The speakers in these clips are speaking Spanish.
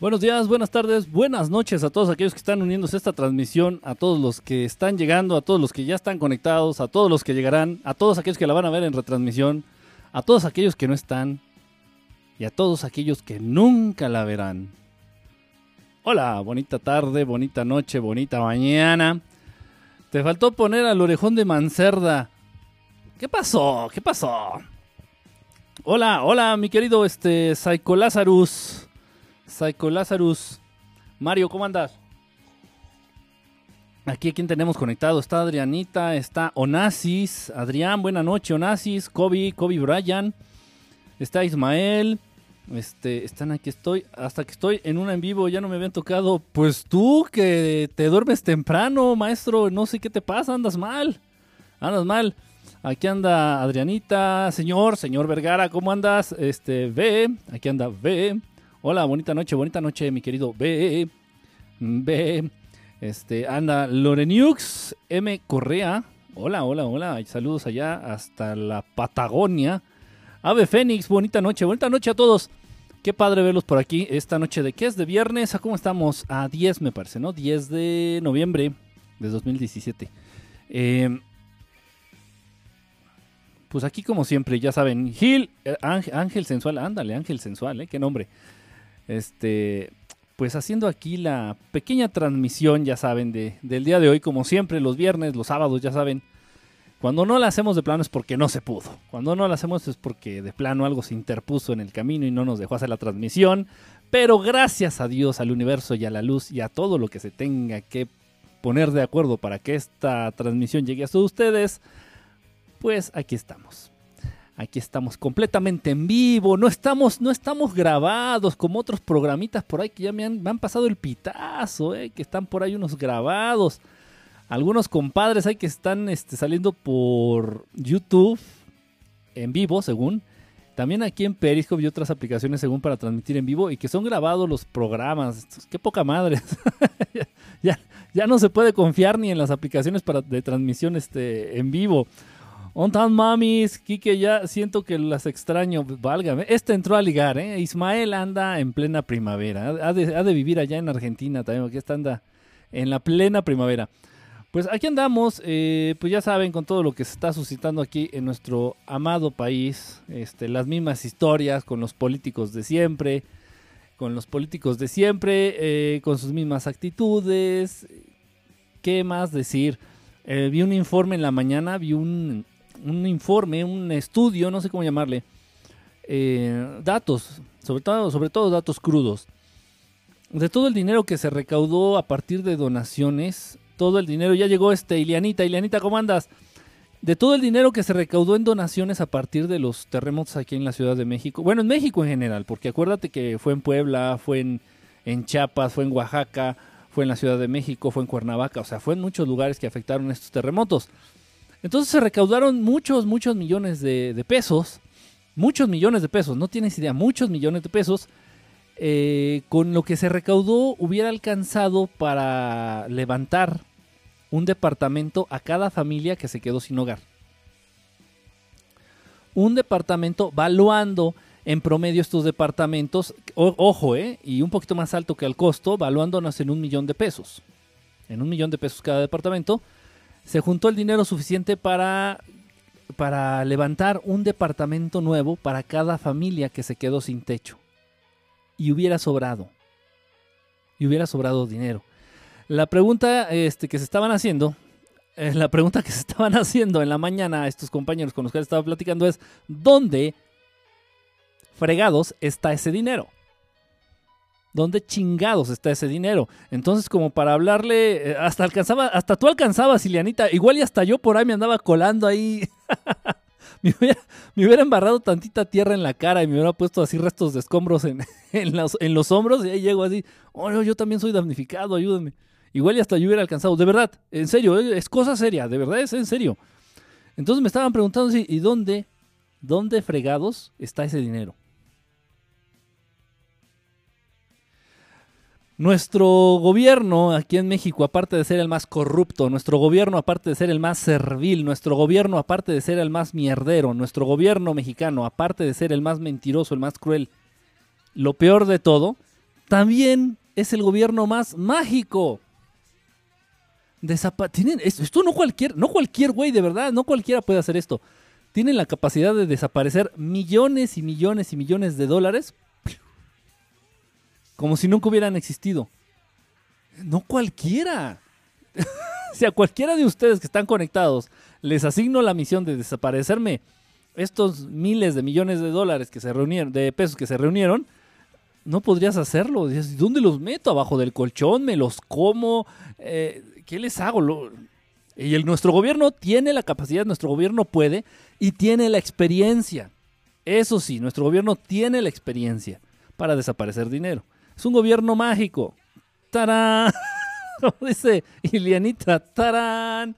Buenos días, buenas tardes, buenas noches a todos aquellos que están uniéndose a esta transmisión, a todos los que están llegando, a todos los que ya están conectados, a todos los que llegarán, a todos aquellos que la van a ver en retransmisión, a todos aquellos que no están y a todos aquellos que nunca la verán. Hola, bonita tarde, bonita noche, bonita mañana. Te faltó poner al orejón de Mancerda. ¿Qué pasó? ¿Qué pasó? Hola, hola, mi querido este Psycho Lazarus. Psycho Lazarus. Mario, ¿cómo andas? Aquí, ¿quién tenemos conectado? Está Adrianita, está Onasis. Adrián, buena noche, Onasis. Kobe, Kobe Bryan. Está Ismael. Este, están aquí, estoy. Hasta que estoy en una en vivo, ya no me habían tocado. Pues tú, que te duermes temprano, maestro. No sé qué te pasa, andas mal. Andas mal. Aquí anda Adrianita, señor, señor Vergara, ¿cómo andas? Este, ve, aquí anda, ve. Hola, bonita noche, bonita noche, mi querido B. B. Este, anda Loreniux M. Correa. Hola, hola, hola. Saludos allá hasta la Patagonia. Ave Fénix, bonita noche, bonita noche a todos. Qué padre verlos por aquí esta noche de qué es de viernes. ¿A cómo estamos? A 10 me parece, ¿no? 10 de noviembre de 2017. Eh, pues aquí como siempre, ya saben, Gil, eh, Ángel Sensual, ándale, Ángel Sensual, ¿eh? Qué nombre. Este, pues haciendo aquí la pequeña transmisión, ya saben, de, del día de hoy, como siempre, los viernes, los sábados, ya saben. Cuando no la hacemos de plano es porque no se pudo. Cuando no la hacemos es porque de plano algo se interpuso en el camino y no nos dejó hacer la transmisión. Pero gracias a Dios, al universo y a la luz y a todo lo que se tenga que poner de acuerdo para que esta transmisión llegue a ustedes, pues aquí estamos. Aquí estamos completamente en vivo, no estamos, no estamos grabados como otros programitas por ahí que ya me han, me han pasado el pitazo, eh, que están por ahí unos grabados. Algunos compadres hay que están este, saliendo por YouTube en vivo, según. También aquí en Periscope y otras aplicaciones, según para transmitir en vivo, y que son grabados los programas. Qué poca madre. ya, ya, no se puede confiar ni en las aplicaciones para, de transmisión este, en vivo. On time mamis, Kike, ya siento que las extraño, válgame. Este entró a ligar, ¿eh? Ismael anda en plena primavera. Ha de, vivir allá en Argentina también, porque está anda en la plena primavera. Pues aquí andamos, eh, pues ya saben, con todo lo que se está suscitando aquí en nuestro amado país, este, las mismas historias con los políticos de siempre, con los políticos de siempre, eh, con sus mismas actitudes. ¿Qué más decir? Eh, vi un informe en la mañana, vi un, un informe, un estudio, no sé cómo llamarle, eh, datos, sobre todo, sobre todo datos crudos, de todo el dinero que se recaudó a partir de donaciones, todo el dinero, ya llegó este Ilianita, Ilianita, ¿cómo andas? De todo el dinero que se recaudó en donaciones a partir de los terremotos aquí en la Ciudad de México, bueno, en México en general, porque acuérdate que fue en Puebla, fue en, en Chiapas, fue en Oaxaca, fue en la Ciudad de México, fue en Cuernavaca, o sea, fue en muchos lugares que afectaron estos terremotos. Entonces se recaudaron muchos, muchos millones de, pesos, muchos millones de pesos, no tienes idea, muchos millones de pesos, eh, con lo que se recaudó hubiera alcanzado para levantar un departamento a cada familia que se quedó sin hogar. Un departamento valuando en promedio estos departamentos, ojo, eh, y un poquito más alto que el costo, valuándonos en un millón de pesos. En un millón de pesos cada departamento. Se juntó el dinero suficiente para, para levantar un departamento nuevo para cada familia que se quedó sin techo. Y hubiera sobrado. y hubiera sobrado dinero. La pregunta este, que se estaban haciendo, eh, la pregunta que se estaban haciendo en la mañana a estos compañeros con los que estaba platicando es, ¿dónde fregados está ese dinero? ¿Dónde chingados está ese dinero? Entonces, como para hablarle, eh, hasta alcanzaba, hasta tú alcanzabas, Ilianita, igual y hasta yo por ahí me andaba colando ahí. me, hubiera, embarrado tantita tierra en la cara y me hubiera puesto así restos de escombros en, los, en los, hombros y ahí llego así, oh, yo también soy damnificado, ayúdenme. Igual y hasta yo hubiera alcanzado, de verdad, en serio, eh, es cosa seria, de verdad es en serio. Entonces me estaban preguntando, ¿y dónde, dónde fregados está ese dinero? Nuestro gobierno aquí en México, aparte de ser el más corrupto, nuestro gobierno, aparte de ser el más servil, nuestro gobierno, aparte de ser el más mierdero, nuestro gobierno mexicano, aparte de ser el más mentiroso, el más cruel, lo peor de todo, también es el gobierno más mágico. tienen, esto no cualquier, no cualquier güey, de verdad, no cualquiera puede hacer esto. Tienen la capacidad de desaparecer millones y millones y millones de dólares como si nunca hubieran existido. No cualquiera. si a cualquiera de ustedes que están conectados les asigno la misión de desaparecerme estos miles de millones de dólares que se reunieron, de pesos que se reunieron, no podrías hacerlo. ¿Dónde los meto? ¿Abajo del colchón? ¿Me los como? Eh, ¿Qué les hago? Y el, nuestro gobierno tiene la capacidad, nuestro gobierno puede y tiene la experiencia. Eso sí, nuestro gobierno tiene la experiencia para desaparecer dinero. Es un gobierno mágico. ¡Tarán! Como dice Ilianita, ¡tarán!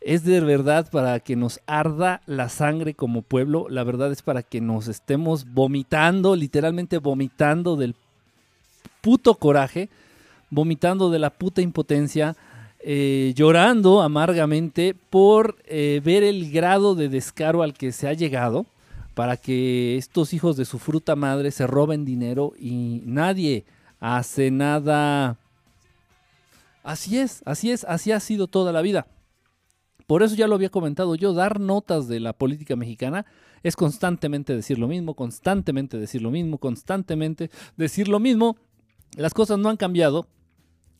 Es de verdad para que nos arda la sangre como pueblo. La verdad es para que nos estemos vomitando, literalmente vomitando del puto coraje, vomitando de la puta impotencia, eh, llorando amargamente por eh, ver el grado de descaro al que se ha llegado para que estos hijos de su fruta madre se roben dinero y nadie hace nada. Así es, así es, así ha sido toda la vida. Por eso ya lo había comentado yo, dar notas de la política mexicana es constantemente decir lo mismo, constantemente decir lo mismo, constantemente decir lo mismo. Las cosas no han cambiado,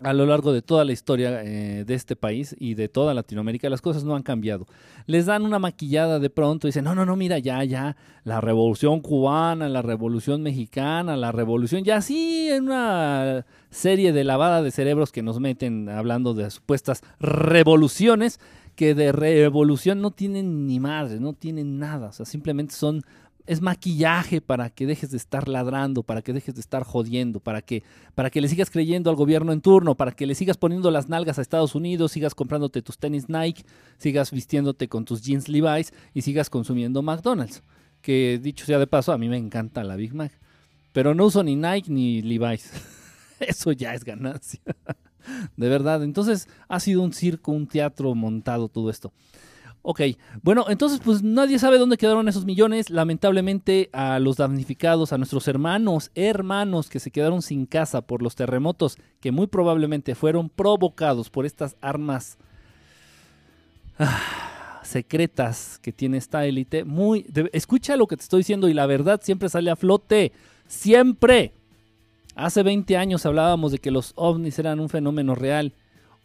a lo largo de toda la historia eh, de este país y de toda Latinoamérica, las cosas no han cambiado. Les dan una maquillada de pronto y dicen, no, no, no, mira, ya, ya, la revolución cubana, la revolución mexicana, la revolución, ya sí, en una serie de lavada de cerebros que nos meten hablando de supuestas revoluciones, que de revolución no tienen ni madre, no tienen nada, o sea, simplemente son es maquillaje para que dejes de estar ladrando, para que dejes de estar jodiendo, para que, para que le sigas creyendo al gobierno en turno, para que le sigas poniendo las nalgas a Estados Unidos, sigas comprándote tus tenis Nike, sigas vistiéndote con tus jeans Levi's y sigas consumiendo McDonald's. Que dicho sea de paso, a mí me encanta la Big Mac. Pero no uso ni Nike ni Levi's. Eso ya es ganancia. de verdad. Entonces ha sido un circo, un teatro montado todo esto. Ok, bueno, entonces pues nadie sabe dónde quedaron esos millones. Lamentablemente a los damnificados, a nuestros hermanos, hermanos que se quedaron sin casa por los terremotos que muy probablemente fueron provocados por estas armas ah, secretas que tiene esta élite. Muy, escucha lo que te estoy diciendo y la verdad siempre sale a flote, siempre. Hace 20 años hablábamos de que los ovnis eran un fenómeno real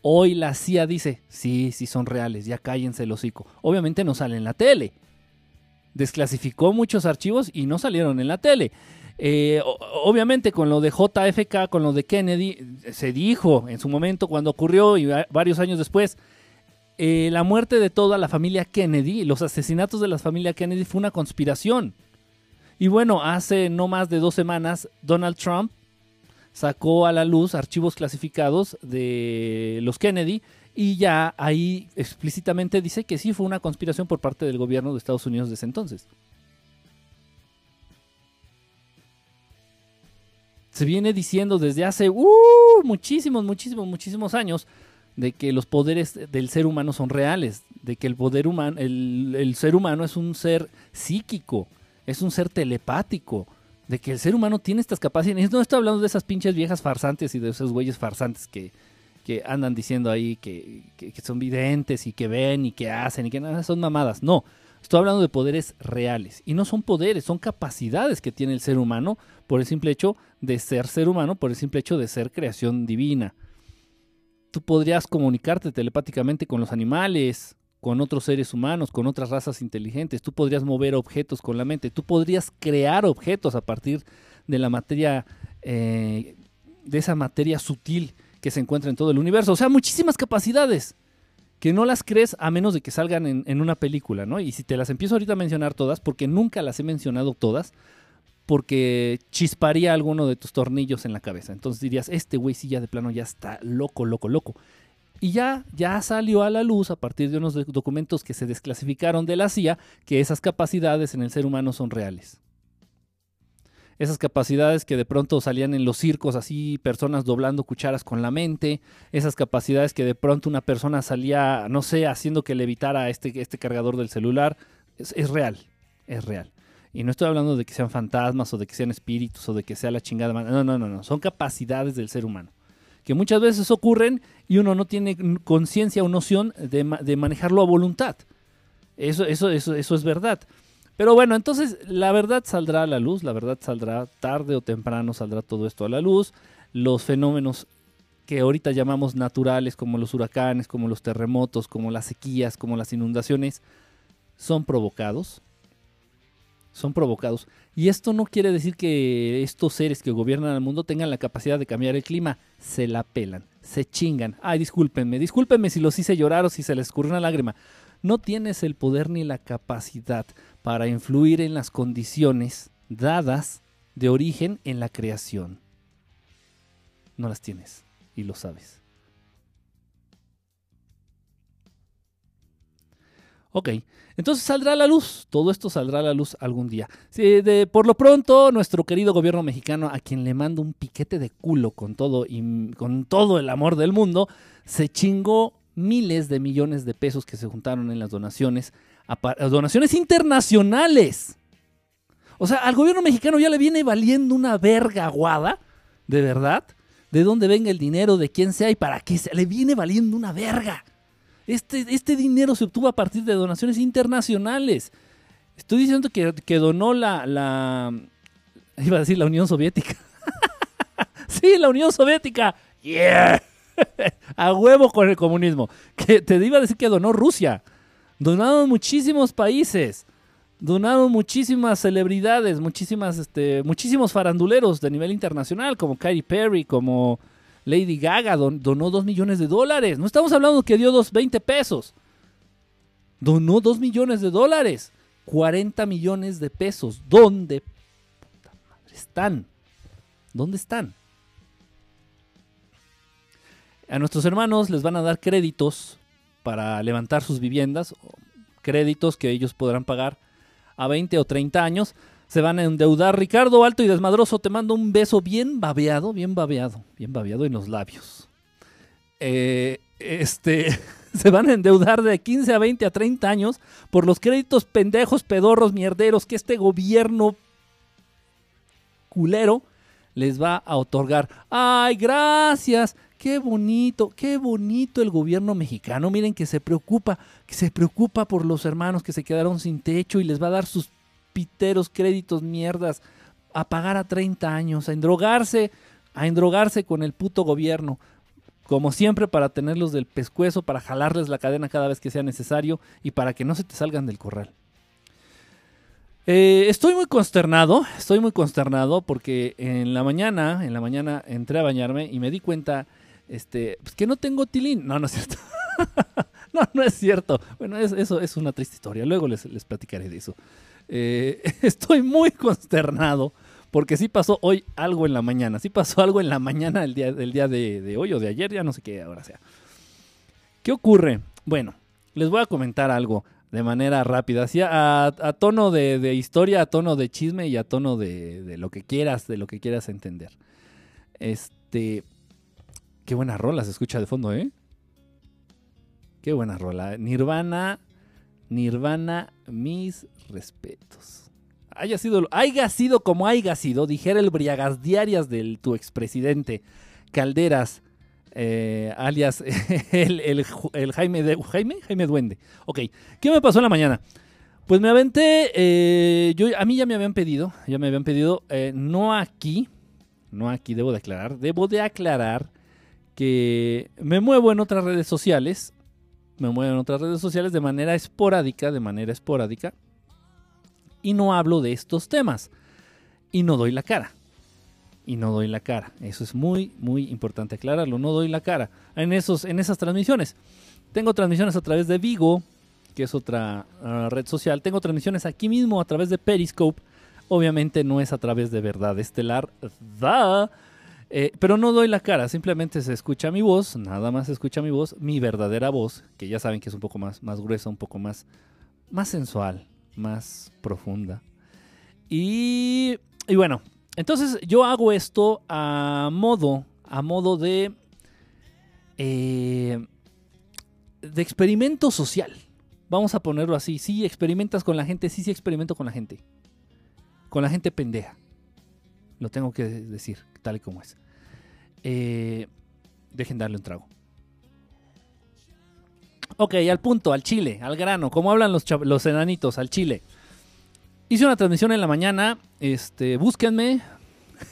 Hoy la CIA dice, sí, sí son reales, ya cállense el hocico. Obviamente no sale en la tele. Desclasificó muchos archivos y no salieron en la tele. Eh, obviamente con lo de JFK, con lo de Kennedy, se dijo en su momento cuando ocurrió y varios años después, eh, la muerte de toda la familia Kennedy, los asesinatos de la familia Kennedy fue una conspiración. Y bueno, hace no más de dos semanas, Donald Trump sacó a la luz archivos clasificados de los Kennedy y ya ahí explícitamente dice que sí fue una conspiración por parte del gobierno de Estados Unidos desde entonces. Se viene diciendo desde hace uh, muchísimos, muchísimos, muchísimos años de que los poderes del ser humano son reales, de que el poder humano, el, el ser humano es un ser psíquico, es un ser telepático, de que el ser humano tiene estas capacidades. No estoy hablando de esas pinches viejas farsantes y de esos güeyes farsantes que, andan diciendo ahí que, son videntes y que ven y que hacen y que nada, son mamadas. No. Estoy hablando de poderes reales. Y no son poderes, son capacidades que tiene el ser humano por el simple hecho de ser ser humano, por el simple hecho de ser creación divina. Tú podrías comunicarte telepáticamente con los animales, con otros seres humanos, con otras razas inteligentes. Tú podrías mover objetos con la mente. Tú podrías crear objetos a partir de la materia, eh, de esa materia sutil que se encuentra en todo el universo. O sea, muchísimas capacidades que no las crees a menos de que salgan en, en, una película, ¿no? Y si te las empiezo ahorita a mencionar todas, porque nunca las he mencionado todas, porque chisparía alguno de tus tornillos en la cabeza. Entonces dirías, este güey sí ya de plano ya está loco, loco, loco. Y ya, ya salió a la luz a partir de unos documentos que se desclasificaron de la CIA que esas capacidades en el ser humano son reales. Esas capacidades que de pronto salían en los circos así, personas doblando cucharas con la mente, esas capacidades que de pronto una persona salía, no sé, haciendo que le evitara este, este cargador del celular, es, es real, es real. Y no estoy hablando de que sean fantasmas o de que sean espíritus o de que sea la chingada. No, no, no, no. Son capacidades del ser humano. Que muchas veces ocurren y uno no tiene conciencia o noción de, de, manejarlo a voluntad. Eso, eso, eso, eso es verdad. Pero bueno, entonces la verdad saldrá a la luz, la verdad saldrá tarde o temprano, saldrá todo esto a la luz. Los fenómenos que ahorita llamamos naturales, como los huracanes, como los terremotos, como las sequías, como las inundaciones, son provocados son provocados. Y esto no quiere decir que estos seres que gobiernan el mundo tengan la capacidad de cambiar el clima. Se la pelan, se chingan. Ay, discúlpenme, discúlpenme si los hice llorar o si se les escurrió una lágrima. No tienes el poder ni la capacidad para influir en las condiciones dadas de origen en la creación. No las tienes y lo sabes. Ok, entonces saldrá a la luz, todo esto saldrá a la luz algún día. Por lo pronto, nuestro querido gobierno mexicano, a quien le mando un piquete de culo con todo y con todo el amor del mundo, se chingó miles de millones de pesos que se juntaron en las donaciones, a, donaciones internacionales. O sea, al gobierno mexicano ya le viene valiendo una verga aguada, de verdad, de dónde venga el dinero, de quién sea y para qué se le viene valiendo una verga. Este, este dinero se obtuvo a partir de donaciones internacionales. Estoy diciendo que, que donó la, Iba a decir la Unión Soviética. sí, la Unión Soviética. Yeah. a huevo con el comunismo. Que te iba a decir que donó Rusia. Donaron muchísimos países. Donaron muchísimas celebridades, muchísimas, este, muchísimos faranduleros de nivel internacional, como Katy Perry, como Lady Gaga donó 2 millones de dólares. No estamos hablando que dio 2, 20 pesos. Donó 2 millones de dólares. 40 millones de pesos. ¿Dónde están? ¿Dónde están? A nuestros hermanos les van a dar créditos para levantar sus viviendas, créditos que ellos podrán pagar a 20 o 30 años se van a endeudar. Ricardo Alto y Desmadroso, te mando un beso bien babeado, bien babeado, bien babeado en los labios. Eh, este, se van a endeudar de 15 a 20 a 30 años por los créditos pendejos, pedorros, mierderos que este gobierno culero les va a otorgar. ¡Ay, gracias! Qué bonito, qué bonito el gobierno mexicano. Miren que se preocupa, que se preocupa por los hermanos que se quedaron sin techo y les va a dar sus piteros, créditos, mierdas, a pagar a 30 años, a endrogarse, a endrogarse con el puto gobierno. Como siempre, para tenerlos del pescuezo, para jalarles la cadena cada vez que sea necesario y para que no se te salgan del corral. Eh, estoy muy consternado, estoy muy consternado porque en la mañana, en la mañana entré a bañarme y me di cuenta, este, pues que no tengo tilín. No, no es cierto. no, no es cierto. Bueno, eso es una triste historia. Luego les, les platicaré de eso. Eh, estoy muy consternado porque sí pasó hoy algo en la mañana. Sí pasó algo en la mañana del día, del día de, hoy o de ayer, ya no sé qué ahora sea. ¿Qué ocurre? Bueno, les voy a comentar algo de manera rápida, así a, tono de, historia, a tono de chisme y a tono de, lo que quieras, de lo que quieras entender. Este, qué buena rola se escucha de fondo, ¿eh? Qué buena rola. Nirvana Nirvana, respetos. Haya sido, haya sido como haya sido, dijera el Briagas Diarias del tu expresidente Calderas, eh, alias el, Jaime, de, Jaime, Jaime Duende. Ok, ¿qué me pasó en la mañana? Pues me aventé, eh, yo, a mí ya me habían pedido, ya me habían pedido, eh, no aquí, no aquí debo de aclarar, debo de aclarar que me muevo en otras redes sociales, me muevo en otras redes sociales de manera esporádica, de manera esporádica, y no hablo de estos temas, y no doy la cara, y no doy la cara, eso es muy, muy importante aclararlo, no doy la cara. En, esos, en esas transmisiones. Tengo transmisiones a través de Vigo, que es otra uh, red social. Tengo transmisiones aquí mismo a través de Periscope. Obviamente no es a través de Verdad Estelar, da, eh, pero no doy la cara, simplemente se escucha mi voz, nada más se escucha mi voz, mi verdadera voz, que ya saben que es un poco más, más gruesa, un poco más, más sensual, más profunda. Y, y bueno, entonces yo hago esto a modo, a modo de, eh, de experimento social. Vamos a ponerlo así. Sí, experimentas con la gente. Sí, sí, experimento con la gente. Con la gente pendeja. Lo tengo que decir, tal y como es. Eh, dejen darle un trago. Ok, al punto, al chile, al grano. Como hablan los, los enanitos, al chile. Hice una transmisión en la mañana. Este, búsquenme.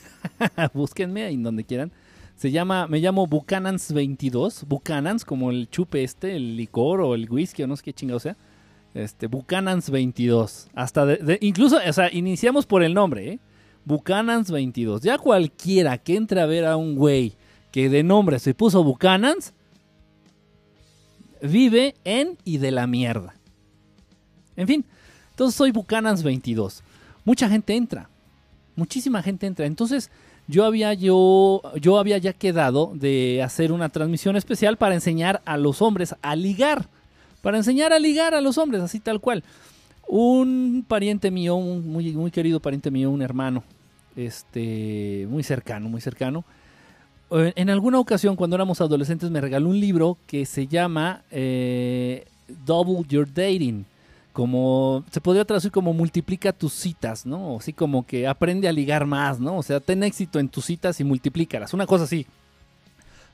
búsquenme ahí donde quieran. Se llama, me llamo Buchanan's 22. Buchanan's, como el chupe este, el licor o el whisky o no sé qué chingado sea. Este, Buchanan's 22. Hasta de, incluso, o sea, iniciamos por el nombre, ¿eh? Buchanan's 22. Ya cualquiera que entre a ver a un güey que de nombre se puso Buchanan's, vive en y de la mierda. En fin, entonces soy Buchanan's 22. Mucha gente entra. Muchísima gente entra. Entonces, yo había, yo, yo había ya quedado de hacer una transmisión especial para enseñar a los hombres a ligar. Para enseñar a ligar a los hombres, así tal cual. Un pariente mío, un muy, muy querido pariente mío, un hermano, este, muy cercano, muy cercano. En alguna ocasión, cuando éramos adolescentes, me regaló un libro que se llama eh, Double Your Dating como se podría traducir como multiplica tus citas, ¿no? Así como que aprende a ligar más, ¿no? O sea, ten éxito en tus citas y multiplícalas, una cosa así.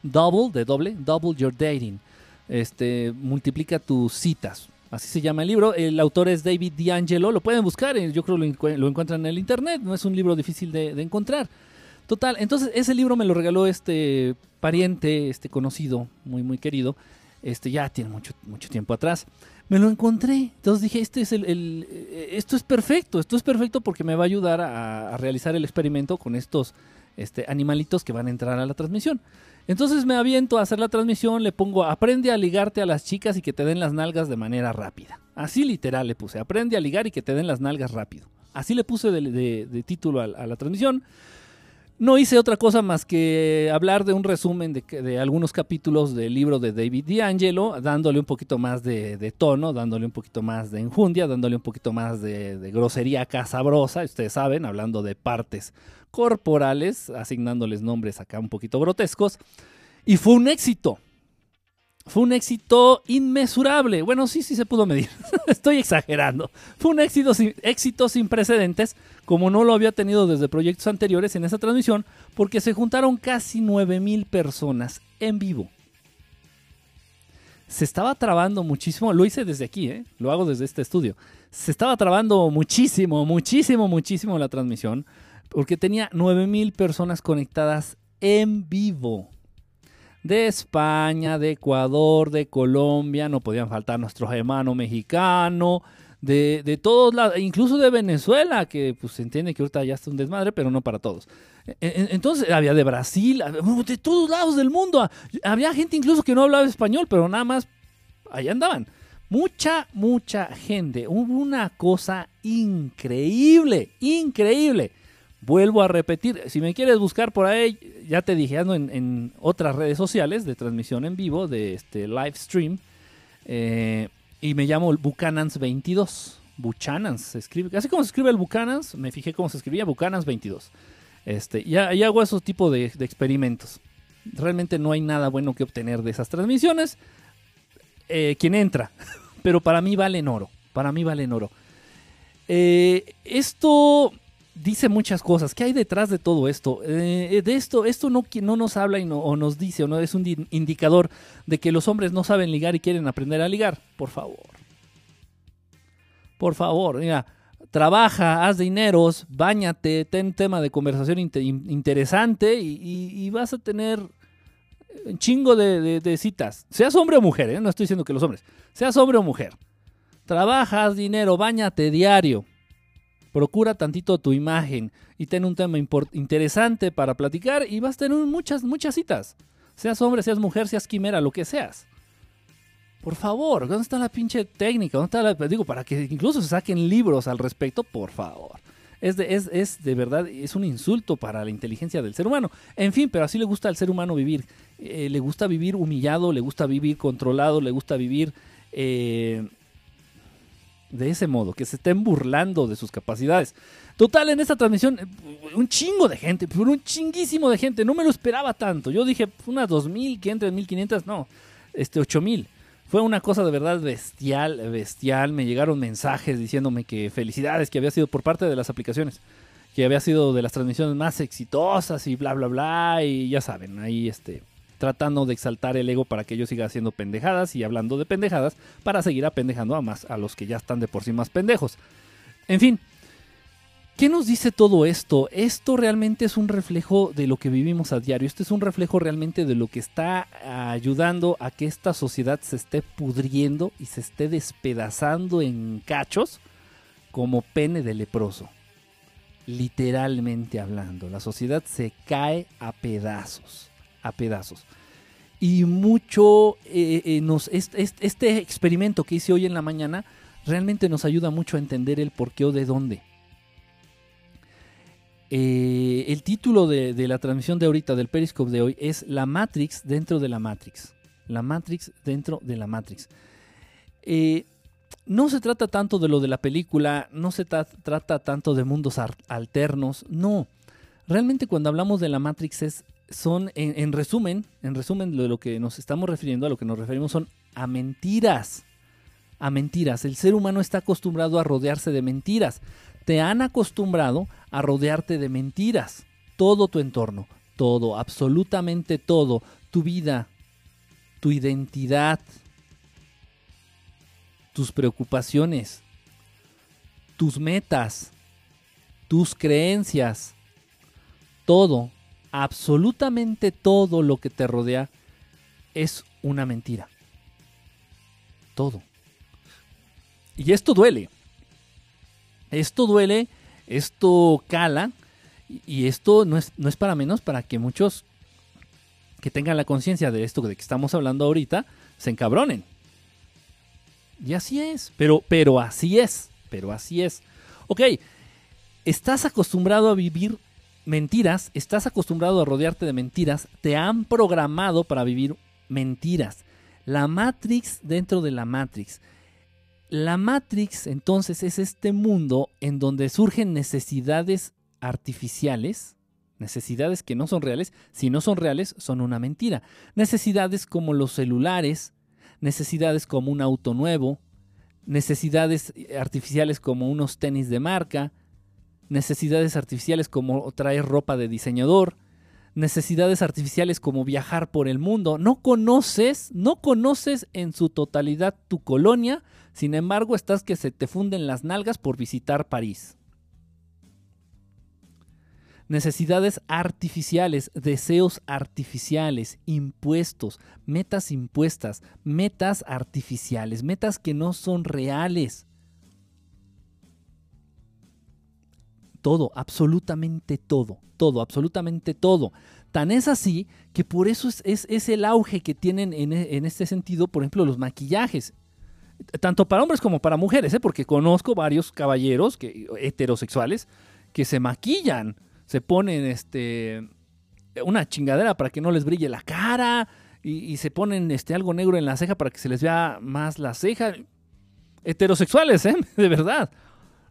Double, de doble, double your dating. Este, multiplica tus citas. Así se llama el libro. El autor es David D'Angelo. Lo pueden buscar. Eh, yo creo que lo, encuentran en el internet. No es un libro difícil de, encontrar. Total. Entonces, ese libro me lo regaló este pariente, este conocido, muy, muy querido. Este ya tiene mucho, mucho tiempo atrás me lo encontré. Entonces dije, este es el, esto es perfecto, esto es perfecto porque me va a ayudar a, realizar el experimento con estos este, animalitos que van a entrar a la transmisión. Entonces me aviento a hacer la transmisión, le pongo, aprende a ligarte a las chicas y que te den las nalgas de manera rápida. Así literal le puse, aprende a ligar y que te den las nalgas rápido. Así le puse de, título a la transmisión. No hice otra cosa más que hablar de un resumen de, algunos capítulos del libro de David D'Angelo, dándole un poquito más de, tono, dándole un poquito más de enjundia, dándole un poquito más de, grosería casabrosa, ustedes saben, hablando de partes corporales, asignándoles nombres acá un poquito grotescos. Y fue un éxito. Fue un éxito inmesurable. Bueno, sí, sí se pudo medir. Estoy exagerando. Fue un éxito sin, sin precedentes, como no lo había tenido desde proyectos anteriores en esa transmisión, porque se juntaron casi 9000 personas en vivo. Se estaba trabando muchísimo, lo hice desde aquí, ¿eh? lo hago desde este estudio. Se estaba trabando muchísimo, muchísimo, muchísimo la transmisión, porque tenía 9000 personas conectadas en vivo de España, de Ecuador, de Colombia, no podían faltar nuestros hermanos mexicanos, de, de, todos lados, incluso de Venezuela, que pues se entiende que ahorita ya está un desmadre, pero no para todos. E, e, entonces había de Brasil, de todos lados del mundo. Había gente incluso que no hablaba español, pero nada más ahí andaban. Mucha, mucha gente. Hubo una cosa increíble, increíble. Vuelvo a repetir, si me quieres buscar por ahí, ya te dije, ando en, otras redes sociales de transmisión en vivo, de este live stream, eh, y me llamo Buchanans22. Buchanans se escribe, así como se escribe el Buchanans, me fijé cómo se escribía Buchanans22. Este, y, y hago esos tipos de, experimentos. Realmente no hay nada bueno que obtener de esas transmisiones. Eh, quien entra, pero para mí valen oro. Para mí valen oro. Eh, esto dice muchas cosas. ¿Qué hay detrás de todo esto? Eh, de esto, esto no, no nos habla y no, o nos dice o no es un indicador de que los hombres no saben ligar y quieren aprender a ligar. Por favor. Por favor, mira, trabaja, haz dineros, bañate, ten tema de conversación inte- in- interesante y, vas a tener un chingo de citas. Seas hombre o mujer, ¿eh? no estoy diciendo que los hombres. Seas hombre o mujer. Trabaja, haz dinero, bañate diario. Procura tantito tu imagen y ten un tema interesante para platicar y vas a tener muchas, muchas citas. Seas hombre, seas mujer, seas quimera, lo que seas. Por favor, ¿dónde está la pinche técnica? ¿Dónde está la, digo, para que incluso se saquen libros al respecto, por favor. Es de, es, es de verdad, es un insulto para la inteligencia del ser humano. En fin, pero así le gusta al ser humano vivir. Eh, le gusta vivir humillado, le gusta vivir controlado, le gusta vivir eh, de ese modo, que se estén burlando de sus capacidades. Total, en esta transmisión, un chingo de gente, pero un chinguísimo de gente. No me lo esperaba tanto. Yo dije, unas 2.000, que entre 1.500, no, este 8.000. Fue una cosa de verdad bestial, bestial. Me llegaron mensajes diciéndome que felicidades, que había sido por parte de las aplicaciones, que había sido de las transmisiones más exitosas y bla, bla, bla. Y ya saben, ahí este, tratando de exaltar el ego para que yo siga haciendo pendejadas y hablando de pendejadas para seguir apendejando a más a los que ya están de por sí más pendejos. En fin, ¿Qué nos dice todo esto? Esto realmente es un reflejo de lo que vivimos a diario. Esto es un reflejo realmente de lo que está ayudando a que esta sociedad se esté pudriendo y se esté despedazando en cachos como pene de leproso. Literalmente hablando, la sociedad se cae a pedazos, a pedazos. Y mucho eh, eh, nos este, este- experimento que hice hoy en la mañana realmente nos ayuda mucho a entender el por qué o de dónde. Eh, el título de, la transmisión de ahorita, del Periscope de hoy, es La Matrix dentro de la Matrix. La Matrix dentro de la Matrix. No se trata tanto de lo de la película, no se tra- trata tanto de mundos alternos, no. Realmente cuando hablamos de la Matrix es, son, en, en resumen, en resumen lo que nos estamos refiriendo, a lo que nos referimos son a mentiras. A mentiras. El ser humano está acostumbrado a rodearse de mentiras te han acostumbrado a rodearte de mentiras. Todo tu entorno, todo, absolutamente todo, tu vida, tu identidad, tus preocupaciones, tus metas, tus creencias, todo, absolutamente todo lo que te rodea es una mentira. Todo. Y esto duele. Esto duele, esto cala, y- esto no es, no es para menos para que muchos que tengan la conciencia de esto de que estamos hablando ahorita se encabronen. Y así es, pero, pero así es, pero así es. Ok, estás acostumbrado a vivir mentiras, estás acostumbrado a rodearte de mentiras, te han programado para vivir mentiras. La Matrix dentro de la Matrix. La Matrix entonces es este mundo en donde surgen necesidades artificiales, necesidades que no son reales, si no son reales son una mentira. Necesidades como los celulares, necesidades como un auto nuevo, necesidades artificiales como unos tenis de marca, necesidades artificiales como traer ropa de diseñador, necesidades artificiales como viajar por el mundo. No conoces, no conoces en su totalidad tu colonia, sin embargo estás que se te funden las nalgas por visitar París. Necesidades artificiales, deseos artificiales, impuestos, metas impuestas, metas artificiales, metas que no son reales. Todo, absolutamente todo, todo, absolutamente todo. Tan es así que por eso es, es- el auge que tienen en, en este sentido, por ejemplo, los maquillajes. Tanto para hombres como para mujeres, ¿eh? porque conozco varios caballeros que, heterosexuales que se maquillan, se ponen este, una chingadera para que no les brille la cara y, y se ponen este, algo negro en la ceja para que se les vea más la ceja. Heterosexuales, ¿eh? de verdad.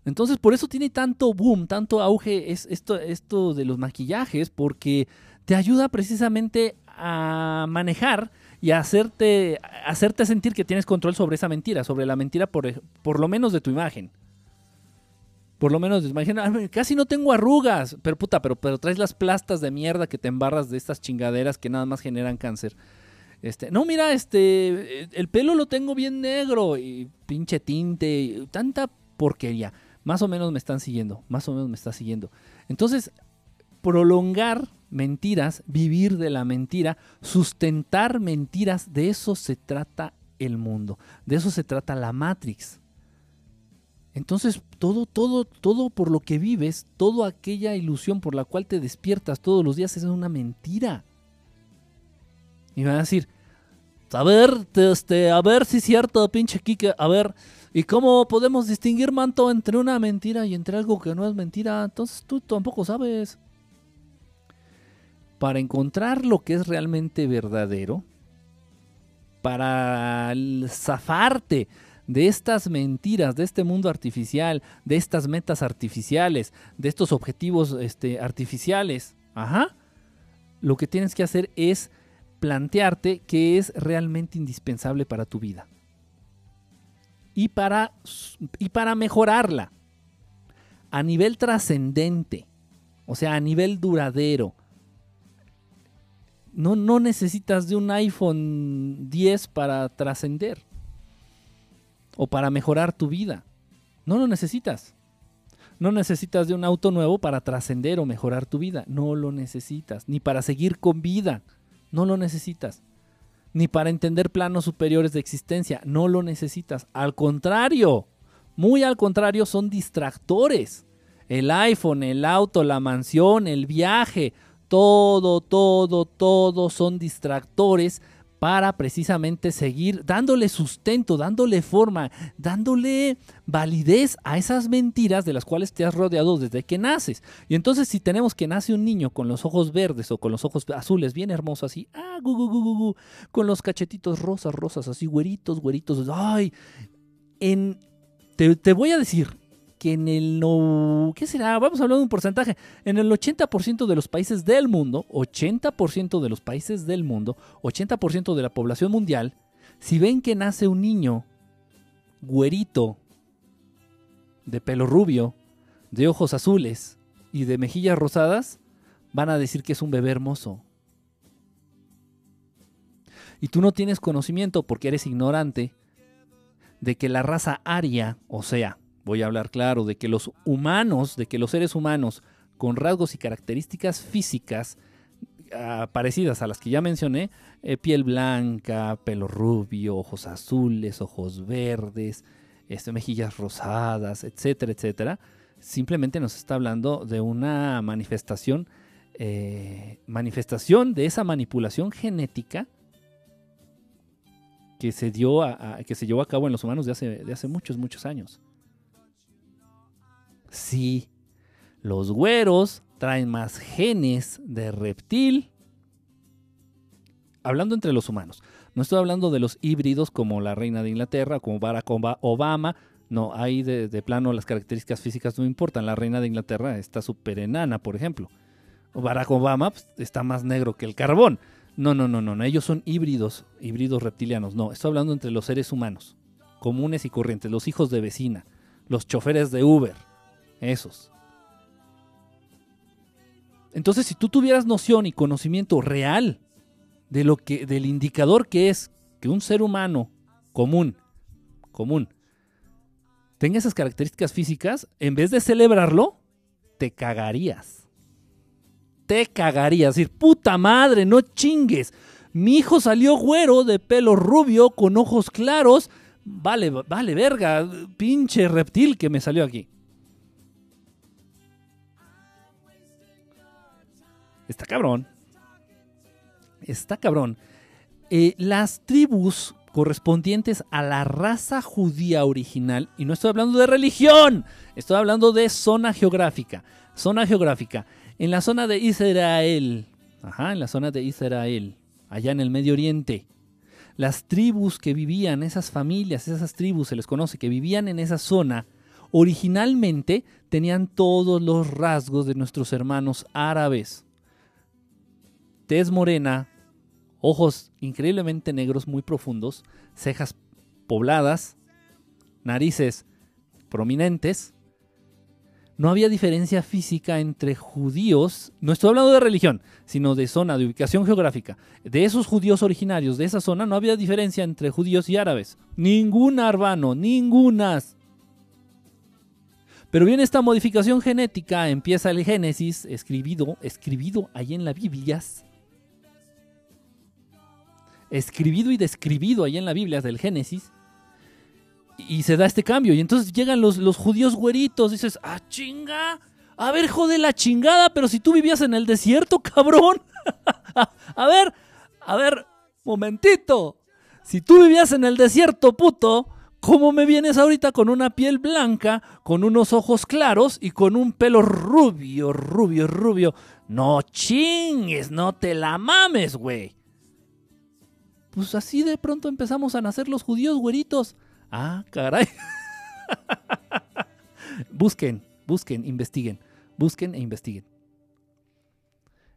Entonces, por eso tiene tanto boom, tanto auge es esto, esto de los maquillajes, porque te ayuda precisamente a manejar y a hacerte, hacerte sentir que tienes control sobre esa mentira, sobre la mentira por, por lo menos de tu imagen. Por lo menos, imagina, "Ay, casi no tengo arrugas, pero puta, pero, pero traes las plastas de mierda que te embarras de estas chingaderas que nada más generan cáncer. Este, no, mira, este, el pelo lo tengo bien negro y pinche tinte, y tanta porquería. Más o menos me están siguiendo, más o menos me está siguiendo. Entonces, prolongar mentiras, vivir de la mentira, sustentar mentiras, de eso se trata el mundo, de eso se trata la Matrix. Entonces, todo, todo, todo por lo que vives, toda aquella ilusión por la cual te despiertas todos los días es una mentira. Y van a decir, a ver, este, a ver si es cierto, pinche Kike, a ver, ¿y cómo podemos distinguir, manto, entre una mentira y entre algo que no es mentira? Entonces tú tampoco sabes. Para encontrar lo que es realmente verdadero, para zafarte de estas mentiras, de este mundo artificial, de estas metas artificiales, de estos objetivos este, artificiales, ajá, lo que tienes que hacer es plantearte qué es realmente indispensable para tu vida. Y para, y para mejorarla a nivel trascendente, o sea, a nivel duradero. No, no necesitas de un iPhone 10 para trascender o para mejorar tu vida. No lo necesitas. No necesitas de un auto nuevo para trascender o mejorar tu vida. No lo necesitas. Ni para seguir con vida. No lo necesitas. Ni para entender planos superiores de existencia. No lo necesitas. Al contrario, muy al contrario, son distractores. El iPhone, el auto, la mansión, el viaje, todo, todo, todo son distractores para precisamente seguir dándole sustento, dándole forma, dándole validez a esas mentiras de las cuales te has rodeado desde que naces. Y entonces si tenemos que nace un niño con los ojos verdes o con los ojos azules, bien hermoso así, ah, gu, gu, gu, con los cachetitos rosas, rosas así, güeritos, güeritos, ay, en, te, te voy a decir, que en el no, ¿qué será? Vamos a hablar de un porcentaje. En el 80% de los países del mundo, 80% de los países del mundo, 80% de la población mundial, si ven que nace un niño güerito, de pelo rubio, de ojos azules y de mejillas rosadas, van a decir que es un bebé hermoso. Y tú no tienes conocimiento porque eres ignorante de que la raza aria, o sea, voy a hablar claro, de que los humanos, de que los seres humanos con rasgos y características físicas ah, parecidas a las que ya mencioné, eh, piel blanca, pelo rubio, ojos azules, ojos verdes, este, mejillas rosadas, etcétera, etcétera, simplemente nos está hablando de una manifestación, eh, manifestación de esa manipulación genética que se, dio a, que se llevó a cabo en los humanos de hace, de hace muchos, muchos años. Sí, los güeros traen más genes de reptil. Hablando entre los humanos. No estoy hablando de los híbridos como la reina de Inglaterra, como Barack Obama. No, ahí de, plano las características físicas no importan. La reina de Inglaterra está súper enana, por ejemplo. Barack Obama pues, está más negro que el carbón. No, no, no, no, Ellos son híbridos, híbridos reptilianos. No, estoy hablando entre los seres humanos, comunes y corrientes, los hijos de vecina, los choferes de Uber, esos. Entonces, si tú tuvieras noción y conocimiento real de lo que, del indicador que es que un ser humano común, común, tenga esas características físicas, en vez de celebrarlo, te cagarías. Te cagarías. Decir, puta madre, no chingues. Mi hijo salió güero, de pelo rubio, con ojos claros. Vale, vale, verga, pinche reptil que me salió aquí. Está cabrón. Está cabrón. Eh, las tribus correspondientes a la raza judía original, y no estoy hablando de religión, estoy hablando de zona geográfica. Zona geográfica. En la zona de Israel, ajá, en la zona de Israel, allá en el Medio Oriente, las tribus que vivían, esas familias, esas tribus se les conoce, que vivían en esa zona, originalmente tenían todos los rasgos de nuestros hermanos árabes tez morena, ojos increíblemente negros muy profundos, cejas pobladas, narices prominentes. No había diferencia física entre judíos, no estoy hablando de religión, sino de zona, de ubicación geográfica. De esos judíos originarios de esa zona no había diferencia entre judíos y árabes. Ninguna, arbano, ningunas. Pero viene esta modificación genética, empieza el Génesis, escribido, escribido ahí en la Biblia. Escribido y describido ahí en la Biblia del Génesis. Y se da este cambio. Y entonces llegan los, los judíos güeritos. Dices, ah, chinga. A ver, jode la chingada, pero si tú vivías en el desierto, cabrón. a ver, a ver, momentito. Si tú vivías en el desierto, puto, ¿cómo me vienes ahorita con una piel blanca, con unos ojos claros y con un pelo rubio, rubio, rubio? No chingues, no te la mames, güey. Pues así de pronto empezamos a nacer los judíos güeritos. Ah, caray. busquen, busquen, investiguen. Busquen e investiguen.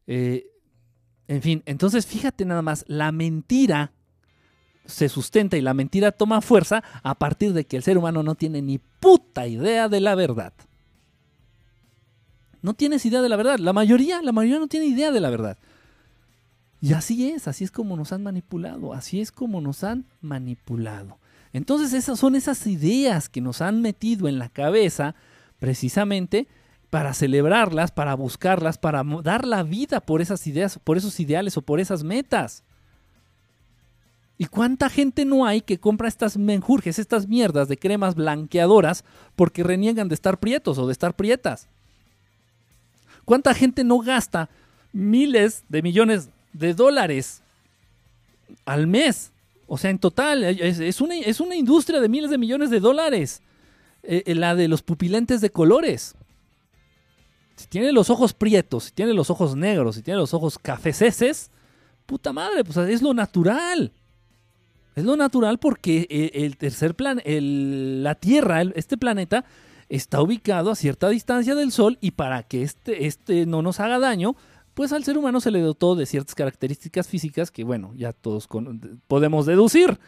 Eh, en fin, entonces fíjate nada más, la mentira se sustenta y la mentira toma fuerza a partir de que el ser humano no tiene ni puta idea de la verdad. No tienes idea de la verdad. La mayoría, la mayoría no tiene idea de la verdad. Y así es, así es como nos han manipulado, así es como nos han manipulado. Entonces esas son esas ideas que nos han metido en la cabeza precisamente para celebrarlas, para buscarlas, para dar la vida por esas ideas, por esos ideales o por esas metas. ¿Y cuánta gente no hay que compra estas menjurjes, estas mierdas de cremas blanqueadoras porque reniegan de estar prietos o de estar prietas? ¿Cuánta gente no gasta miles de millones de dólares al mes? O sea, en total, es, una, es una, industria de miles de millones de dólares. Eh, eh, la de los pupilentes de colores. Si tiene los ojos prietos, si tiene los ojos negros, si tiene los ojos cafeceses, puta madre, pues es lo natural. Es lo natural porque eh, el tercer plan, la Tierra, este planeta, está ubicado a cierta distancia del Sol y para que este, este no nos haga daño, pues al ser humano se le dotó de ciertas características físicas que, bueno, ya todos podemos deducir.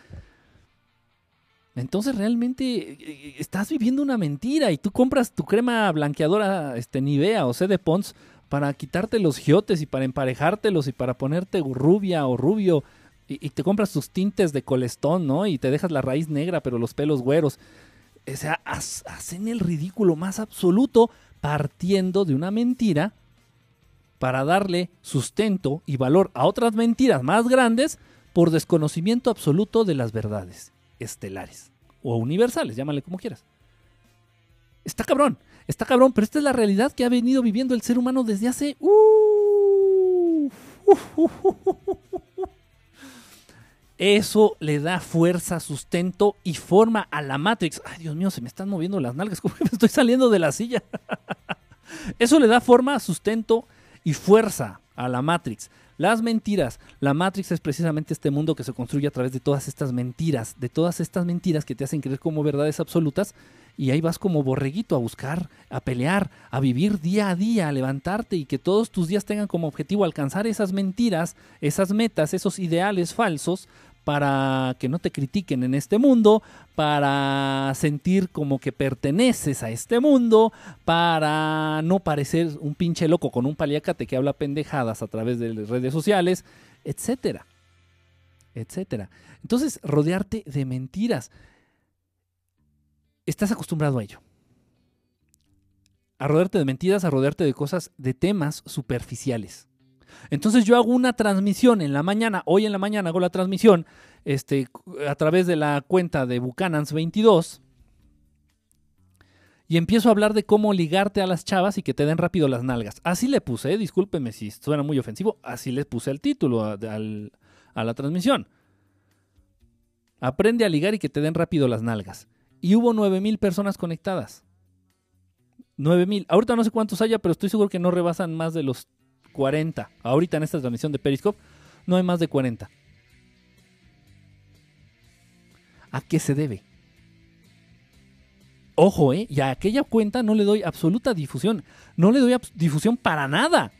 Entonces realmente eh, estás viviendo una mentira y tú compras tu crema blanqueadora este, Nivea o C de Pons para quitarte los giotes y para emparejártelos y para ponerte rubia o rubio y, te compras tus tintes de colestón, ¿no? Y te dejas la raíz negra, pero los pelos güeros. O sea, hacen el ridículo más absoluto partiendo de una mentira para darle sustento y valor a otras mentiras más grandes por desconocimiento absoluto de las verdades estelares o universales, llámale como quieras. Está cabrón, está cabrón, pero esta es la realidad que ha venido viviendo el ser humano desde hace... Uh, eso le da fuerza, sustento y forma a la Matrix. Ay, Dios mío, se me están moviendo las nalgas, como que me estoy saliendo de la silla. Eso le da forma, sustento y fuerza a la Matrix. Las mentiras. La Matrix es precisamente este mundo que se construye a través de todas estas mentiras, de todas estas mentiras que te hacen creer como verdades absolutas y ahí vas como borreguito a buscar, a pelear, a vivir día a día, a levantarte y que todos tus días tengan como objetivo alcanzar esas mentiras, esas metas, esos ideales falsos para que no te critiquen en este mundo, para sentir como que perteneces a este mundo, para no parecer un pinche loco con un paliacate que habla pendejadas a través de redes sociales, etcétera. Etcétera. Entonces, rodearte de mentiras estás acostumbrado a ello. A rodearte de mentiras, a rodearte de cosas, de temas superficiales. Entonces yo hago una transmisión en la mañana, hoy en la mañana hago la transmisión este, a través de la cuenta de Buchanans22 y empiezo a hablar de cómo ligarte a las chavas y que te den rápido las nalgas. Así le puse, discúlpeme si suena muy ofensivo, así le puse el título a, a la transmisión. Aprende a ligar y que te den rápido las nalgas y hubo 9000 personas conectadas. 9000. Ahorita no sé cuántos haya, pero estoy seguro que no rebasan más de los 40. Ahorita en esta transmisión de Periscope no hay más de 40. ¿A qué se debe? Ojo, ¿eh? Y a aquella cuenta no le doy absoluta difusión. No le doy difusión para nada.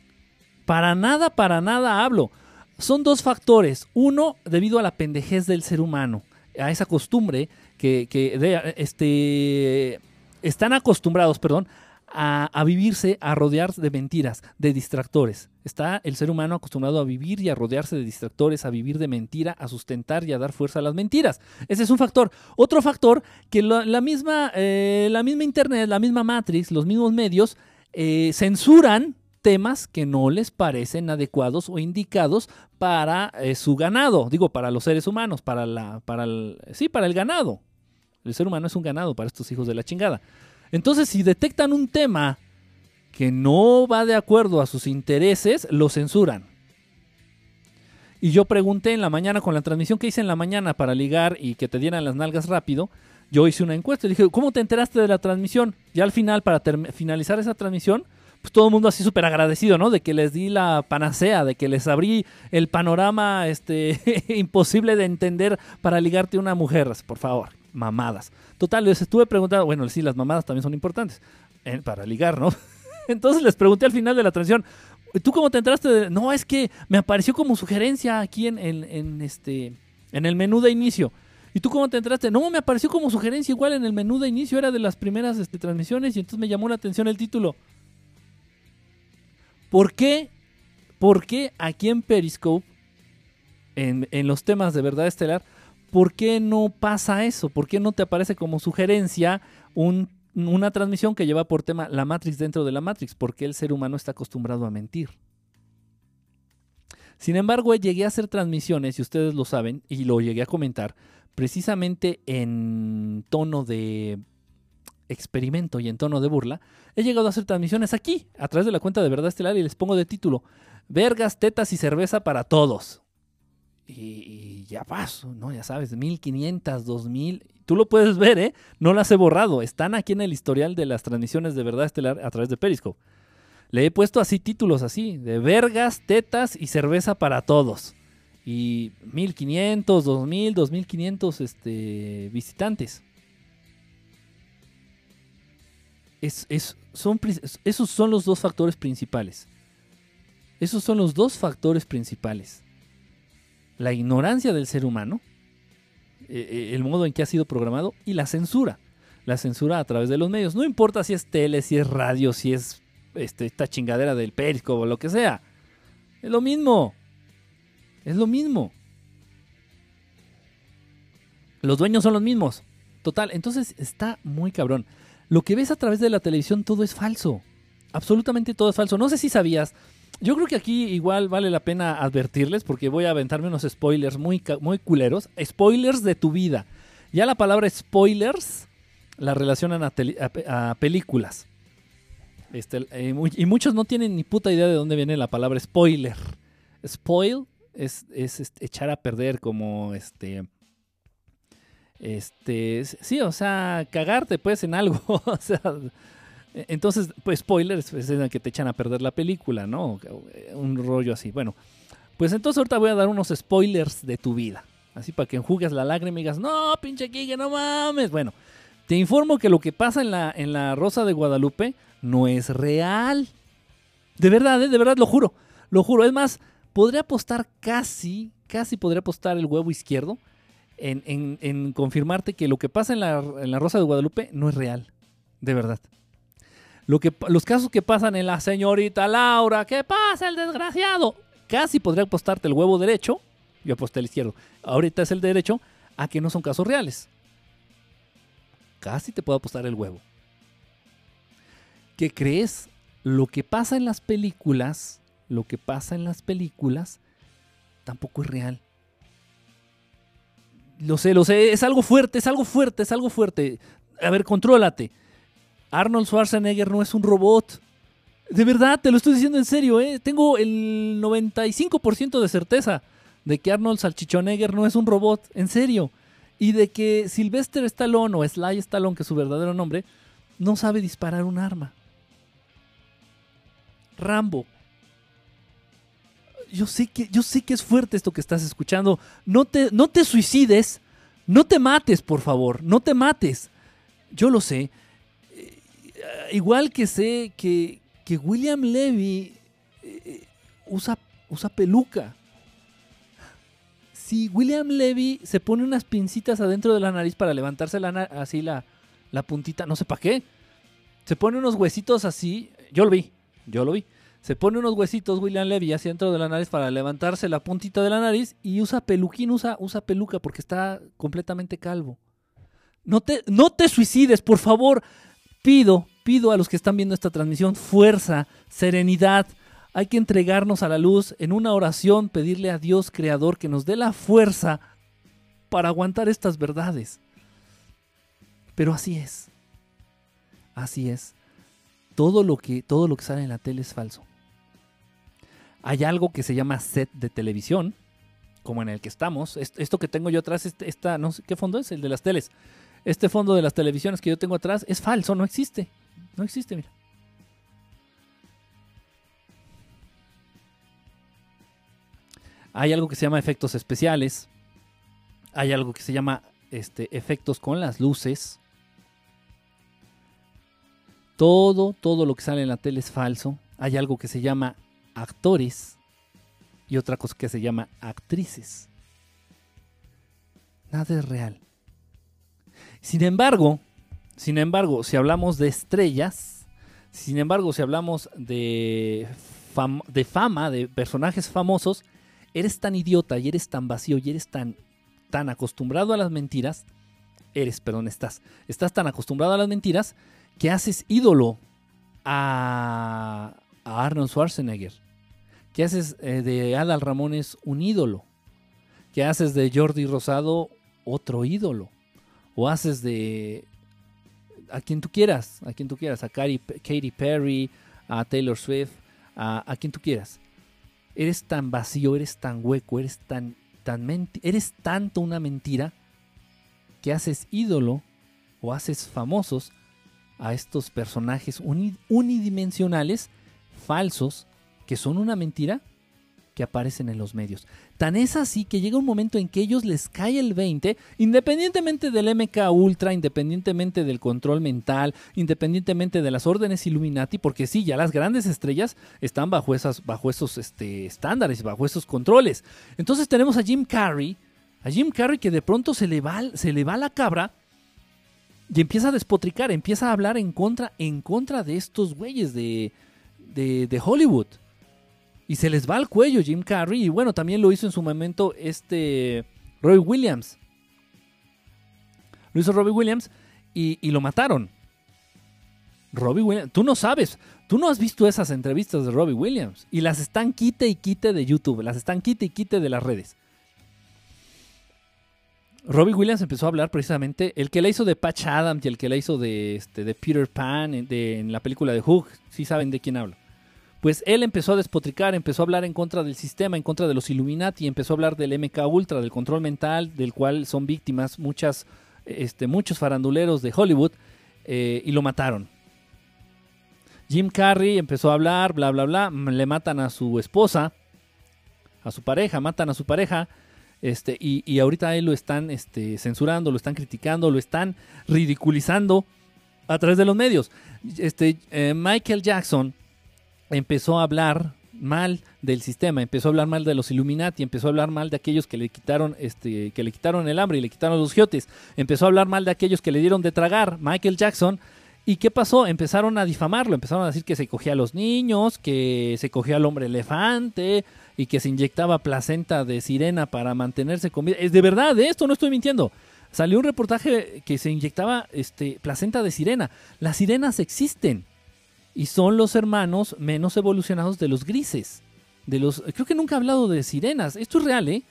Para nada, para nada hablo. Son dos factores. Uno, debido a la pendejez del ser humano, a esa costumbre que, este, están acostumbrados, perdón, a, vivirse, a rodearse de mentiras, de distractores. Está el ser humano acostumbrado a vivir y a rodearse de distractores, a vivir de mentira, a sustentar y a dar fuerza a las mentiras. Ese es un factor. Otro factor que la, la misma, eh, la misma Internet, la misma Matrix, los mismos medios eh, censuran temas que no les parecen adecuados o indicados para eh, su ganado, digo, para los seres humanos, para la, para el, sí, para el ganado. El ser humano es un ganado para estos hijos de la chingada. Entonces, si detectan un tema que no va de acuerdo a sus intereses, lo censuran. Y yo pregunté en la mañana, con la transmisión que hice en la mañana para ligar y que te dieran las nalgas rápido, yo hice una encuesta y dije, ¿cómo te enteraste de la transmisión? Y al final, para finalizar esa transmisión, pues todo el mundo así súper agradecido, ¿no? De que les di la panacea, de que les abrí el panorama este, imposible de entender para ligarte a una mujer, por favor, mamadas. Total, les estuve preguntando, bueno, sí, las mamadas también son importantes para ligar, ¿no? Entonces les pregunté al final de la transmisión, ¿tú cómo te enteraste? De... No, es que me apareció como sugerencia aquí en, en, este, en el menú de inicio. ¿Y tú cómo te enteraste? No, me apareció como sugerencia igual en el menú de inicio, era de las primeras este, transmisiones y entonces me llamó la atención el título. ¿Por qué? ¿Por qué aquí en Periscope, en, en, los temas de verdad estelar, por qué no pasa eso? ¿Por qué no te aparece como sugerencia un, una transmisión que lleva por tema la Matrix dentro de la Matrix? Porque el ser humano está acostumbrado a mentir. Sin embargo, llegué a hacer transmisiones, y ustedes lo saben, y lo llegué a comentar, precisamente en tono de experimento y en tono de burla, he llegado a hacer transmisiones aquí, a través de la cuenta de Verdad Estelar, y les pongo de título, Vergas, tetas y cerveza para todos. Y, ya paso, ¿no? Ya sabes, 1500, 2000. Tú lo puedes ver, ¿eh? No las he borrado. Están aquí en el historial de las transmisiones de Verdad Estelar a través de Periscope. Le he puesto así títulos así, de vergas, tetas y cerveza para todos. Y 1500, 2000, 2500 este, visitantes. Es, es, son, esos son los dos factores principales. Esos son los dos factores principales. La ignorancia del ser humano, eh, el modo en que ha sido programado y la censura. La censura a través de los medios. No importa si es tele, si es radio, si es este, esta chingadera del Periscope o lo que sea. Es lo mismo. Es lo mismo. Los dueños son los mismos. Total, entonces está muy cabrón. Lo que ves a través de la televisión todo es falso. Absolutamente todo es falso. No sé si sabías. Yo creo que aquí igual vale la pena advertirles porque voy a aventarme unos spoilers muy, muy culeros. Spoilers de tu vida. Ya la palabra spoilers la relacionan a, películas. Este, eh, y muchos no tienen ni puta idea de dónde viene la palabra spoiler. Spoil es, es, es echar a perder como este este, sí, o sea, cagarte pues en algo, o sea, entonces, pues spoilers es en el que te echan a perder la película, ¿no? Un rollo así. Bueno, pues entonces ahorita voy a dar unos spoilers de tu vida, así para que enjugues la lágrima y digas, no, pinche Kike, no mames. Bueno, te informo que lo que pasa en la, en la Rosa de Guadalupe no es real. De verdad, ¿eh? de verdad, lo juro, lo juro. Es más, podría apostar casi, casi podría apostar el huevo izquierdo en, confirmarte que lo que pasa en la, en la, Rosa de Guadalupe no es real, de verdad. Lo que, los casos que pasan en la señorita Laura, ¿qué pasa el desgraciado? Casi podría apostarte el huevo derecho, yo aposté el izquierdo, ahorita es el derecho, a que no son casos reales. Casi te puedo apostar el huevo. ¿Qué crees? Lo que pasa en las películas, lo que pasa en las películas, tampoco es real. Lo sé, lo sé, es algo fuerte, es algo fuerte, es algo fuerte. A ver, contrólate. Arnold Schwarzenegger no es un robot. De verdad, te lo estoy diciendo en serio, ¿eh? Tengo el 95% de certeza de que Arnold Salchichonegger no es un robot, en serio. Y de que Sylvester Stallone o Sly Stallone, que es su verdadero nombre, no sabe disparar un arma. Rambo, yo sé que, yo sé que es fuerte esto que estás escuchando. No te, no te suicides. No te mates, por favor. No te mates. Yo lo sé. Eh, igual que sé que, que William Levy eh, usa, usa peluca. Si William Levy se pone unas pincitas adentro de la nariz para levantarse la, así la, la puntita, no sé para qué. Se pone unos huesitos así. Yo lo vi, yo lo vi. Se pone unos huesitos William Levy hacia dentro de la nariz para levantarse la puntita de la nariz y usa peluquín, usa, usa peluca porque está completamente calvo. No te, no te suicides, por favor. Pido, pido a los que están viendo esta transmisión fuerza, serenidad. Hay que entregarnos a la luz en una oración, pedirle a Dios Creador que nos dé la fuerza para aguantar estas verdades. Pero así es. Así es. Todo lo que, todo lo que sale en la tele es falso. Hay algo que se llama set de televisión, como en el que estamos. Esto que tengo yo atrás, este, esta, no sé qué fondo es, el de las teles. Este fondo de las televisiones que yo tengo atrás es falso, no existe. No existe, mira. Hay algo que se llama efectos especiales. Hay algo que se llama este, efectos con las luces. Todo, todo lo que sale en la tele es falso. Hay algo que se llama actores y otra cosa que se llama actrices. Nada es real. Sin embargo, sin embargo, si hablamos de estrellas, sin embargo, si hablamos de, fama, de personajes famosos, eres tan idiota y eres tan vacío y eres tan, tan acostumbrado a las mentiras, eres, perdón, estás, estás tan acostumbrado a las mentiras que haces ídolo a, Arnold Schwarzenegger, que haces eh, de Adal Ramones un ídolo, que haces de Jordi Rosado otro ídolo, o haces de a quien tú quieras, a quien tú quieras, a Katy, Perry, a Taylor Swift, a, quien tú quieras. Eres tan vacío, eres tan hueco, eres tan, tan eres tanto una mentira que haces ídolo o haces famosos a estos personajes unidimensionales, falsos, que son una mentira, que aparecen en los medios. Tan es así que llega un momento en que ellos les cae el 20, independientemente del MK Ultra, independientemente del control mental, independientemente de las órdenes Illuminati, porque sí, ya las grandes estrellas están bajo, esas, bajo esos este, estándares, bajo esos controles. Entonces tenemos a Jim Carrey, a Jim Carrey que de pronto se le va, se le va la cabra y empieza a despotricar, empieza a hablar en contra, en contra de estos güeyes de, de, Hollywood. Y se les va al cuello Jim Carrey. Y bueno, también lo hizo en su momento este Robbie Williams. Lo hizo Robbie Williams y, y lo mataron. Robbie Williams, tú no sabes, tú no has visto esas entrevistas de Robbie Williams. Y las están quite y quite de YouTube, las están quite y quite de las redes. Robbie Williams empezó a hablar precisamente, el que la hizo de Patch Adams y el que la hizo de, este, de Peter Pan en la película de Hook, sí saben de quién hablo. Pues él empezó a despotricar, empezó a hablar en contra del sistema, en contra de los Illuminati, empezó a hablar del MK Ultra, del control mental, del cual son víctimas muchas, este, muchos faranduleros de Hollywood, eh, y lo mataron. Jim Carrey empezó a hablar, bla, bla, bla, le matan a su esposa, a su pareja, matan a su pareja, este, y, ahorita a él lo están este, censurando, lo están criticando, lo están ridiculizando a través de los medios. Este, eh, Michael Jackson empezó a hablar mal del sistema, empezó a hablar mal de los Illuminati, empezó a hablar mal de aquellos que le quitaron, este, que le quitaron el hambre y le quitaron los giotes, empezó a hablar mal de aquellos que le dieron de tragar. Michael Jackson ¿Y qué pasó? Empezaron a difamarlo, empezaron a decir que se cogía a los niños, que se cogía al hombre elefante y que se inyectaba placenta de sirena para mantenerse con vida. Es de verdad, de esto no estoy mintiendo. Salió un reportaje que se inyectaba este, placenta de sirena. Las sirenas existen y son los hermanos menos evolucionados de los grises. De los, creo que nunca he hablado de sirenas. Esto es real, ¿eh?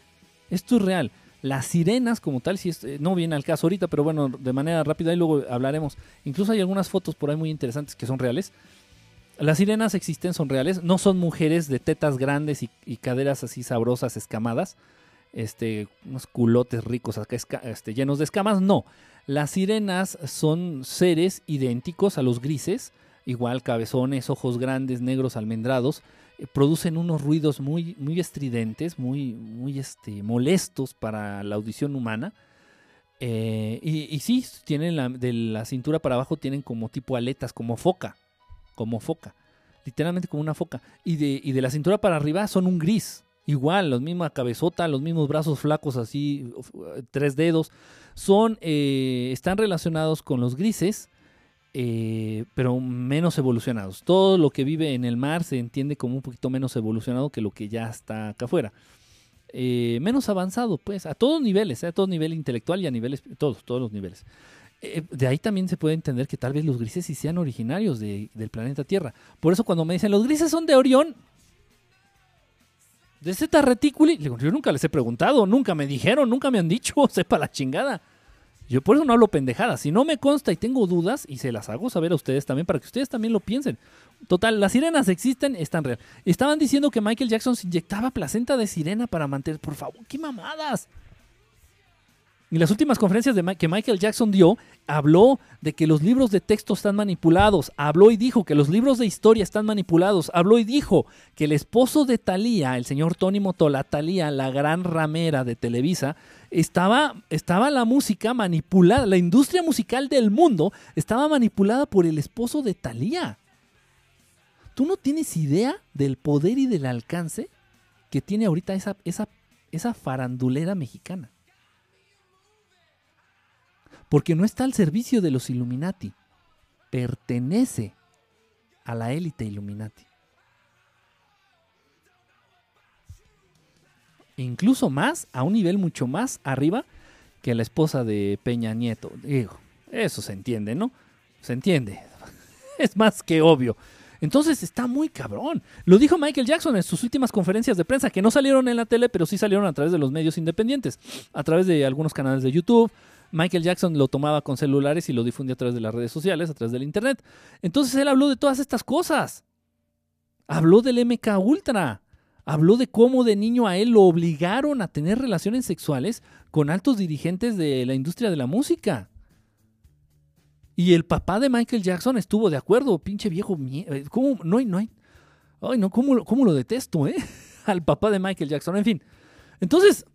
Esto es real. Las sirenas como tal, si eh, no viene al caso ahorita, pero bueno, de manera rápida y luego hablaremos. Incluso hay algunas fotos por ahí muy interesantes que son reales. Las sirenas existen, son reales. No son mujeres de tetas grandes y, caderas así sabrosas, escamadas. Este, unos culotes ricos este, llenos de escamas. No. Las sirenas son seres idénticos a los grises. Igual cabezones, ojos grandes, negros, almendrados eh, producen unos ruidos muy, muy estridentes, muy, muy este, molestos para la audición humana. Eh, y, sí, tienen la, de la cintura para abajo tienen como tipo aletas, como foca, como foca, literalmente como una foca. Y de, y de la cintura para arriba son un gris, igual, los misma cabezota, los mismos brazos flacos así, tres dedos. Son, eh, están relacionados con los grises eh, pero menos evolucionados. Todo lo que vive en el mar se entiende como un poquito menos evolucionado que lo que ya está acá afuera. Eh, menos avanzado, pues, a todos niveles, a todo nivel intelectual y a niveles, todos, todos los niveles. Eh, de ahí también se puede entender que tal vez los grises sí sean originarios de- del planeta Tierra. Por eso cuando me dicen, los grises son de Orión, de Zeta Reticuli, yo nunca les he preguntado, nunca me dijeron, nunca me han dicho, sepa la chingada. Yo por eso no hablo pendejadas. Si no me consta y tengo dudas, y se las hago saber a ustedes también, para que ustedes también lo piensen. Total, las sirenas existen, están real. Estaban diciendo que Michael Jackson se inyectaba placenta de sirena para mantener. Por favor, qué mamadas. En las últimas conferencias de que Michael Jackson dio, habló de que los libros de texto están manipulados, habló y dijo que los libros de historia están manipulados, habló y dijo que el esposo de Thalía, el señor Tony Motola, Thalía, la gran ramera de Televisa, estaba, estaba la música manipulada, la industria musical del mundo estaba manipulada por el esposo de Thalía. Tú no tienes idea del poder y del alcance que tiene ahorita esa, esa, esa farandulera mexicana. Porque no está al servicio de los Illuminati. Pertenece a la élite Illuminati. Incluso más, a un nivel mucho más arriba que la esposa de Peña Nieto. Digo, eso se entiende, ¿no? Se entiende. Es más que obvio. Entonces está muy cabrón. Lo dijo Michael Jackson en sus últimas conferencias de prensa, que no salieron en la tele, pero sí salieron a través de los medios independientes, a través de algunos canales de YouTube. Michael Jackson lo tomaba con celulares y lo difundía a través de las redes sociales, a través del Internet. Entonces él habló de todas estas cosas. Habló del MK Ultra. Habló de cómo de niño a él lo obligaron a tener relaciones sexuales con altos dirigentes de la industria de la música. Y el papá de Michael Jackson estuvo de acuerdo, pinche viejo. eh, ¿Cómo? No hay, no hay. Ay, no, ¿cómo, cómo lo detesto, eh? Al papá de Michael Jackson. En fin. Entonces,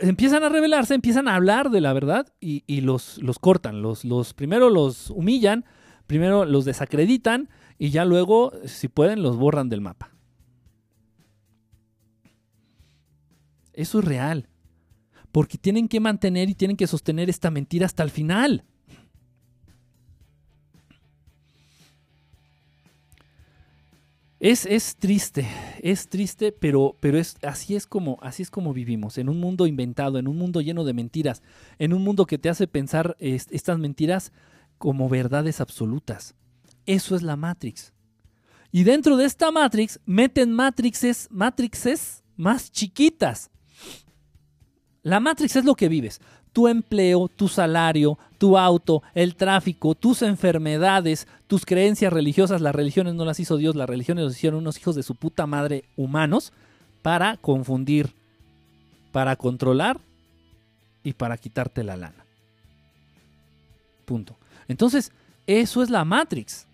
empiezan a revelarse, empiezan a hablar de la verdad y, y los, los cortan. Los, los, primero los humillan, primero los desacreditan y ya luego, si pueden, los borran del mapa. Eso es real. Porque tienen que mantener y tienen que sostener esta mentira hasta el final. Es, es triste, es triste, pero, pero es, así, es como, así es como vivimos, en un mundo inventado, en un mundo lleno de mentiras, en un mundo que te hace pensar es- estas mentiras como verdades absolutas. Eso es la Matrix. Y dentro de esta Matrix meten matrixes, matrixes más chiquitas. La Matrix es lo que vives. Tu empleo, tu salario, tu auto, el tráfico, tus enfermedades, tus creencias religiosas. Las religiones no las hizo Dios, las religiones los hicieron unos hijos de su puta madre humanos para confundir, para controlar y para quitarte la lana. Punto. Entonces, eso es la Matrix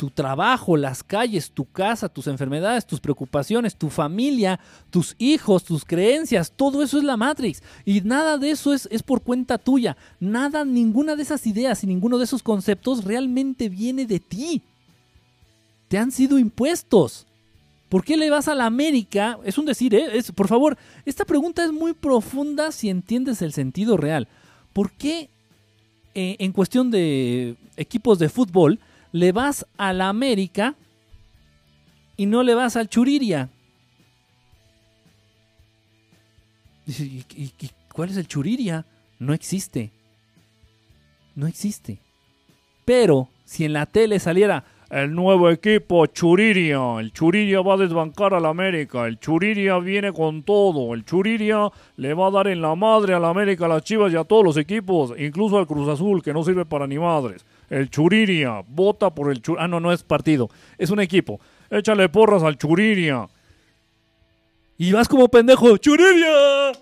tu trabajo, las calles, tu casa, tus enfermedades, tus preocupaciones, tu familia, tus hijos, tus creencias, todo eso es la Matrix. Y nada de eso es, es por cuenta tuya. Nada, ninguna de esas ideas y ninguno de esos conceptos realmente viene de ti. Te han sido impuestos. ¿Por qué le vas a la América? Es un decir, ¿eh? Es, por favor, esta pregunta es muy profunda si entiendes el sentido real. ¿Por qué eh, en cuestión de equipos de fútbol le vas a la América y no le vas al Churiria? ¿y, cuál es el Churiria? No existe. No existe. Pero si en la tele saliera el nuevo equipo Churiria, el Churiria va a desbancar al América, el Churiria viene con todo, el Churiria le va a dar en la madre a la América, a las Chivas y a todos los equipos, incluso al Cruz Azul que no sirve para ni madres. El Churiria, vota por el Churiria. Ah, no, no es partido, es un equipo. Échale porras al Churiria. Y vas como pendejo, ¡Churiria!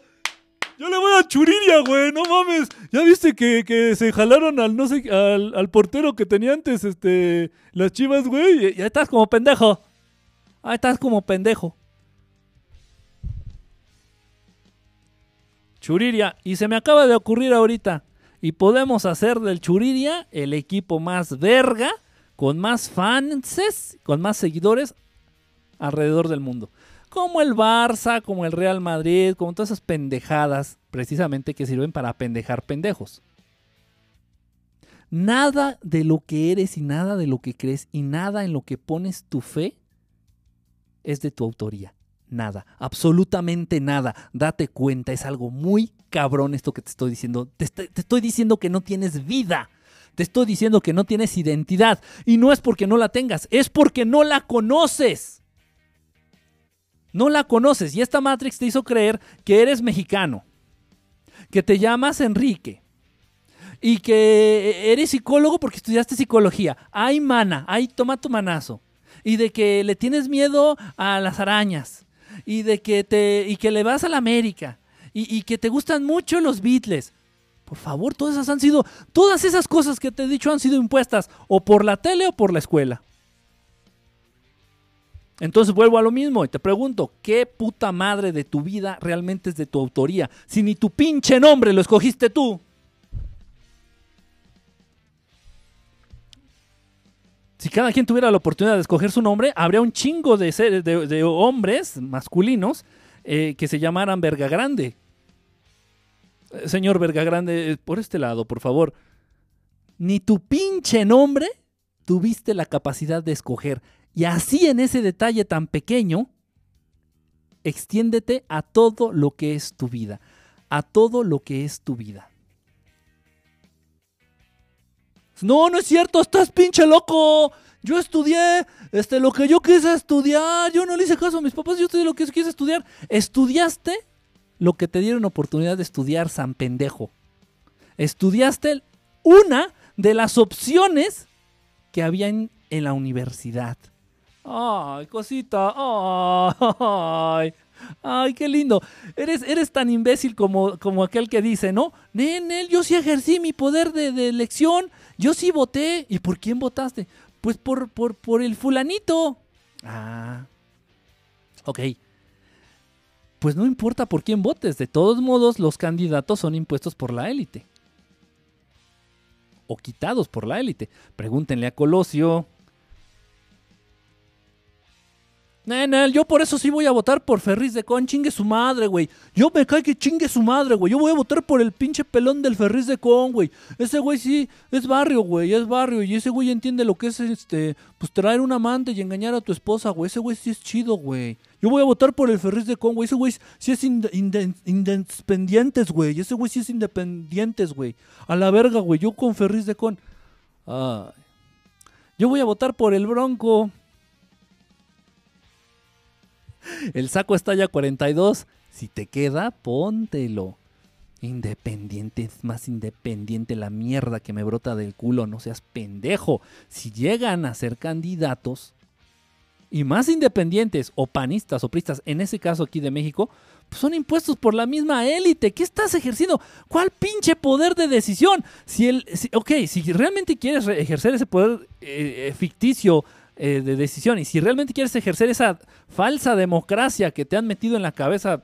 Yo le voy a Churiria, güey, no mames. ¿Ya viste que, que se jalaron al no sé al, al portero que tenía antes este las Chivas, güey? Ya estás como pendejo. Ahí estás como pendejo. Churiria, y se me acaba de ocurrir ahorita. Y podemos hacer del Churiria el equipo más verga, con más fans, con más seguidores alrededor del mundo como el Barça, como el Real Madrid, como todas esas pendejadas precisamente que sirven para pendejar pendejos. Nada de lo que eres y nada de lo que crees y nada en lo que pones tu fe es de tu autoría. Nada, absolutamente nada. Date cuenta, es algo muy cabrón esto que te estoy diciendo. Te, estoy- diciendo que no tienes vida. Te estoy diciendo que no tienes identidad. Y no es porque no la tengas, es porque no la conoces. No la conoces. Y esta Matrix te hizo creer que eres mexicano, que te llamas Enrique y que eres psicólogo porque estudiaste psicología. Ay, mana, ay, toma tu manazo. Y de que le tienes miedo a las arañas. Y de que te. y que le vas a la América. Y, y que te gustan mucho los Beatles. Por favor, todas esas han sido. Todas esas cosas que te he dicho han sido impuestas. O por la tele o por la escuela. Entonces vuelvo a lo mismo y te pregunto, ¿qué puta madre de tu vida realmente es de tu autoría? Si ni tu pinche nombre lo escogiste tú. Si cada quien tuviera la oportunidad de escoger su nombre, habría un chingo de, seres, de, hombres masculinos eh, que se llamaran Verga Grande. Eh, Señor Verga Grande, eh, por este lado, por favor. Ni tu pinche nombre tuviste la capacidad de escoger. Y así en ese detalle tan pequeño, extiéndete a todo lo que es tu vida. A todo lo que es tu vida. No, no es cierto, estás pinche loco. Yo estudié este, lo que yo quise estudiar. Yo no le hice caso a mis papás, yo estudié lo que quise estudiar. Estudiaste lo que te dieron oportunidad de estudiar, San Pendejo. Estudiaste una de las opciones que había en, la universidad. Ay, cosita. Ay. Ay, qué lindo. Eres, eres tan imbécil como, como aquel que dice, ¿no? Nenel, yo sí ejercí mi poder de, de elección. Yo sí voté. ¿Y por quién votaste? Pues por, por, por el fulanito. Ah. Ok. Pues no importa por quién votes. De todos modos, los candidatos son impuestos por la élite. O quitados por la élite. Pregúntenle a Colosio. Nenel, yo por eso sí voy a votar por Ferris de Con. Chingue su madre, güey. Yo me cae que chingue su madre, güey. Yo voy a votar por el pinche pelón del Ferris de Con, güey. Ese güey sí es barrio, güey. Es barrio. Y ese güey entiende lo que es este. Pues traer un amante y engañar a tu esposa, güey. Ese güey sí es chido, güey. Yo voy a votar por el Ferris de Con, güey. Ese güey sí es inde- inde- independientes, güey. Ese güey sí es independientes, güey. A la verga, güey. Yo con Ferris de Con. Ay. Yo voy a votar por el Bronco. El saco está ya 42. Si te queda, póntelo. Independiente, es más independiente la mierda que me brota del culo, no seas pendejo. Si llegan a ser candidatos, y más independientes, o panistas, o pristas, en ese caso aquí de México, pues son impuestos por la misma élite. ¿Qué estás ejerciendo? ¿Cuál pinche poder de decisión? Si el, si- ok, si realmente quieres re- ejercer ese poder eh, eh, ficticio eh, de decisión y si realmente quieres ejercer esa falsa democracia que te han metido en la cabeza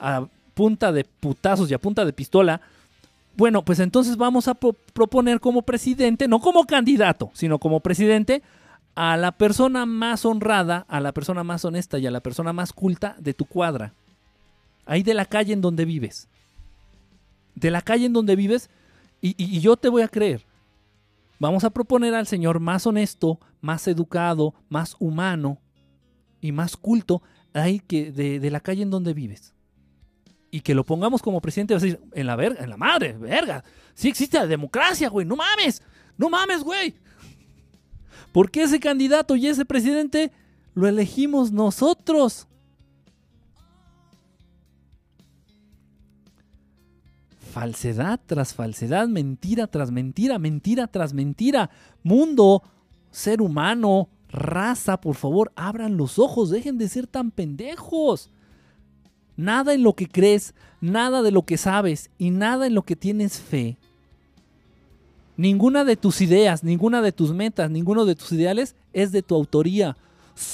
a punta de putazos y a punta de pistola, bueno, pues entonces vamos a pro- proponer como presidente, no como candidato, sino como presidente, a la persona más honrada, a la persona más honesta y a la persona más culta de tu cuadra. Ahí de la calle en donde vives. De la calle en donde vives y yo te voy a creer. Vamos a proponer al señor más honesto, más educado, más humano y más culto ahí que de, de la calle en donde vives. Y que lo pongamos como presidente, vas a decir, en la verga, en la madre, verga. Sí existe la democracia, güey, no mames, no mames, güey. Porque ese candidato y ese presidente lo elegimos nosotros. Falsedad tras falsedad, mentira tras mentira, mentira tras mentira. Mundo, ser humano, raza, por favor, abran los ojos, dejen de ser tan pendejos. Nada en lo que crees, nada de lo que sabes y nada en lo que tienes fe. Ninguna de tus ideas, ninguna de tus metas, ninguno de tus ideales es de tu autoría.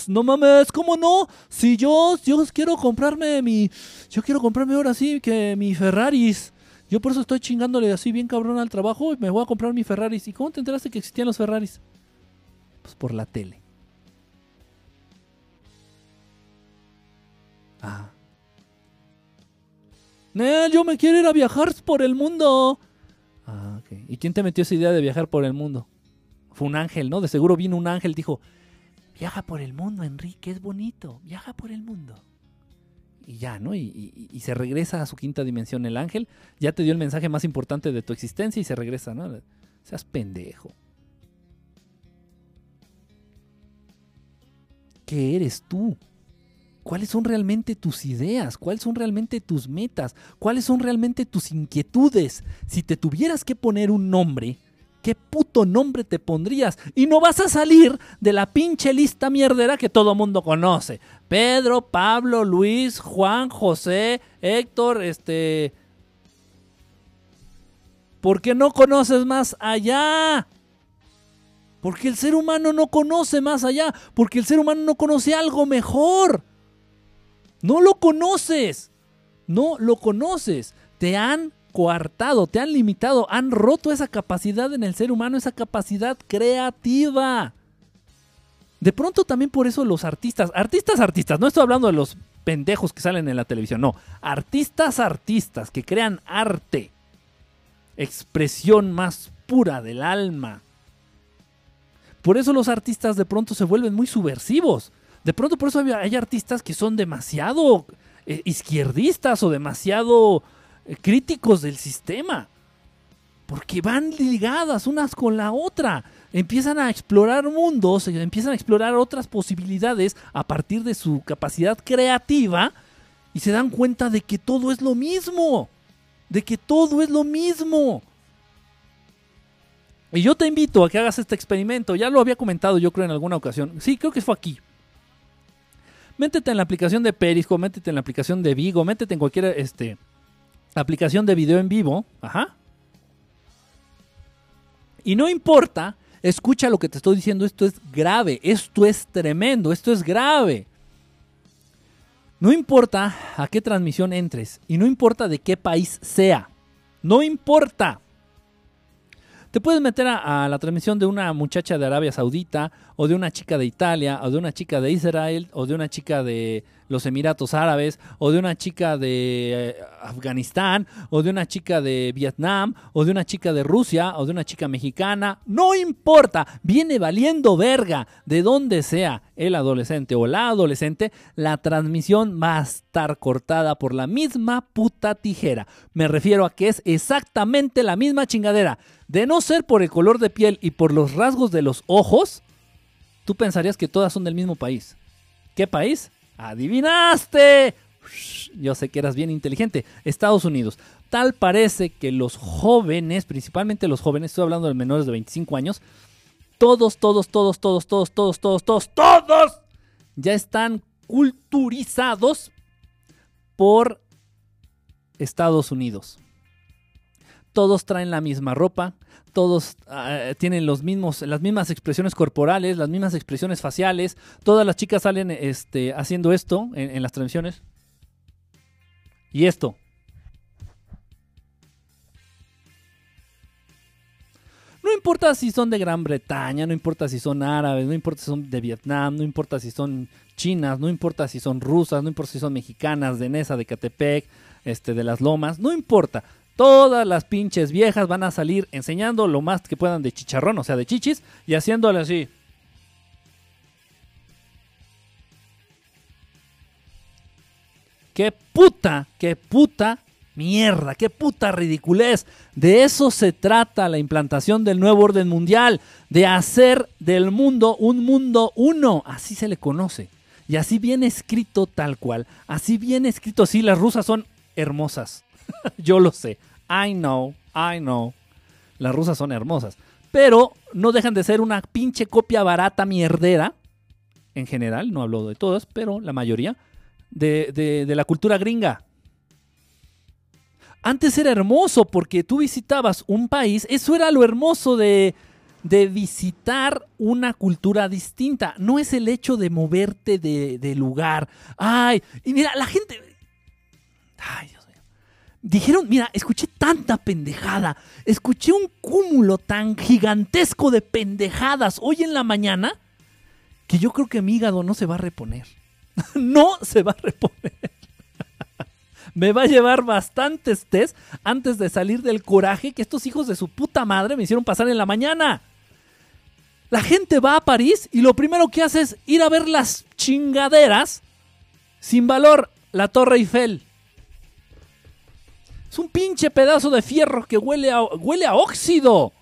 No mames, ¿cómo no? Si yo, yo quiero comprarme mi. Yo quiero comprarme ahora sí que mi Ferraris. Yo por eso estoy chingándole así bien cabrón al trabajo y me voy a comprar mi Ferraris. ¿Y cómo te enteraste que existían los Ferraris? Pues por la tele. Ah. Nel, yo me quiero ir a viajar por el mundo. Ah, ok. ¿Y quién te metió esa idea de viajar por el mundo? Fue un ángel, ¿no? De seguro vino un ángel, dijo, viaja por el mundo, Enrique, es bonito, viaja por el mundo. Y ya, ¿no? Y, y, se regresa a su quinta dimensión el ángel, ya te dio el mensaje más importante de tu existencia y se regresa, ¿no? Seas pendejo. ¿Qué eres tú? ¿Cuáles son realmente tus ideas? ¿Cuáles son realmente tus metas? ¿Cuáles son realmente tus inquietudes? Si te tuvieras que poner un nombre, ¿qué puto nombre te pondrías? Y no vas a salir de la pinche lista mierdera que todo mundo conoce. Pedro, Pablo, Luis, Juan, José, Héctor, este... ¿Por qué no conoces más allá? Porque el ser humano no conoce más allá, porque el ser humano no conoce algo mejor. No lo conoces. No lo conoces. Te han coartado, te han limitado, han roto esa capacidad en el ser humano, esa capacidad creativa. De pronto también por eso los artistas, artistas, artistas, no estoy hablando de los pendejos que salen en la televisión, no, artistas, artistas que crean arte, expresión más pura del alma. Por eso los artistas de pronto se vuelven muy subversivos. De pronto por eso hay, artistas que son demasiado eh, izquierdistas o demasiado eh, críticos del sistema. Porque van ligadas unas con la otra. Empiezan a explorar mundos, empiezan a explorar otras posibilidades a partir de su capacidad creativa y se dan cuenta de que todo es lo mismo. De que todo es lo mismo. Y yo te invito a que hagas este experimento. Ya lo había comentado yo creo en alguna ocasión. Sí, creo que fue aquí métete en la aplicación de Periscope, métete en la aplicación de Vigo, métete en cualquier este, aplicación de video en vivo. Ajá. Y no importa, escucha lo que te estoy diciendo, esto es grave, esto es tremendo, esto es grave. No importa a qué transmisión entres y no importa de qué país sea. No importa. Te puedes meter a, la transmisión de una muchacha de Arabia Saudita, o de una chica de Italia, o de una chica de Israel, o de una chica de los Emiratos Árabes, o de una chica de eh, Afganistán, o de una chica de Vietnam, o de una chica de Rusia, o de una chica mexicana. No importa, viene valiendo verga de donde sea el adolescente o la adolescente, la transmisión va a estar cortada por la misma puta tijera. Me refiero a que es exactamente la misma chingadera. De no ser por el color de piel y por los rasgos de los ojos, tú pensarías que todas son del mismo país. ¿Qué país? ¡Adivinaste! Yo sé que eras bien inteligente. Estados Unidos. Tal parece que los jóvenes, principalmente los jóvenes, estoy hablando de menores de 25 años, todos, todos, todos, todos, todos, todos, todos, todos, todos, ya están culturizados por Estados Unidos. Todos traen la misma ropa, todos ah, tienen los mismos, las mismas expresiones corporales, las mismas expresiones faciales. Todas las chicas salen este, haciendo esto en, las transmisiones. Y esto. No importa si son de Gran Bretaña, no importa si son árabes, no importa si son de Vietnam, no importa si son chinas, no importa si son rusas, no importa si son mexicanas, de Nesa, de Catepec, este, de las Lomas, no importa. Todas las pinches viejas van a salir enseñando lo más que puedan de chicharrón, o sea, de chichis, y haciéndole así. ¡Qué puta, qué puta mierda, qué puta ridiculez! De eso se trata la implantación del nuevo orden mundial, de hacer del mundo un mundo uno, así se le conoce. Y así viene escrito tal cual, así viene escrito, sí, las rusas son hermosas, Yo lo sé. I know, I know. Las rusas son hermosas. Pero no dejan de ser una pinche copia barata mierdera. En general, no hablo de todas, pero la mayoría. De, la cultura gringa. Antes era hermoso porque tú visitabas un país. Eso era lo hermoso de, visitar una cultura distinta. No es el hecho de moverte de, de lugar. Ay, y mira, la gente. Ay, Dios dijeron, mira, escuché tanta pendejada, escuché un cúmulo tan gigantesco de pendejadas hoy en la mañana que yo creo que mi hígado no se va a reponer. no se va a reponer. me va a llevar bastantes test antes de salir del coraje que estos hijos de su puta madre me hicieron pasar en la mañana. La gente va a París y lo primero que hace es ir a ver las chingaderas sin valor, la Torre Eiffel. Es un pinche pedazo de fierro que huele a, huele a óxido.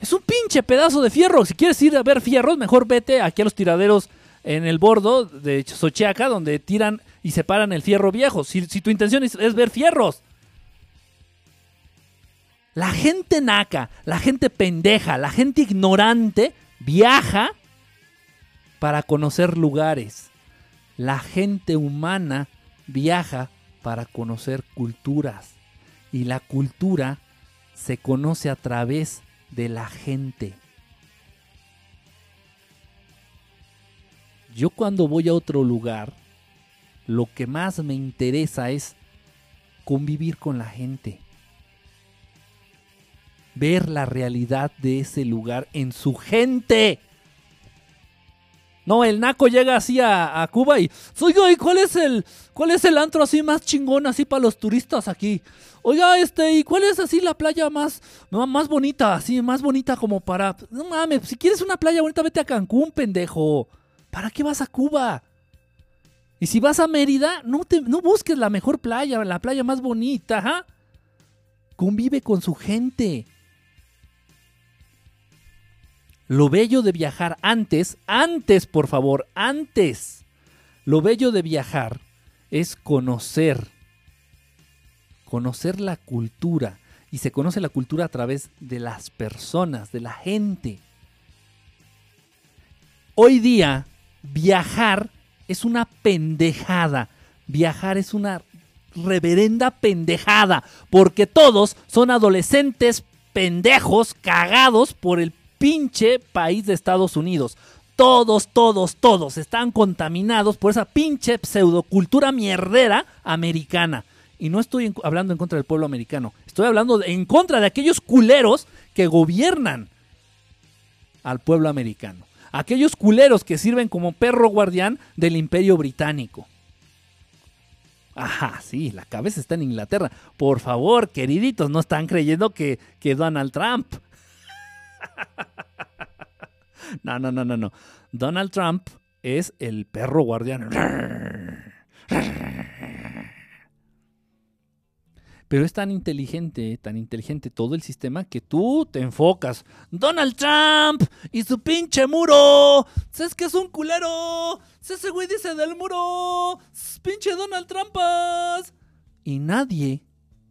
Es un pinche pedazo de fierro. Si quieres ir a ver fierros, mejor vete aquí a los tiraderos en el bordo de Xochiaca, donde tiran y separan el fierro viejo. Si, tu intención es, es ver fierros. La gente naca, la gente pendeja, la gente ignorante viaja para conocer lugares. La gente humana viaja para conocer culturas. Y la cultura se conoce a través de la gente. Yo cuando voy a otro lugar, lo que más me interesa es convivir con la gente. Ver la realidad de ese lugar en su gente. No, el naco llega así a, Cuba y. Oiga, ¿y cuál es el. cuál es el antro así más chingón así para los turistas aquí? Oiga, este, ¿y cuál es así la playa más, más bonita? Así, más bonita como para. No mames, si quieres una playa bonita, vete a Cancún, pendejo. ¿Para qué vas a Cuba? Y si vas a Mérida, no, te, no busques la mejor playa, la playa más bonita, ¿ja? Convive con su gente. Lo bello de viajar antes, antes, por favor, antes. Lo bello de viajar es conocer. Conocer la cultura. Y se conoce la cultura a través de las personas, de la gente. Hoy día viajar es una pendejada. Viajar es una reverenda pendejada. Porque todos son adolescentes pendejos cagados por el pinche país de Estados Unidos. Todos, todos, todos están contaminados por esa pinche pseudocultura mierdera americana. Y no estoy hablando en contra del pueblo americano. Estoy hablando en contra de aquellos culeros que gobiernan al pueblo americano aquellos culeros que sirven como perro guardián del imperio británico. Ajá, sí, la cabeza está en Inglaterra. Por favor, queriditos, no están creyendo que, que Donald Trump. No, no, no, no, no. Donald Trump es el perro guardián. Pero es tan inteligente, tan inteligente todo el sistema que tú te enfocas. Donald Trump y su pinche muro. ¿Sabes que es un culero? Ese güey dice del muro. Pinche Donald Trumpas. Y nadie,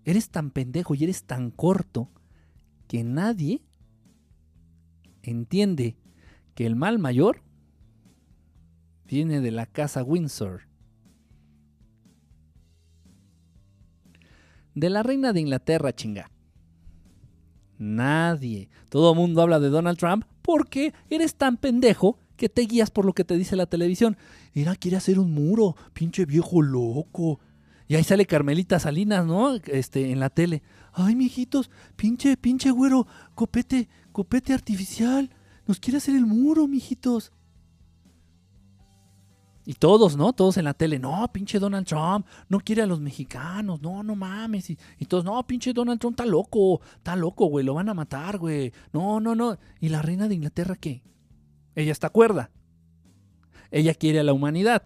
eres tan pendejo y eres tan corto que nadie entiende que el mal mayor viene de la casa Windsor. de la reina de Inglaterra, chinga. Nadie. Todo el mundo habla de Donald Trump porque eres tan pendejo que te guías por lo que te dice la televisión. Mira, quiere hacer un muro, pinche viejo loco. Y ahí sale Carmelita Salinas, ¿no? Este, en la tele. Ay, mijitos, pinche, pinche güero, copete, copete artificial. Nos quiere hacer el muro, mijitos. Y todos, ¿no? Todos en la tele, no, pinche Donald Trump, no quiere a los mexicanos, no, no mames. Y, todos, no, pinche Donald Trump está loco, está loco, güey, lo van a matar, güey. No, no, no. ¿Y la reina de Inglaterra qué? Ella está cuerda. Ella quiere a la humanidad.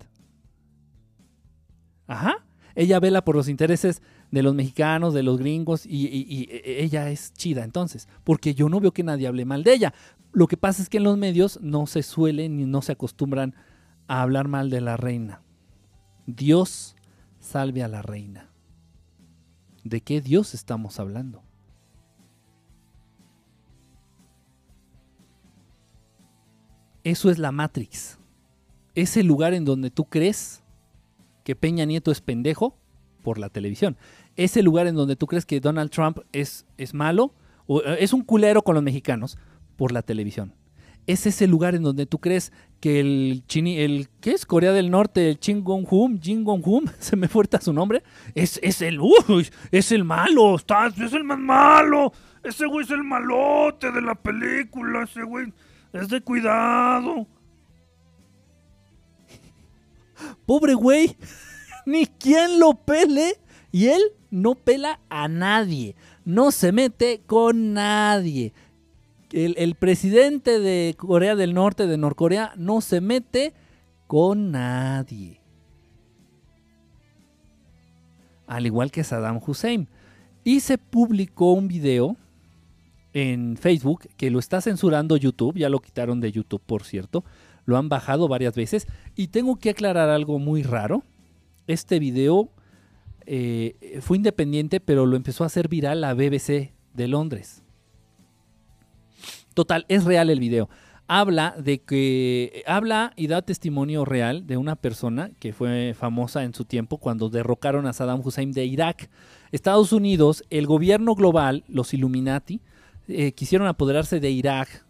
Ajá. Ella vela por los intereses de los mexicanos, de los gringos, y, y ella es chida entonces, porque yo no veo que nadie hable mal de ella. Lo que pasa es que en los medios no se suelen ni no se acostumbran a hablar mal de la reina. Dios salve a la reina. ¿De qué Dios estamos hablando? Eso es la Matrix. Es el lugar en donde tú crees que Peña Nieto es pendejo por la televisión. Es el lugar en donde tú crees que Donald Trump es, es malo o eh, es un culero con los mexicanos por la televisión es ese lugar en donde tú crees que el chini, el ¿qué es? Corea del Norte, el Ching Gong Hum, Jin Gong Hum, se me fuerza su nombre, es, es el, uy, es el malo, está, es el más malo, ese güey es el malote de la película, ese güey es de cuidado. Pobre güey, ni quien lo pele. Y él no pela a nadie, no se mete con nadie. El, el presidente de Corea del Norte, de Norcorea, no se mete con nadie. Al igual que Saddam Hussein. Y se publicó un video en Facebook que lo está censurando YouTube, ya lo quitaron de YouTube por cierto, lo han bajado varias veces y tengo que aclarar algo muy raro. Este video eh, fue independiente pero lo empezó a hacer viral la BBC de Londres. Total, es real el video. Habla de que habla y da testimonio real de una persona que fue famosa en su tiempo cuando derrocaron a Saddam Hussein de Irak. Estados Unidos, el gobierno global, los Illuminati, eh, quisieron apoderarse de Irak,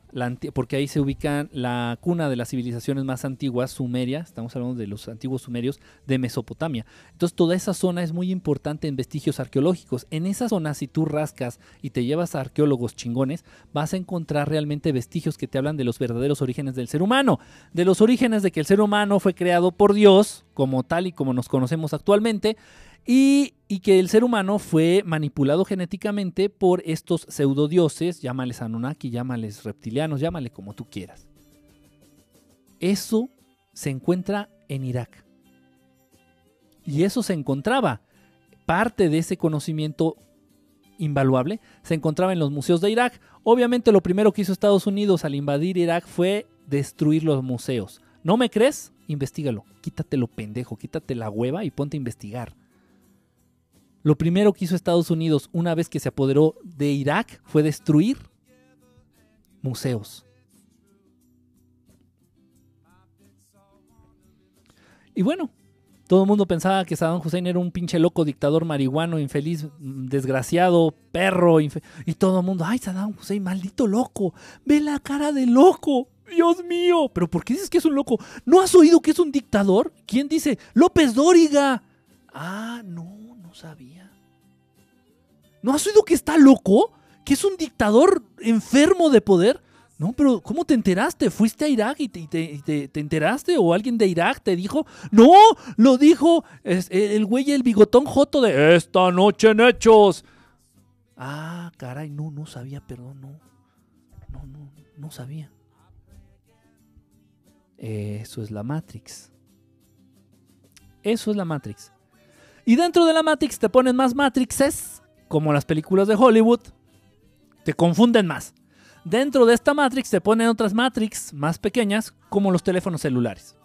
porque ahí se ubica la cuna de las civilizaciones más antiguas, Sumeria, estamos hablando de los antiguos sumerios de Mesopotamia. Entonces toda esa zona es muy importante en vestigios arqueológicos. En esa zona, si tú rascas y te llevas a arqueólogos chingones, vas a encontrar realmente vestigios que te hablan de los verdaderos orígenes del ser humano, de los orígenes de que el ser humano fue creado por Dios, como tal y como nos conocemos actualmente, y, que el ser humano fue manipulado genéticamente por estos pseudodioses, llámales Anunnaki, llámales reptilianos, llámale como tú quieras. Eso se encuentra en Irak. Y eso se encontraba, parte de ese conocimiento invaluable, se encontraba en los museos de Irak. Obviamente lo primero que hizo Estados Unidos al invadir Irak fue destruir los museos. ¿No me crees? Investígalo. Quítate pendejo, quítate la hueva y ponte a investigar. Lo primero que hizo Estados Unidos una vez que se apoderó de Irak fue destruir museos. Y bueno, todo el mundo pensaba que Saddam Hussein era un pinche loco, dictador marihuano, infeliz, desgraciado, perro. y todo el mundo, ay, Saddam Hussein, maldito loco. Ve la cara de loco. Dios mío. Pero ¿por qué dices que es un loco? ¿No has oído que es un dictador? ¿Quién dice? López Dóriga. Ah, no sabía. ¿No has oído que está loco? ¿Que es un dictador enfermo de poder? No, pero ¿cómo te enteraste? ¿Fuiste a Irak y te, enteraste? ¿O alguien de Irak te dijo? No, lo dijo el güey, el bigotón joto de esta noche en hechos. Ah, caray, no, no sabía, perdón, no. No, no, no sabía. Eso es la Matrix. Eso es la Matrix. Y dentro de la Matrix te ponen más Matrixes, como las películas de Hollywood. Te confunden más. Dentro de esta Matrix te ponen otras Matrix más pequeñas, como los teléfonos celulares.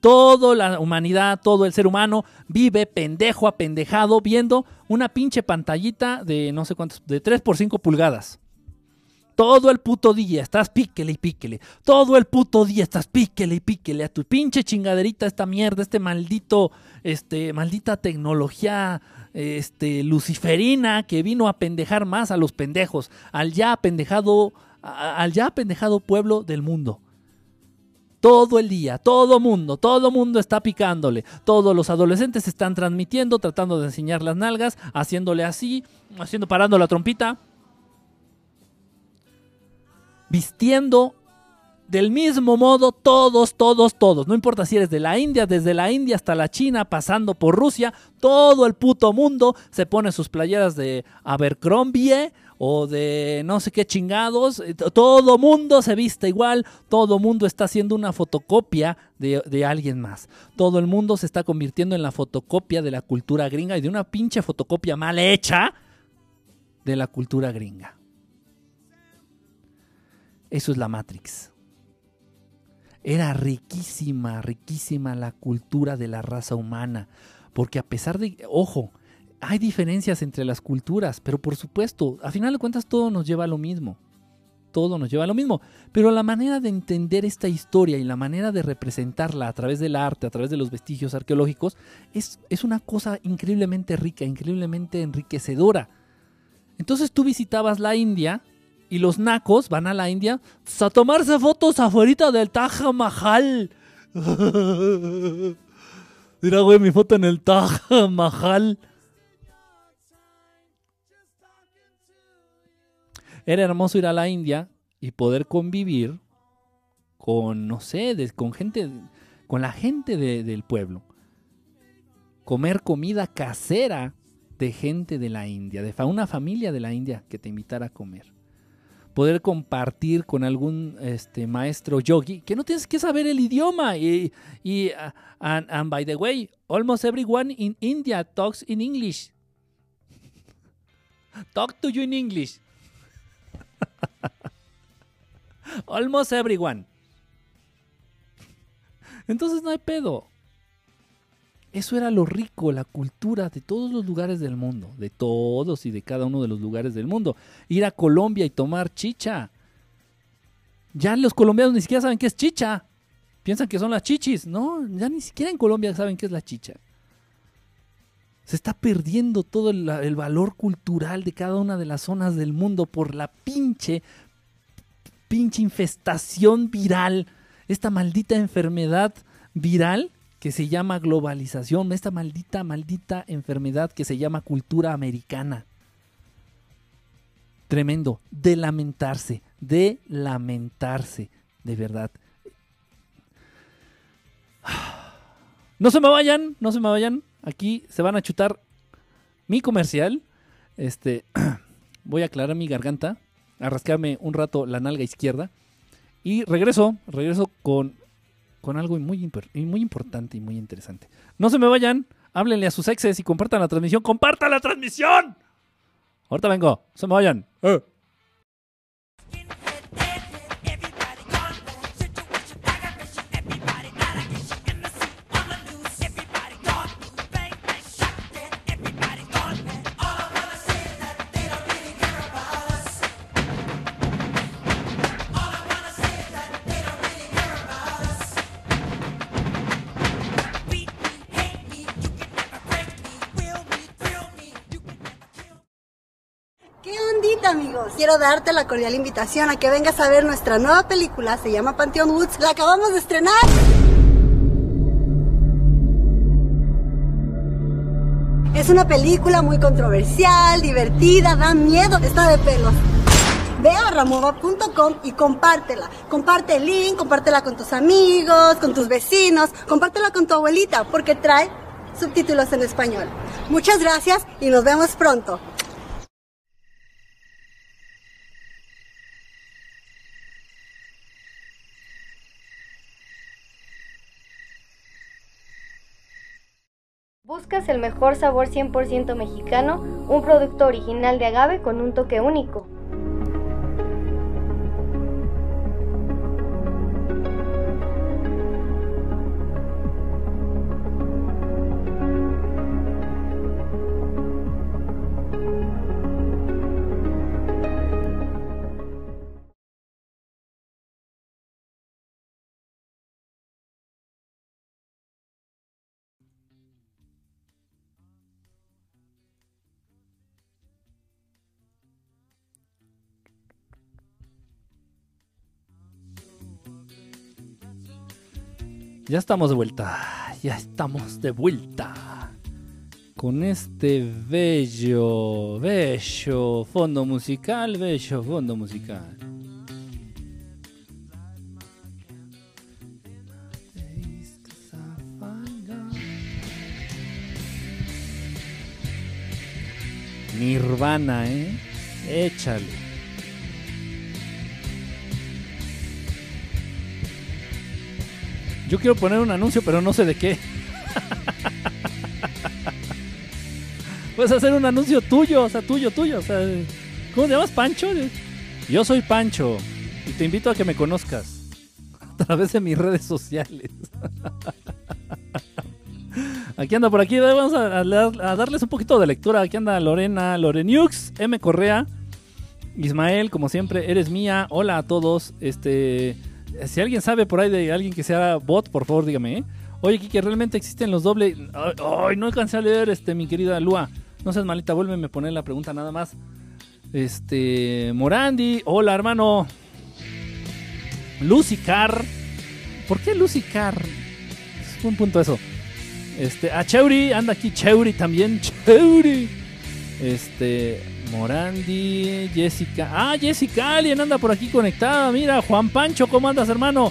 Toda la humanidad, todo el ser humano vive pendejo, apendejado, viendo una pinche pantallita de no sé cuántos, de 3 por 5 pulgadas. Todo el puto día estás píquele y píquele. Todo el puto día estás píquele y píquele a tu pinche chingaderita, esta mierda, este maldito, este, maldita tecnología, este, luciferina que vino a pendejar más a los pendejos, al ya pendejado, al ya pendejado pueblo del mundo. Todo el día, todo mundo, todo mundo está picándole. Todos los adolescentes están transmitiendo, tratando de enseñar las nalgas, haciéndole así, haciendo parando la trompita vistiendo del mismo modo todos, todos, todos. No importa si eres de la India, desde la India hasta la China, pasando por Rusia, todo el puto mundo se pone sus playeras de Abercrombie o de no sé qué chingados. Eh, todo mundo se viste igual, todo mundo está haciendo una fotocopia de, de alguien más. Todo el mundo se está convirtiendo en la fotocopia de la cultura gringa y de una pinche fotocopia mal hecha de la cultura gringa. Eso es la Matrix. Era riquísima, riquísima la cultura de la raza humana. Porque a pesar de, ojo, hay diferencias entre las culturas, pero por supuesto, a final de cuentas todo nos lleva a lo mismo. Todo nos lleva a lo mismo. Pero la manera de entender esta historia y la manera de representarla a través del arte, a través de los vestigios arqueológicos, es, es una cosa increíblemente rica, increíblemente enriquecedora. Entonces tú visitabas la India y los nacos van a la India a tomarse fotos afuera del Taj Mahal. Mira, güey, mi foto en el Taj Mahal. Era hermoso ir a la India y poder convivir con, no sé, con gente, con la gente del pueblo. comer comida casera de gente de la India, de una familia de la India que te invitara a comer. Poder compartir con algún este, maestro yogi que no tienes que saber el idioma. Y, y and, and by the way, almost everyone in India talks in English. Talk to you in English. Almost everyone. Entonces no hay pedo. Eso era lo rico, la cultura de todos los lugares del mundo, de todos y de cada uno de los lugares del mundo. Ir a Colombia y tomar chicha. Ya los colombianos ni siquiera saben qué es chicha. Piensan que son las chichis. No, ya ni siquiera en Colombia saben qué es la chicha. Se está perdiendo todo el, el, valor cultural de cada una de las zonas del mundo por la pinche, pinche infestación viral. Esta maldita enfermedad viral que se llama globalización, esta maldita, maldita enfermedad que se llama cultura americana. Tremendo, de lamentarse, de lamentarse, de verdad. No se me vayan, no se me vayan. Aquí se van a chutar mi comercial. Este, voy a aclarar mi garganta, a rascarme un rato la nalga izquierda. Y regreso, regreso con, con algo muy, muy importante y muy interesante. No se me vayan, háblenle a sus exes y compartan la transmisión. ¡Compartan la transmisión! Ahorita vengo, se me vayan. Eh. Darte la cordial invitación a que vengas a ver nuestra nueva película, se llama Pantheon Woods, la acabamos de estrenar. Es una película muy controversial, divertida, da miedo, está de pelos. Ve a ramova.com y compártela. Comparte el link, compártela con tus amigos, con tus vecinos, compártela con tu abuelita, porque trae subtítulos en español. Muchas gracias y nos vemos pronto. ¿Buscas el mejor sabor 100% mexicano? Un producto original de agave con un toque único. Ya estamos de vuelta, ya estamos de vuelta con este bello, bello fondo musical, bello fondo musical. Nirvana, ¿eh? Échale. Yo quiero poner un anuncio, pero no sé de qué. Puedes hacer un anuncio tuyo, o sea, tuyo, tuyo. O sea, ¿cómo te llamas, Pancho? Yo soy Pancho y te invito a que me conozcas a través de mis redes sociales. Aquí anda por aquí, vamos a, darles un poquito de lectura. Aquí anda Lorena, Loreniux, M Correa, Ismael, como siempre, eres mía. Hola a todos. Este si alguien sabe por ahí de alguien que sea bot, por favor dígame, ¿eh? Oye, Kike, ¿realmente existen los dobles? Ay, no alcancé a leer, este, mi querida Lua. No seas malita, vuélveme a poner la pregunta nada más. Este, Morandi, hola hermano. Lucy Car. ¿Por qué Lucy Car? Es un punto eso. Este, a Cheuri, anda aquí Cheuri también. Cheuri. Este, Morandi, Jessica. Ah, Jessica Alien anda por aquí conectada. Mira, Juan Pancho, ¿cómo andas, hermano?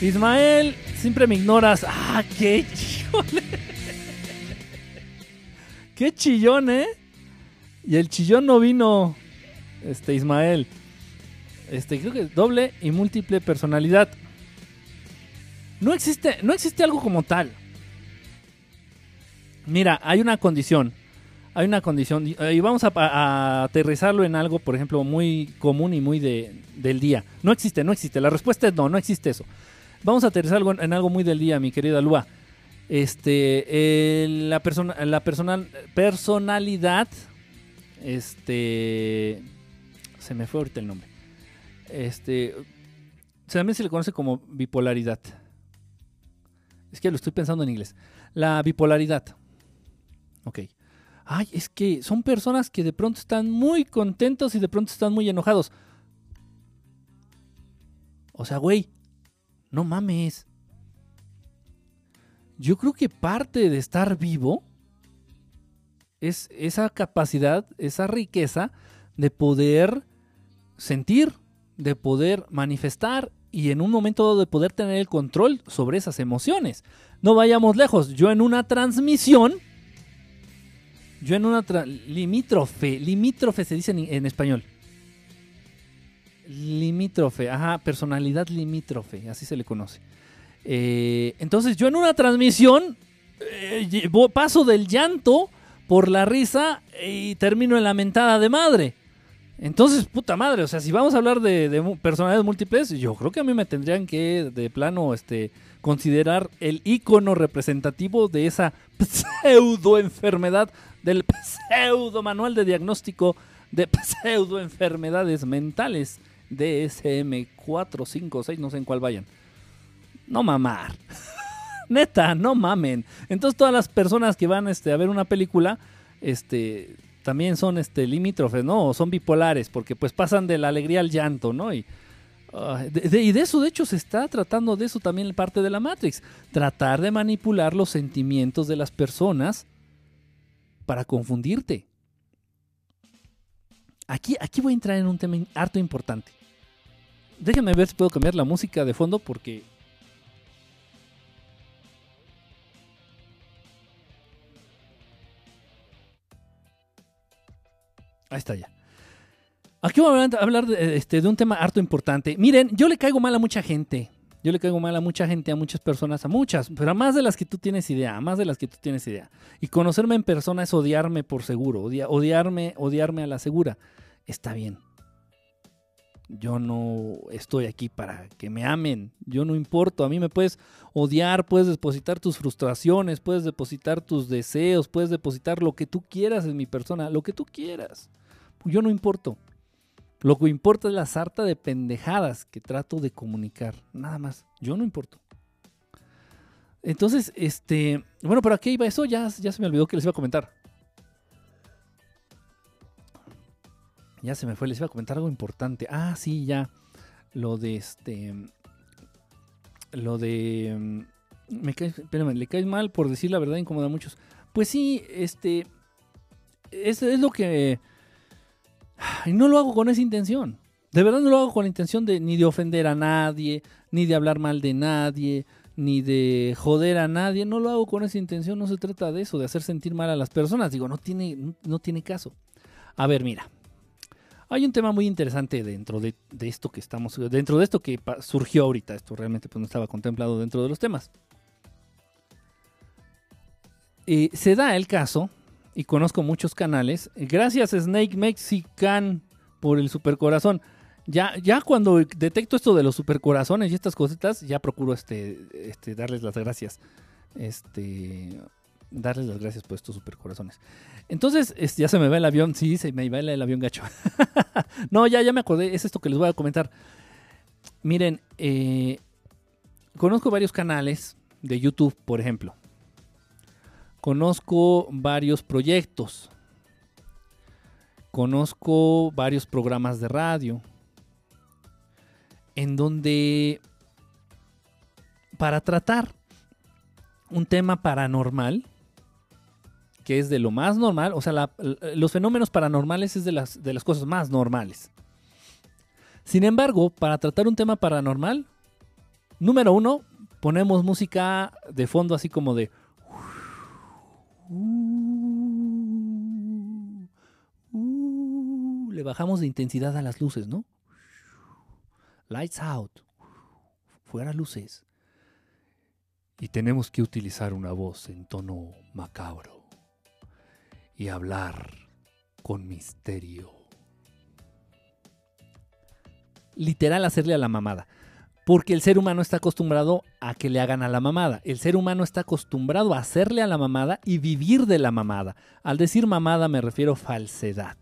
Ismael, siempre me ignoras. Ah, qué híjole. Qué chillón, ¿eh? Y el chillón no vino, este, Ismael. Este, creo que doble y múltiple personalidad. No existe, no existe algo como tal. Mira, hay una condición. Hay una condición. Y y vamos a, aterrizarlo en algo, por ejemplo, muy común y muy de, del día. No existe, no existe. La respuesta es no, no existe eso. Vamos a aterrizarlo en, algo muy del día, mi querida Lua. Este, eh, la, persona, la personal, personalidad, este, se me fue ahorita el nombre. Este, también se le conoce como bipolaridad. Es que lo estoy pensando en inglés. La bipolaridad. Ok. Ay, es que son personas que de pronto están muy contentos y de pronto están muy enojados. O sea, güey, no mames. Yo creo que parte de estar vivo es esa capacidad, esa riqueza de poder sentir, de poder manifestar y en un momento dado de poder tener el control sobre esas emociones. No vayamos lejos. Yo en una transmisión, yo en una limítrofe, limítrofe se dice en, en español. Limítrofe, ajá, personalidad limítrofe, así se le conoce. Eh, entonces yo en una transmisión eh, paso del llanto por la risa y termino en la mentada de madre. Entonces, puta madre, o sea, si vamos a hablar de, de personalidades múltiples, yo creo que a mí me tendrían que, de plano, este, considerar el icono representativo de esa pseudo enfermedad, del pseudo manual de diagnóstico de pseudo enfermedades mentales, DSM 4, 5, 6, no sé en cuál vayan. No mamar. Neta, no mamen. Entonces todas las personas que van este, a ver una película, este, también son este, limítrofes, ¿no? O son bipolares, porque pues pasan de la alegría al llanto, ¿no? Y, de- y de eso, de hecho, se está tratando de eso también parte de la Matrix. Tratar de manipular los sentimientos de las personas para confundirte. Aquí, aquí voy a entrar en un tema harto importante. Déjenme ver si puedo cambiar la música de fondo porque Ahí está ya. Aquí voy a hablar- hablar de, este, de un tema harto importante. Miren, yo le caigo mal a mucha gente. Yo le caigo mal a mucha gente, a muchas personas, a muchas, pero a más de las que tú tienes idea, a más de las que tú tienes idea. Y conocerme en persona es odiarme por seguro, odia- odiarme, odiarme a la segura. Está bien. Yo no estoy aquí para que me amen. Yo no importo. A mí me puedes odiar, puedes depositar tus frustraciones, puedes depositar tus deseos, puedes depositar lo que tú quieras en mi persona, lo que tú quieras. Yo no importo. Lo que importa es la sarta de pendejadas que trato de comunicar. Nada más. Yo no importo. Entonces, este. Bueno, ¿pero a qué iba eso? Ya, ya se me olvidó que les iba a comentar. Ya se me fue, les iba a comentar algo importante. Ah, sí, ya. Lo de este. Lo de. mm, Me caes, espérame, le caes mal por decir la verdad, incomoda a muchos. Pues sí, este. Es, es lo que. Y no lo hago con esa intención. De verdad no lo hago con la intención de ni de ofender a nadie, ni de hablar mal de nadie, ni de joder a nadie. No lo hago con esa intención. No se trata de eso, de hacer sentir mal a las personas. Digo, no tiene, no, tiene caso. A ver, mira. Hay un tema muy interesante dentro de, esto que estamos, dentro de esto que surgió ahorita. Esto realmente pues, no estaba contemplado dentro de los temas. Eh, se da el caso, y conozco muchos canales. Gracias Snake Mexican por el supercorazón. Ya, ya cuando detecto esto de los supercorazones y estas cositas, ya procuro este, este, darles las gracias. Este, darles las gracias por estos supercorazones. Entonces, es- ya se me va el avión. Sí, se me va el, el avión gacho. no, ya, ya me acordé. Es esto que les voy a comentar. Miren, eh, conozco varios canales de YouTube, por ejemplo. Conozco varios proyectos. Conozco varios programas de radio. En donde para tratar un tema paranormal, que es de lo más normal, o sea, los fenómenos paranormales es de las, de las cosas más normales. Sin embargo, para tratar un tema paranormal, número uno, ponemos música de fondo así como de... Uh, uh, le bajamos de intensidad a las luces, ¿no? Lights out. Fuera luces. Y tenemos que utilizar una voz en tono macabro y hablar con misterio. Literal hacerle a la mamada. Porque el ser humano está acostumbrado a que le hagan a la mamada. El ser humano está acostumbrado a hacerle a la mamada y vivir de la mamada. Al decir mamada me refiero falsedad,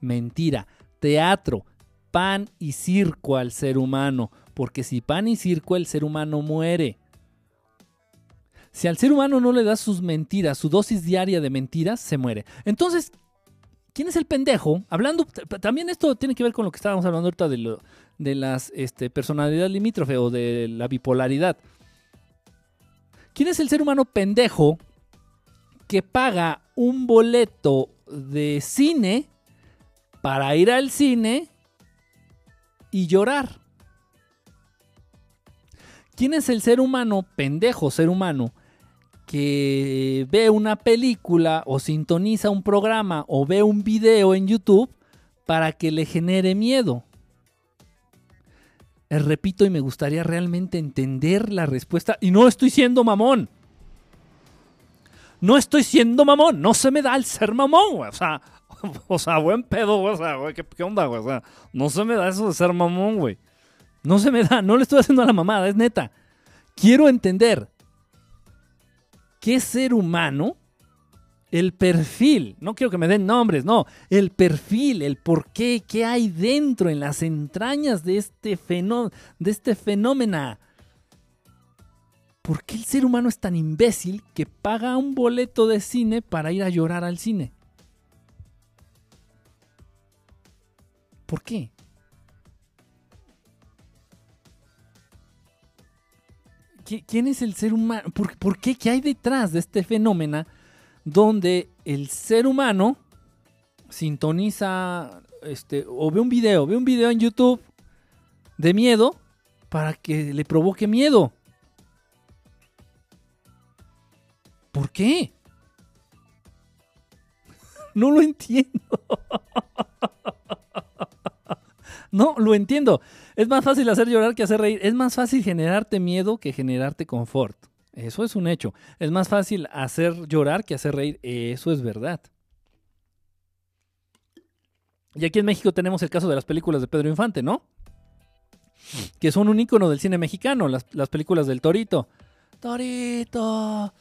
mentira, teatro, pan y circo al ser humano. Porque si pan y circo el ser humano muere. Si al ser humano no le das sus mentiras, su dosis diaria de mentiras, se muere. Entonces, ¿quién es el pendejo? Hablando, también esto tiene que ver con lo que estábamos hablando ahorita de, lo, de las este, personalidades limítrofe o de la bipolaridad. ¿Quién es el ser humano pendejo que paga un boleto de cine para ir al cine y llorar? ¿Quién es el ser humano pendejo, ser humano, que ve una película o sintoniza un programa o ve un video en YouTube para que le genere miedo? Eh, repito y me gustaría realmente entender la respuesta y no estoy siendo mamón. No estoy siendo mamón, no se me da el ser mamón, güey. O sea, o sea, buen pedo, güey. O sea, güey, ¿qué, ¿qué, onda, güey? O sea, no se me da eso de ser mamón, güey. No se me da, no le estoy haciendo a la mamada, es neta. Quiero entender qué ser humano, el perfil, no quiero que me den nombres, no, el perfil, el por qué, hay dentro, en las entrañas de este, de este fenómeno. ¿Por qué el ser humano es tan imbécil que paga un boleto de cine para ir a llorar al cine? ¿Por qué? ¿Quién es el ser humano? ¿Por, ¿Por, qué? ¿Qué hay detrás de este fenómeno donde el ser humano sintoniza este, o ve un video, ve un video en YouTube de miedo para que le provoque miedo? ¿Por qué? No lo entiendo. No, lo entiendo. Es más fácil hacer llorar que hacer reír. Es más fácil generarte miedo que generarte confort. Eso es un hecho. Es más fácil hacer llorar que hacer reír. Eso es verdad. Y aquí en México tenemos el caso de las películas de Pedro Infante, ¿no? Que son un ícono del cine mexicano, las, las películas del Torito. Torito.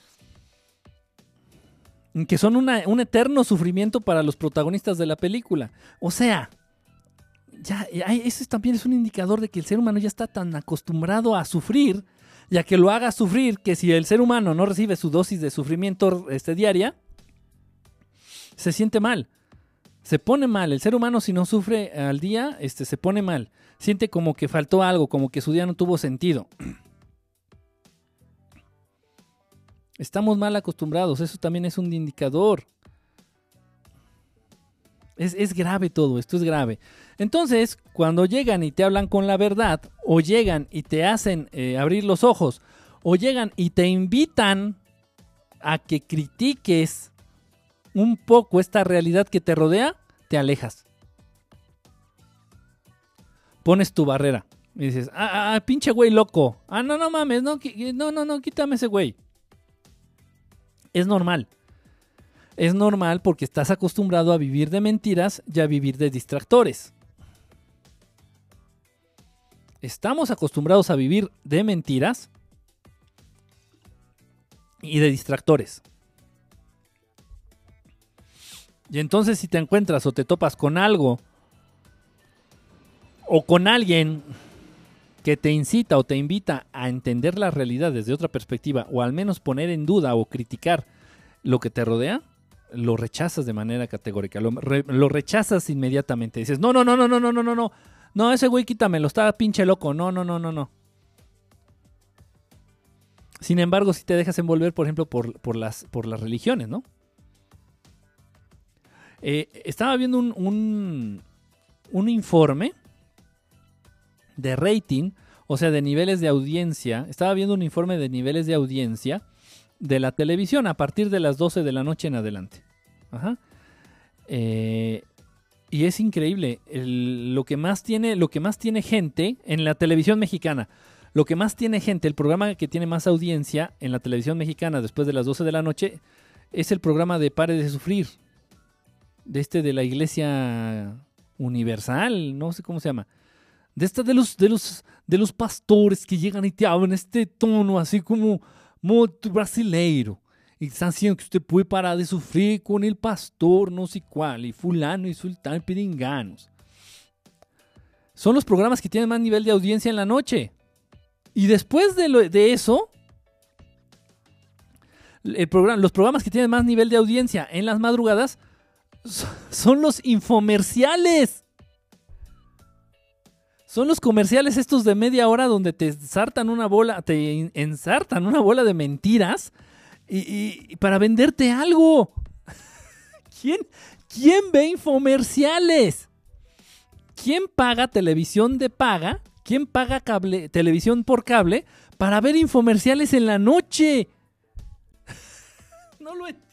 Que son un eterno sufrimiento para los protagonistas de la película. O sea, ya, eso también es un indicador de que el ser humano ya está tan acostumbrado a sufrir, ya que lo haga sufrir, que si el ser humano no recibe su dosis de sufrimiento este, diaria, se siente mal. Se pone mal. El ser humano si no sufre al día, este, se pone mal. Siente como que faltó algo, como que su día no tuvo sentido. Estamos mal acostumbrados, eso también es un indicador. Es, es, grave todo, esto es grave. Entonces, cuando llegan y te hablan con la verdad, o llegan y te hacen eh, abrir los ojos, o llegan y te invitan a que critiques un poco esta realidad que te rodea, te alejas. Pones tu barrera y dices, ah, ah, ah pinche güey loco. Ah, no, no mames, no, no, no, no, quítame ese güey. Es normal. Es normal porque estás acostumbrado a vivir de mentiras y a vivir de distractores. Estamos acostumbrados a vivir de mentiras y de distractores. Y entonces si te encuentras o te topas con algo o con alguien que te incita o te invita a entender la realidad desde otra perspectiva o al menos poner en duda o criticar lo que te rodea, lo rechazas de manera categórica, lo, re, lo, rechazas inmediatamente. Dices, no, no, no, no, no, no, no, no, no, no, ese güey quítamelo, está pinche loco, no, no, no, no, no. Sin embargo, si te dejas envolver, por ejemplo, por, por, las, por las religiones, ¿no? Eh, estaba viendo un, un, un informe de rating, o sea, de niveles de audiencia. Estaba viendo un informe de niveles de audiencia de la televisión a partir de las 12 de la noche en adelante. Ajá. Eh, Y es increíble lo que más tiene, lo que más tiene gente en la televisión mexicana. Lo que más tiene gente, el programa que tiene más audiencia en la televisión mexicana después de las 12 de la noche, es el programa de Pare de Sufrir. De este de la Iglesia Universal, no sé cómo se llama. De esta de los, de los, de los pastores que llegan y te hablan este tono así como muy brasileiro. Y están diciendo que usted puede parar de sufrir con el pastor, no sé cuál, y fulano y sultán piringanos. Son los programas que tienen más nivel de audiencia en la noche. Y después de, lo- de eso, los programas que tienen más nivel de audiencia en las madrugadas so- son los infomerciales. Son los comerciales estos de media hora donde te ensartan una bola, te ensartan una bola de mentiras y para venderte algo. ¿Quién, ¿Quién ve infomerciales? ¿Quién paga televisión de paga? ¿Quién paga cable, televisión por cable para ver infomerciales en la noche? no lo entiendo.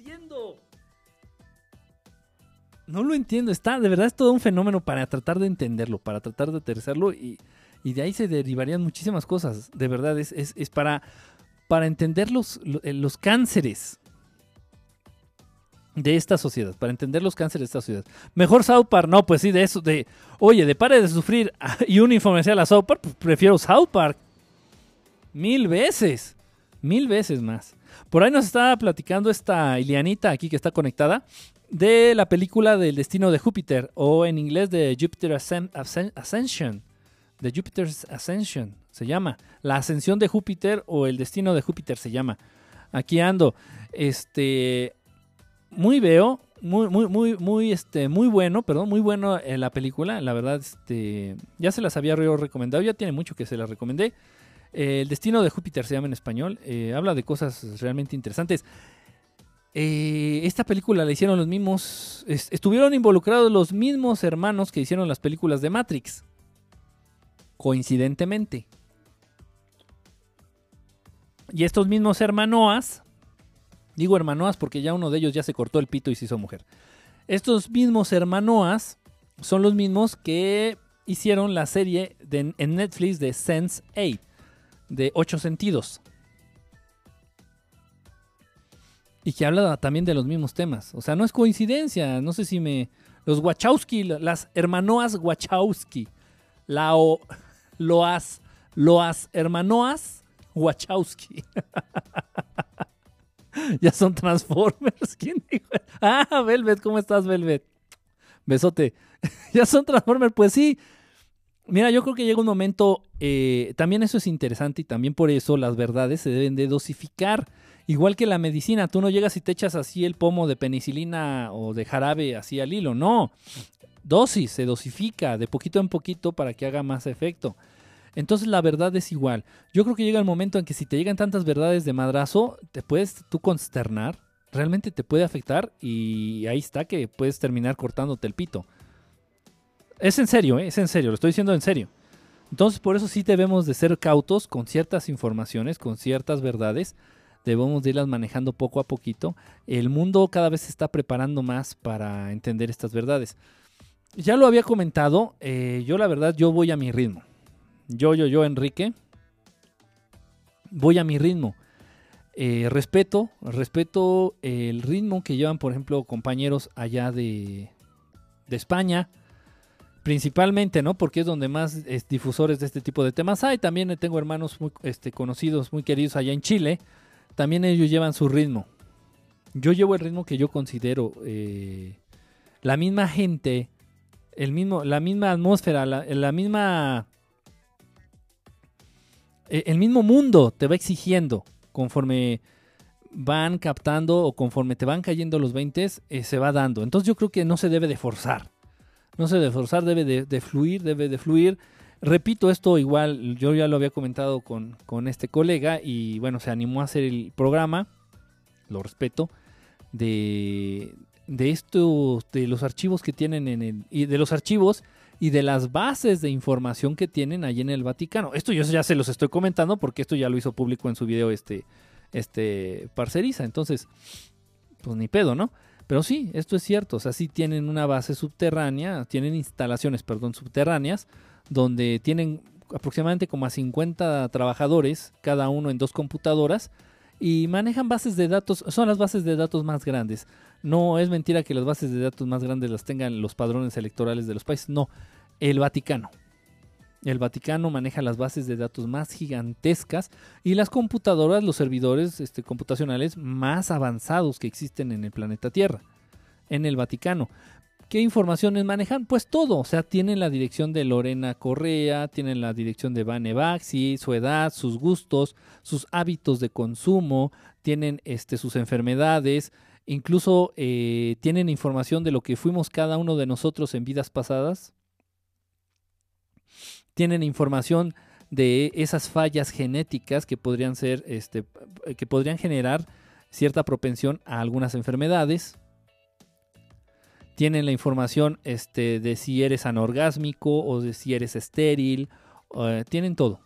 No lo entiendo. Está, de verdad, es todo un fenómeno para tratar de entenderlo, para tratar de aterrizarlo y, y de ahí se derivarían muchísimas cosas. De verdad, es, es- es para, para entender los, lo- eh, los cánceres de esta sociedad, para entender los cánceres de esta sociedad. Mejor South Park, no, pues sí, de eso, de, oye, de pare de sufrir y un infomercial a South Park, pues prefiero South Park. Mil veces, mil veces más. Por ahí nos estaba platicando esta Ilianita aquí que está conectada de la película del destino de Júpiter o en inglés de Jupiter Ascen- Ascen- Ascension. De Jupiter's Ascension se llama. La ascensión de Júpiter o el destino de Júpiter se llama. Aquí ando. Este muy veo, muy, muy, muy, muy, este, muy bueno, perdón, muy bueno en la película. La verdad, este, ya se las había recomendado, ya tiene mucho que se las recomendé. Eh, el destino de Júpiter se llama en español. eh, habla de cosas realmente interesantes. Eh, esta película la hicieron los mismos. es- estuvieron involucrados los mismos hermanos que hicieron las películas de Matrix. Coincidentemente. Y estos mismos hermanoas. Digo hermanoas porque ya uno de ellos ya se cortó el pito y se hizo mujer. Estos mismos hermanoas son los mismos que hicieron la serie de- en Netflix de Sense 8 de ocho sentidos. Y que habla también de los mismos temas. O sea, no es coincidencia. No sé si me. Los Wachowski, la- las hermanoas Wachowski. La o, Loas. Loas hermanoas Wachowski. ya son Transformers. ¿Quién dijo? Ah, Velvet, ¿cómo estás, Velvet? Besote. ya son Transformers, pues sí. Mira, yo creo que llega un momento, eh, también eso es interesante y también por eso las verdades se deben de dosificar. Igual que la medicina, tú no llegas y te echas así el pomo de penicilina o de jarabe así al hilo, no. Dosis, se dosifica de poquito en poquito para que haga más efecto. Entonces la verdad es igual. Yo creo que llega el momento en que si te llegan tantas verdades de madrazo, te puedes tú consternar, realmente te puede afectar y ahí está que puedes terminar cortándote el pito. Es en serio, ¿eh? es en serio, lo estoy diciendo en serio. Entonces, por eso sí debemos de ser cautos con ciertas informaciones, con ciertas verdades. Debemos de irlas manejando poco a poquito. El mundo cada vez se está preparando más para entender estas verdades. Ya lo había comentado, eh, yo la verdad, yo voy a mi ritmo. Yo, yo, yo, Enrique, voy a mi ritmo. Eh, respeto, respeto el ritmo que llevan, por ejemplo, compañeros allá de, de España, principalmente, ¿no? Porque es donde más es, difusores de este tipo de temas hay. También tengo hermanos muy este, conocidos, muy queridos allá en Chile. También ellos llevan su ritmo. Yo llevo el ritmo que yo considero. eh, la misma gente, el mismo, la misma atmósfera, la, misma. eh, El mismo mundo te va exigiendo conforme van captando o conforme te van cayendo los 20, se va dando. Entonces yo creo que no se debe de forzar. No se debe de forzar, debe de, fluir, debe de fluir. Repito esto igual, yo ya lo había comentado con, con este colega y bueno, se animó a hacer el programa, lo respeto, de, de estos, de los archivos que tienen en el, y de los archivos y de las bases de información que tienen allí en el Vaticano. Esto yo ya se los estoy comentando porque esto ya lo hizo público en su video este, este Parceriza. Entonces, pues ni pedo, ¿no? Pero sí, esto es cierto. O sea, sí tienen una base subterránea, tienen instalaciones, perdón, subterráneas, donde tienen aproximadamente como a 50 trabajadores, cada uno en dos computadoras, y manejan bases de datos, son las bases de datos más grandes. No es mentira que las bases de datos más grandes las tengan los padrones electorales de los países, no, el Vaticano. El Vaticano maneja las bases de datos más gigantescas y las computadoras, los servidores este, computacionales más avanzados que existen en el planeta Tierra, en el Vaticano. ¿Qué informaciones manejan? Pues todo, o sea, tienen la dirección de Lorena Correa, tienen la dirección de Vane Baxi, su edad, sus gustos, sus hábitos de consumo, tienen este, sus enfermedades, incluso eh, tienen información de lo que fuimos cada uno de nosotros en vidas pasadas, tienen información de esas fallas genéticas que podrían ser, este, que podrían generar cierta propensión a algunas enfermedades tienen la información este, de si eres anorgásmico o de si eres estéril. eh, tienen todo.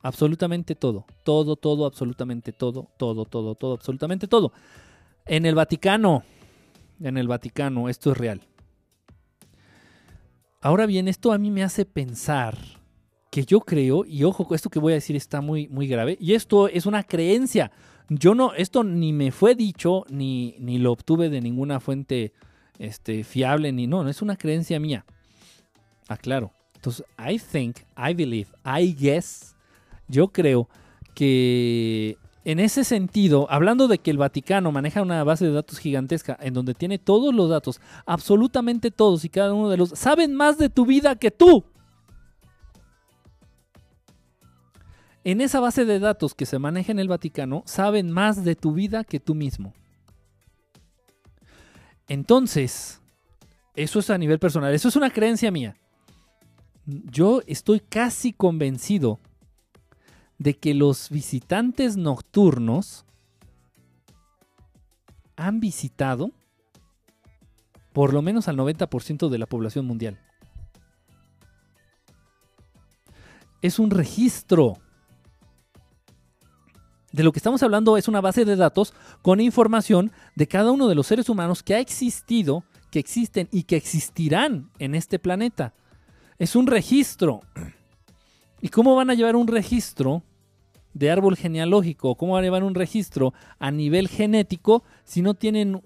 Absolutamente todo. Todo, todo, absolutamente todo. Todo, todo, todo, absolutamente todo. En el Vaticano. En el Vaticano, esto es real. Ahora bien, esto a mí me hace pensar que yo creo, y ojo, esto que voy a decir está muy, muy grave, y esto es una creencia. Yo no, esto ni me fue dicho, ni, ni lo obtuve de ninguna fuente este, fiable ni no, no es una creencia mía. Aclaro. Entonces, I think, I believe, I guess, yo creo que en ese sentido, hablando de que el Vaticano maneja una base de datos gigantesca en donde tiene todos los datos, absolutamente todos y cada uno de los, saben más de tu vida que tú. En esa base de datos que se maneja en el Vaticano, saben más de tu vida que tú mismo. Entonces, eso es a nivel personal, eso es una creencia mía. Yo estoy casi convencido de que los visitantes nocturnos han visitado por lo menos al 90% de la población mundial. Es un registro. De lo que estamos hablando es una base de datos con información de cada uno de los seres humanos que ha existido, que existen y que existirán en este planeta. Es un registro. ¿Y cómo van a llevar un registro de árbol genealógico? ¿Cómo van a llevar un registro a nivel genético si no tienen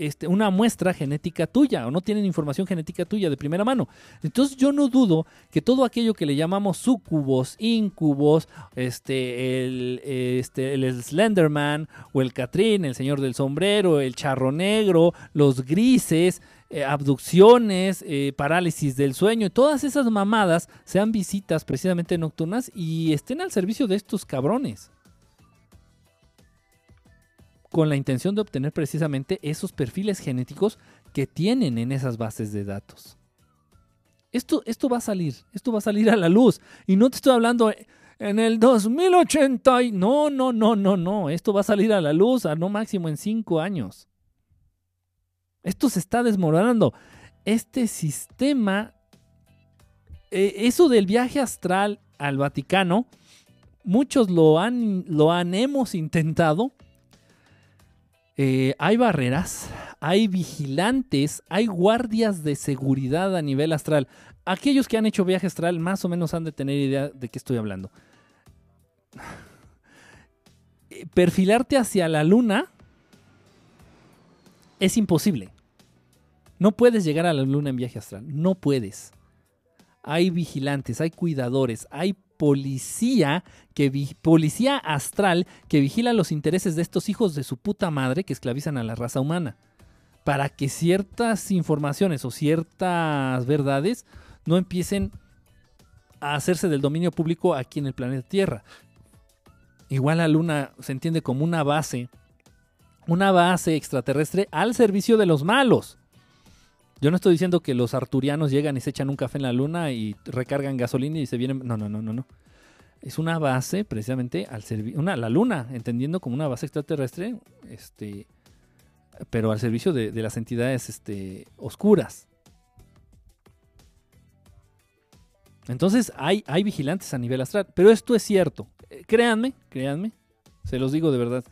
este, una muestra genética tuya o no tienen información genética tuya de primera mano. Entonces yo no dudo que todo aquello que le llamamos sucubos, incubos, este, el, este, el Slenderman o el Catrín, el señor del sombrero, el charro negro, los grises, eh, abducciones, eh, parálisis del sueño, todas esas mamadas sean visitas precisamente nocturnas y estén al servicio de estos cabrones con la intención de obtener precisamente esos perfiles genéticos que tienen en esas bases de datos. Esto, esto va a salir, esto va a salir a la luz. Y no te estoy hablando en el 2080. Y... No, no, no, no, no. Esto va a salir a la luz a no máximo en cinco años. Esto se está desmoronando. Este sistema, eh, eso del viaje astral al Vaticano, muchos lo han, lo han, hemos intentado eh, hay barreras, hay vigilantes, hay guardias de seguridad a nivel astral. Aquellos que han hecho viaje astral más o menos han de tener idea de qué estoy hablando. Perfilarte hacia la luna es imposible. No puedes llegar a la luna en viaje astral. No puedes. Hay vigilantes, hay cuidadores, hay policía, que policía astral que vigila los intereses de estos hijos de su puta madre que esclavizan a la raza humana. Para que ciertas informaciones o ciertas verdades no empiecen a hacerse del dominio público aquí en el planeta Tierra. Igual la Luna se entiende como una base, una base extraterrestre al servicio de los malos. Yo no estoy diciendo que los arturianos llegan y se echan un café en la luna y recargan gasolina y se vienen. No, no, no, no, no. Es una base precisamente al servicio. La luna, entendiendo como una base extraterrestre, este, pero al servicio de, de las entidades este, oscuras. Entonces hay, hay vigilantes a nivel astral. Pero esto es cierto. Eh, créanme, créanme. Se los digo de verdad.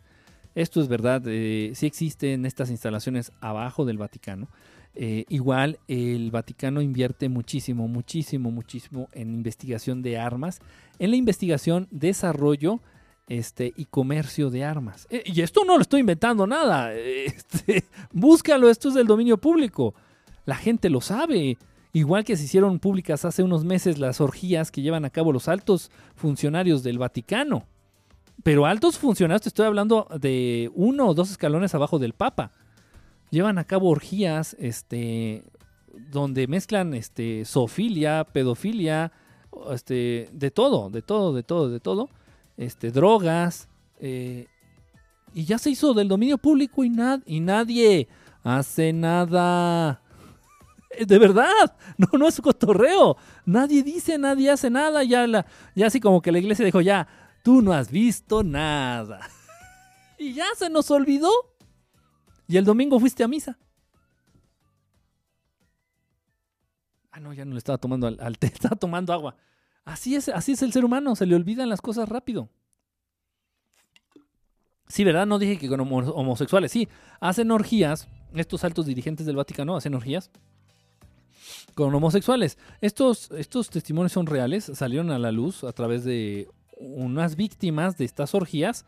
Esto es verdad, eh, sí existen estas instalaciones abajo del Vaticano. Eh, igual el Vaticano invierte muchísimo, muchísimo, muchísimo en investigación de armas, en la investigación, desarrollo este, y comercio de armas. Eh, y esto no lo estoy inventando nada. Este, búscalo, esto es del dominio público. La gente lo sabe. Igual que se hicieron públicas hace unos meses las orgías que llevan a cabo los altos funcionarios del Vaticano. Pero altos funcionarios, te estoy hablando de uno o dos escalones abajo del Papa. Llevan a cabo orgías, este, donde mezclan, este, zoofilia, pedofilia, este, de todo, de todo, de todo, de todo, este, drogas, eh, y ya se hizo del dominio público y, nad y nadie hace nada. De verdad, no, no es cotorreo. Nadie dice, nadie hace nada. Ya, la, ya así como que la iglesia dijo, ya, tú no has visto nada. Y ya se nos olvidó. Y el domingo fuiste a misa. Ah, no, ya no le estaba tomando al, té, estaba tomando agua. Así es, así es el ser humano, se le olvidan las cosas rápido. Sí, ¿verdad? No dije que con homo- homosexuales, sí. Hacen orgías, estos altos dirigentes del Vaticano hacen orgías con homosexuales. Estos, estos testimonios son reales, salieron a la luz a través de unas víctimas de estas orgías.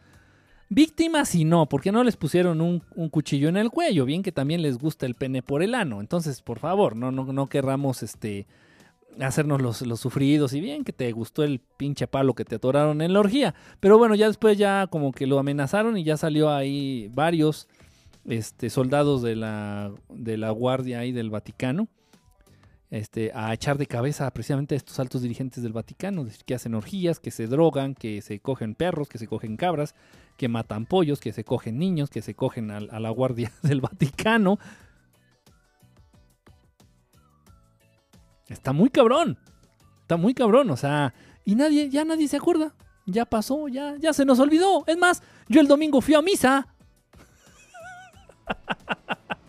Víctimas y no, porque no les pusieron un, un cuchillo en el cuello, bien que también les gusta el pene por el ano. Entonces, por favor, no, no, no querramos este, hacernos los, los sufridos y bien que te gustó el pinche palo que te atoraron en la orgía. Pero bueno, ya después ya como que lo amenazaron y ya salió ahí varios este, soldados de la, de la guardia ahí del Vaticano este, a echar de cabeza precisamente a estos altos dirigentes del Vaticano, que hacen orgías, que se drogan, que se cogen perros, que se cogen cabras, que matan pollos, que se cogen niños, que se cogen a, a la guardia del Vaticano. Está muy cabrón. Está muy cabrón, o sea, y nadie, ya nadie se acuerda. Ya pasó, ya, ya se nos olvidó. Es más, yo el domingo fui a misa.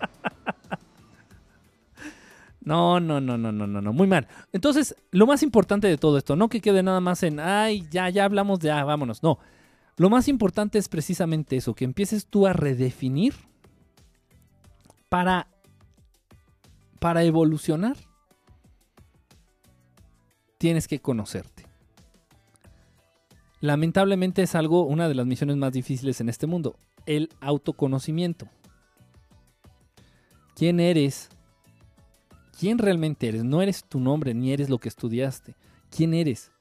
No, no, no, no, no, no, no, muy mal. Entonces, lo más importante de todo esto, no que quede nada más en, ay, ya, ya hablamos de, ah, vámonos, no. Lo más importante es precisamente eso, que empieces tú a redefinir para, para evolucionar. Tienes que conocerte. Lamentablemente es algo, una de las misiones más difíciles en este mundo, el autoconocimiento. ¿Quién eres? ¿Quién realmente eres? No eres tu nombre ni eres lo que estudiaste. ¿Quién eres?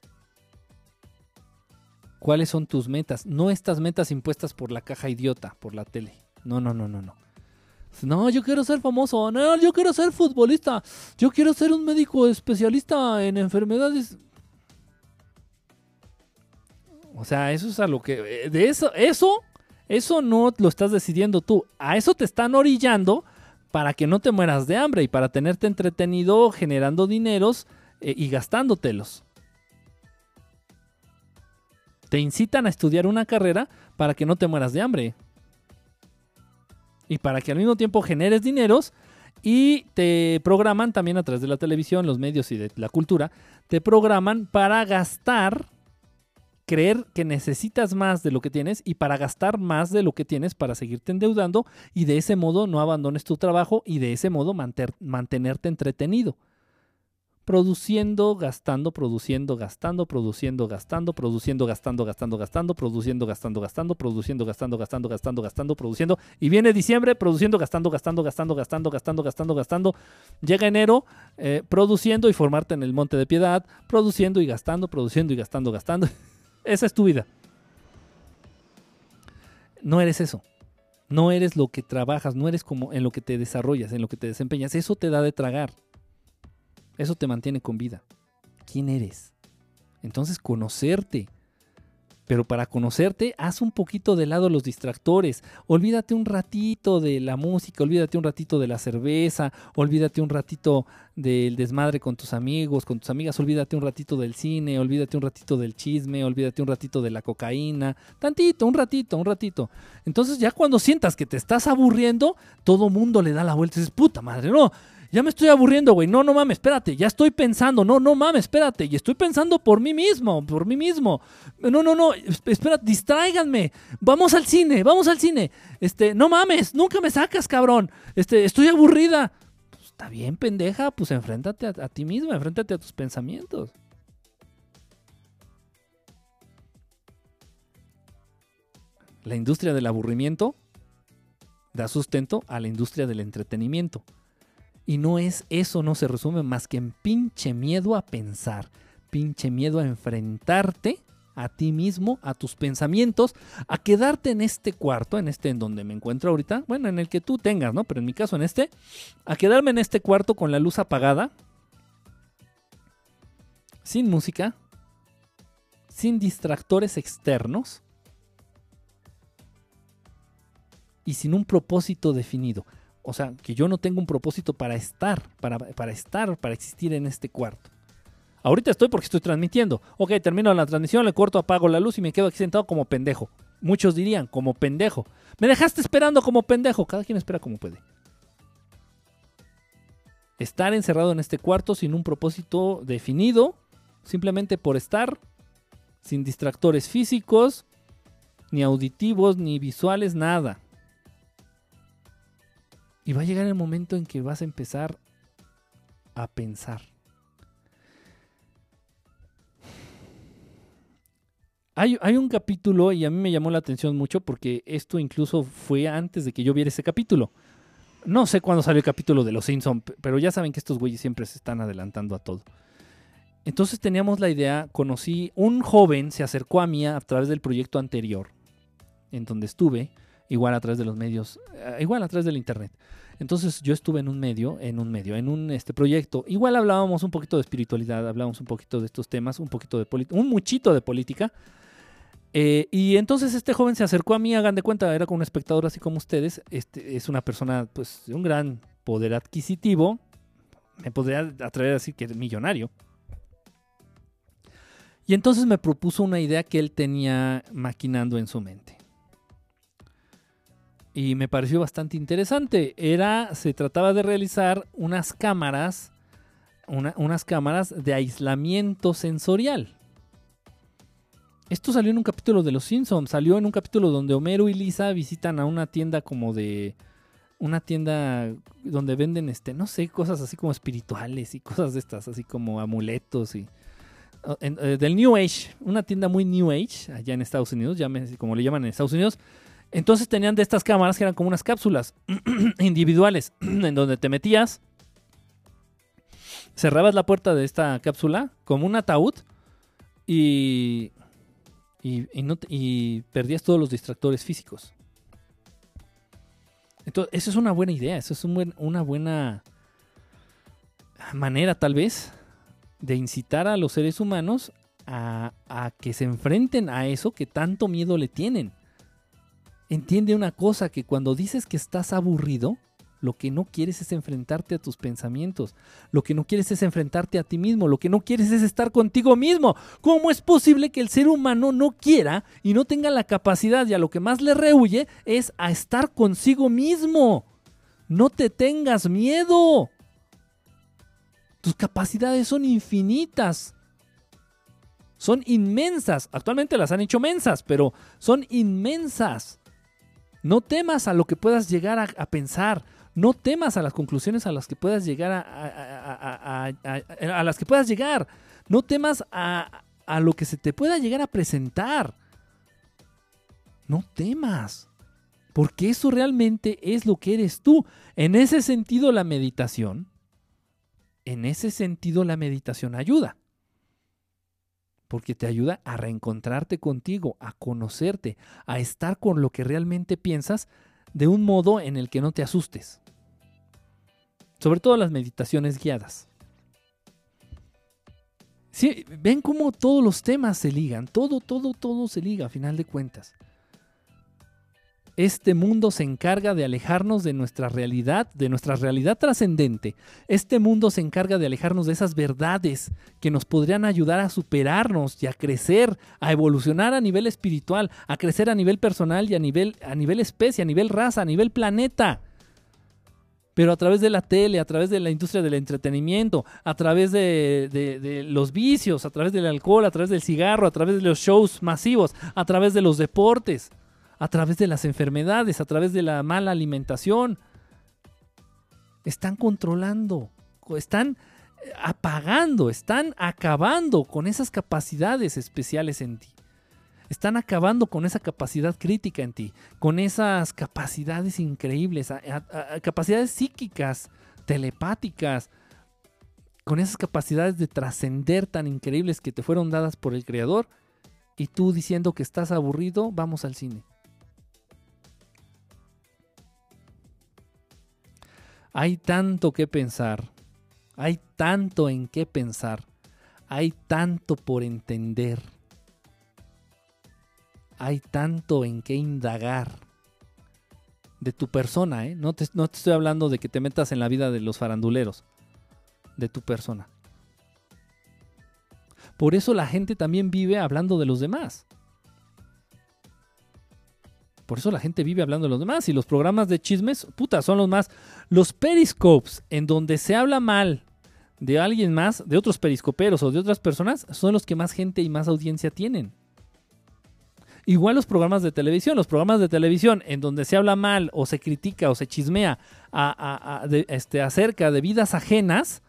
¿Cuáles son tus metas? No estas metas impuestas por la caja idiota, por la tele. No, no, no, no, no. No, yo quiero ser famoso. No, yo quiero ser futbolista. Yo quiero ser un médico especialista en enfermedades. O sea, eso es a lo que. De eso, eso, eso no lo estás decidiendo tú. A eso te están orillando para que no te mueras de hambre y para tenerte entretenido generando dineros eh, y gastándotelos. Te incitan a estudiar una carrera para que no te mueras de hambre. Y para que al mismo tiempo generes dineros y te programan también a través de la televisión, los medios y de la cultura, te programan para gastar, creer que necesitas más de lo que tienes y para gastar más de lo que tienes para seguirte endeudando y de ese modo no abandones tu trabajo y de ese modo manter- mantenerte entretenido. Produciendo, gastando, produciendo, gastando, produciendo, gastando, produciendo, gastando, gastando, gastando, produciendo, gastando, gastando, produciendo, gastando, gastando, gastando, gastando, produciendo. Y viene diciembre, produciendo, gastando, gastando, gastando, gastando, gastando, gastando, gastando. Llega enero, eh, produciendo y formarte en el Monte de Piedad, produciendo y gastando, produciendo y gastando, gastando. Esa es tu vida. No eres eso. No eres lo que trabajas, no eres como en lo que te desarrollas, en lo que te desempeñas. Eso te da de tragar. Eso te mantiene con vida. ¿Quién eres? Entonces conocerte. Pero para conocerte, haz un poquito de lado los distractores. Olvídate un ratito de la música, olvídate un ratito de la cerveza, olvídate un ratito del desmadre con tus amigos, con tus amigas, olvídate un ratito del cine, olvídate un ratito del chisme, olvídate un ratito de la cocaína. Tantito, un ratito, un ratito. Entonces ya cuando sientas que te estás aburriendo, todo mundo le da la vuelta y dices, puta madre, no. Ya me estoy aburriendo, güey. No, no mames, espérate. Ya estoy pensando. No, no mames, espérate. Y estoy pensando por mí mismo, por mí mismo. No, no, no. es- Espera, distráiganme. Vamos al cine, vamos al cine. Este, no mames, nunca me sacas, cabrón. Este, estoy aburrida. Pues, está bien, pendeja. Pues enfréntate a, a ti mismo, enfréntate a tus pensamientos. La industria del aburrimiento da sustento a la industria del entretenimiento. Y no es eso, no se resume más que en pinche miedo a pensar, pinche miedo a enfrentarte a ti mismo, a tus pensamientos, a quedarte en este cuarto, en este en donde me encuentro ahorita, bueno, en el que tú tengas, ¿no? Pero en mi caso en este, a quedarme en este cuarto con la luz apagada, sin música, sin distractores externos y sin un propósito definido. O sea, que yo no tengo un propósito para estar, para, para estar, para existir en este cuarto. Ahorita estoy porque estoy transmitiendo. Ok, termino la transmisión, le corto, apago la luz y me quedo aquí sentado como pendejo. Muchos dirían, como pendejo. Me dejaste esperando como pendejo. Cada quien espera como puede. Estar encerrado en este cuarto sin un propósito definido, simplemente por estar, sin distractores físicos, ni auditivos, ni visuales, nada. Y va a llegar el momento en que vas a empezar a pensar. Hay, un capítulo y a mí me llamó la atención mucho porque esto incluso fue antes de que yo viera ese capítulo. No sé cuándo salió el capítulo de Los Simpsons, pero ya saben que estos güeyes siempre se están adelantando a todo. Entonces teníamos la idea, conocí un joven, se acercó a mí a través del proyecto anterior, en donde estuve, igual a través de los medios, uh, igual a través del internet. Entonces yo estuve en un medio, en un medio, en un este proyecto. Igual hablábamos un poquito de espiritualidad, hablábamos un poquito de estos temas, un poquito de política, un muchito de política. Eh, y entonces este joven se acercó a mí, hagan de cuenta, era como un espectador así como ustedes. Este, es una persona pues de un gran poder adquisitivo. Me podría atrever a decir que es millonario. Y entonces me propuso una idea que él tenía maquinando en su mente y me pareció bastante interesante. Era, se trataba de realizar unas cámaras, una, unas cámaras de aislamiento sensorial. Esto salió en un capítulo de Los Simpsons, salió en un capítulo donde Homero y Lisa visitan a una tienda como de una tienda donde venden este, no sé, cosas así como espirituales y cosas de estas, así como amuletos y eh, del New Age, una tienda muy New Age allá en Estados Unidos, ya me, como le llaman en Estados Unidos. Entonces tenían de estas cámaras que eran como unas cápsulas individuales en donde te metías, cerrabas la puerta de esta cápsula como un ataúd y, y, perdías todos los distractores físicos. Entonces, eso es una buena idea, eso es una buena manera tal vez de incitar a los seres humanos a que se enfrenten a eso que tanto miedo le tienen entiende una cosa, que cuando dices que estás aburrido, lo que no quieres es enfrentarte a tus pensamientos, lo que no quieres es enfrentarte a ti mismo, lo que no quieres es estar contigo mismo. ¿Cómo es posible que el ser humano no quiera y no tenga la capacidad y a lo que más le rehuye es a estar consigo mismo? No te tengas miedo. Tus capacidades son infinitas. Son inmensas. Actualmente las han hecho mensas, pero son inmensas. No temas a lo que puedas llegar a, a, pensar. No temas a las conclusiones a las que puedas llegar a, a, a las que puedas llegar. No temas a, lo que se te pueda llegar a presentar. No temas. Porque eso realmente es lo que eres tú. En ese sentido la meditación, en ese sentido la meditación ayuda porque te ayuda a reencontrarte contigo, a conocerte, a estar con lo que realmente piensas de un modo en el que no te asustes. Sobre todo las meditaciones guiadas. Sí, ven cómo todos los temas se ligan, todo, todo, todo se liga a final de cuentas. Este mundo se encarga de alejarnos de nuestra realidad, de nuestra realidad trascendente. Este mundo se encarga de alejarnos de esas verdades que nos podrían ayudar a superarnos y a crecer, a evolucionar a nivel espiritual, a crecer a nivel personal y a nivel, a nivel especie, a nivel raza, a nivel planeta. pero a través de la tele, a través de la industria del entretenimiento, a través de, de- de los vicios, a través del alcohol, a través del cigarro, a través de los shows masivos, a través de los deportes, a través de las enfermedades, a través de la mala alimentación. Están controlando, están eh, apagando, están acabando con esas capacidades especiales en ti. Están acabando con esa capacidad crítica en ti, con esas capacidades increíbles, capacidades psíquicas, telepáticas, con esas capacidades de trascender tan increíbles que te fueron dadas por el Creador, y tú diciendo que estás aburrido, vamos al cine. Hay tanto que pensar, hay tanto en qué pensar, hay tanto por entender hay tanto en qué indagar de tu persona, ¿eh? No te, no te estoy hablando de que te metas en la vida de los faranduleros, de tu persona. Por eso la gente también vive hablando de los demás. Por eso la gente vive hablando de los demás. Y los programas de chismes, puta, son los más. Los periscopes, en donde se habla mal de alguien más, de otros periscoperos o de otras personas, son los que más gente y más audiencia tienen. Igual los programas de televisión, los programas de televisión en donde se habla mal o se critica o se chismea de- este, acerca de vidas ajenas,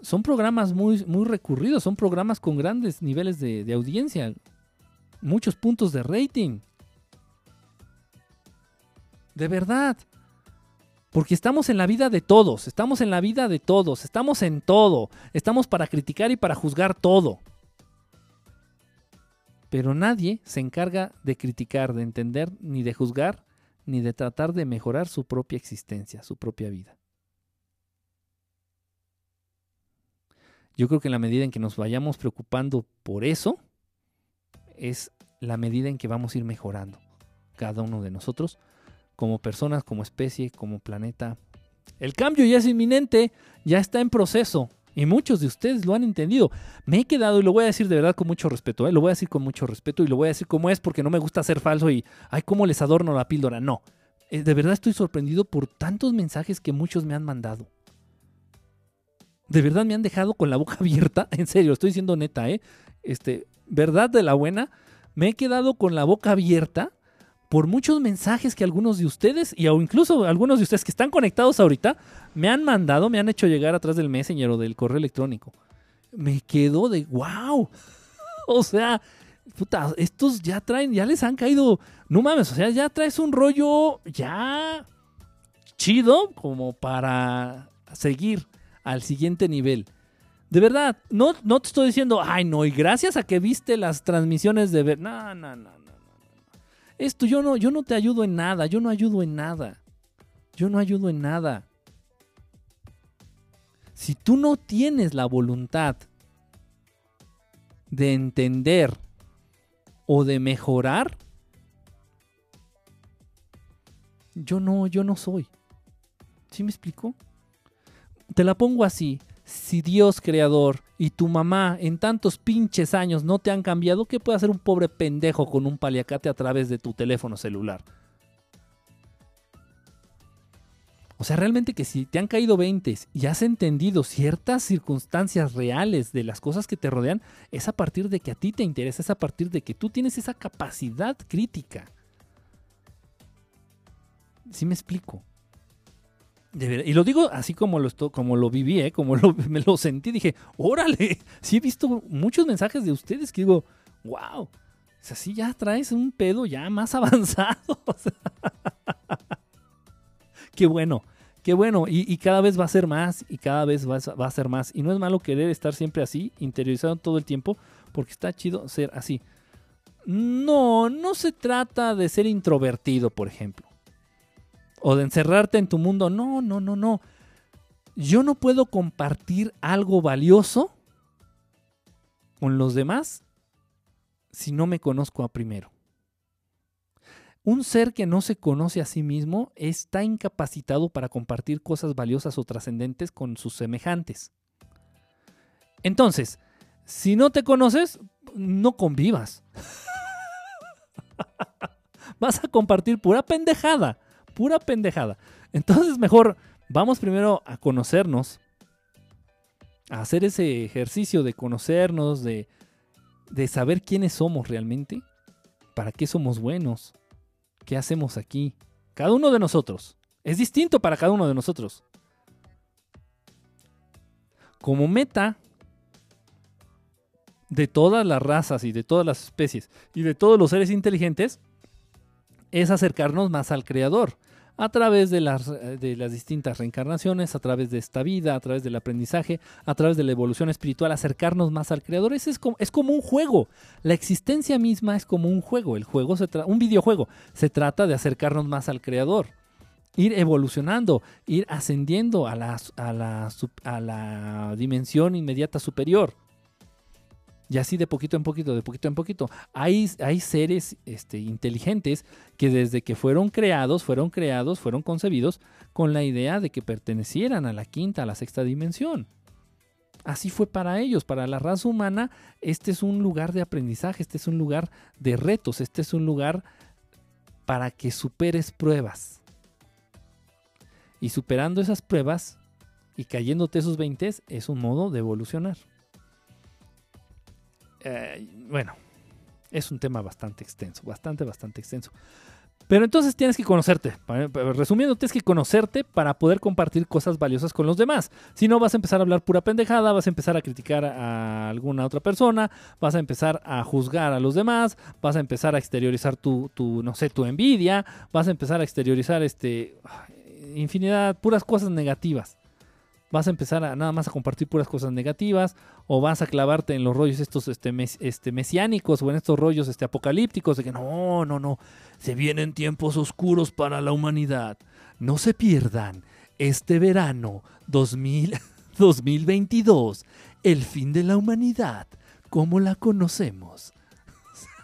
son programas muy, muy recurridos, son programas con grandes niveles de audiencia, muchos puntos de rating. De verdad. Porque estamos en la vida de todos, estamos en la vida de todos, estamos en todo, estamos para criticar y para juzgar todo pero nadie se encarga de criticar, de entender, ni de juzgar, ni de tratar de mejorar su propia existencia, su propia vida. Yo creo que en la medida en que nos vayamos preocupando por eso, es la medida en que vamos a ir mejorando cada uno de nosotros, como personas, como especie, como planeta. El cambio ya es inminente, ya está en proceso. Y muchos de ustedes lo han entendido. Me he quedado, y lo voy a decir de verdad con mucho respeto, ¿eh? lo voy a decir con mucho respeto y lo voy a decir como es porque no me gusta ser falso y, ay, cómo les adorno la píldora. No, Eh, de verdad estoy sorprendido por tantos mensajes que muchos me han mandado. De verdad me han dejado con la boca abierta, en serio, estoy siendo neta, ¿eh? Este, verdad de la buena, me he quedado con la boca abierta por muchos mensajes que algunos de ustedes, y incluso algunos de ustedes que están conectados ahorita, me han mandado, me han hecho llegar atrás del Messenger o del correo electrónico. Me quedo de wow. o sea, puta, estos ya traen, ya les han caído, no mames, o sea, ya traes un rollo ya chido como para seguir al siguiente nivel. De verdad, no, no te estoy diciendo, ay no, y gracias a que viste las transmisiones de ver. No, no. no. Esto yo no, yo no te ayudo en nada, yo no ayudo en nada. Yo no ayudo en nada. Si tú no tienes la voluntad de entender o de mejorar, yo no, yo no soy. ¿Sí me explico? Te la pongo así. Si Dios creador y tu mamá en tantos pinches años no te han cambiado, ¿qué puede hacer un pobre pendejo con un paliacate a través de tu teléfono celular? O sea, realmente que si te han caído 20 y has entendido ciertas circunstancias reales de las cosas que te rodean, es a partir de que a ti te interesa, es a partir de que tú tienes esa capacidad crítica. ¿Sí me explico? Y lo digo así como lo, como lo viví, ¿eh? como lo- me lo sentí. Dije, órale, sí he visto muchos mensajes de ustedes que digo, wow, o ya traes un pedo ya más avanzado. qué bueno, qué bueno. Y, cada vez va a ser más y cada vez va va a ser más. Y no es malo querer estar siempre así, interiorizado todo el tiempo, porque está chido ser así. No, no se trata de ser introvertido, por ejemplo o de encerrarte en tu mundo. No, no, no, no. Yo no puedo compartir algo valioso con los demás si no me conozco a primero. Un ser que no se conoce a sí mismo está incapacitado para compartir cosas valiosas o trascendentes con sus semejantes. Entonces, si no te conoces, no convivas. Vas a compartir pura pendejada pura pendejada. Entonces mejor Vamos primero a conocernos, a hacer ese ejercicio de conocernos, de, de saber quiénes somos realmente, para qué somos buenos, qué hacemos aquí. Cada uno de nosotros. Es distinto para cada uno de nosotros. Como meta de todas las razas y de todas las especies y de todos los seres inteligentes es acercarnos más al Creador a través de las, de las distintas reencarnaciones, a través de esta vida, a través del aprendizaje, a través de la evolución espiritual, acercarnos más al Creador. Ese es, como, es como un juego. La existencia misma es como un juego. El juego se un videojuego. Se trata de acercarnos más al Creador. Ir evolucionando, ir ascendiendo a la, a la, a la dimensión inmediata superior. Y así de poquito en poquito, de poquito en poquito. Hay, hay seres este, inteligentes que desde que fueron creados, fueron creados, fueron concebidos con la idea de que pertenecieran a la quinta, a la sexta dimensión. Así fue para ellos, para la raza humana, este es un lugar de aprendizaje, este es un lugar de retos, este es un lugar para que superes pruebas. Y superando esas pruebas y cayéndote esos 20 es un modo de evolucionar. Eh, bueno, es un tema bastante extenso, bastante, bastante extenso. Pero entonces tienes que conocerte. Resumiendo, tienes que conocerte para poder compartir cosas valiosas con los demás. Si no, vas a empezar a hablar pura pendejada, vas a empezar a criticar a alguna otra persona, vas a empezar a juzgar a los demás, vas a empezar a exteriorizar tu, tu no sé, tu envidia, vas a empezar a exteriorizar este infinidad, puras cosas negativas vas a empezar a nada más a compartir puras cosas negativas o vas a clavarte en los rollos estos este, este, mesiánicos o en estos rollos este, apocalípticos de que no, no, no, se vienen tiempos oscuros para la humanidad. No se pierdan este verano 2000, 2022, el fin de la humanidad, como la conocemos.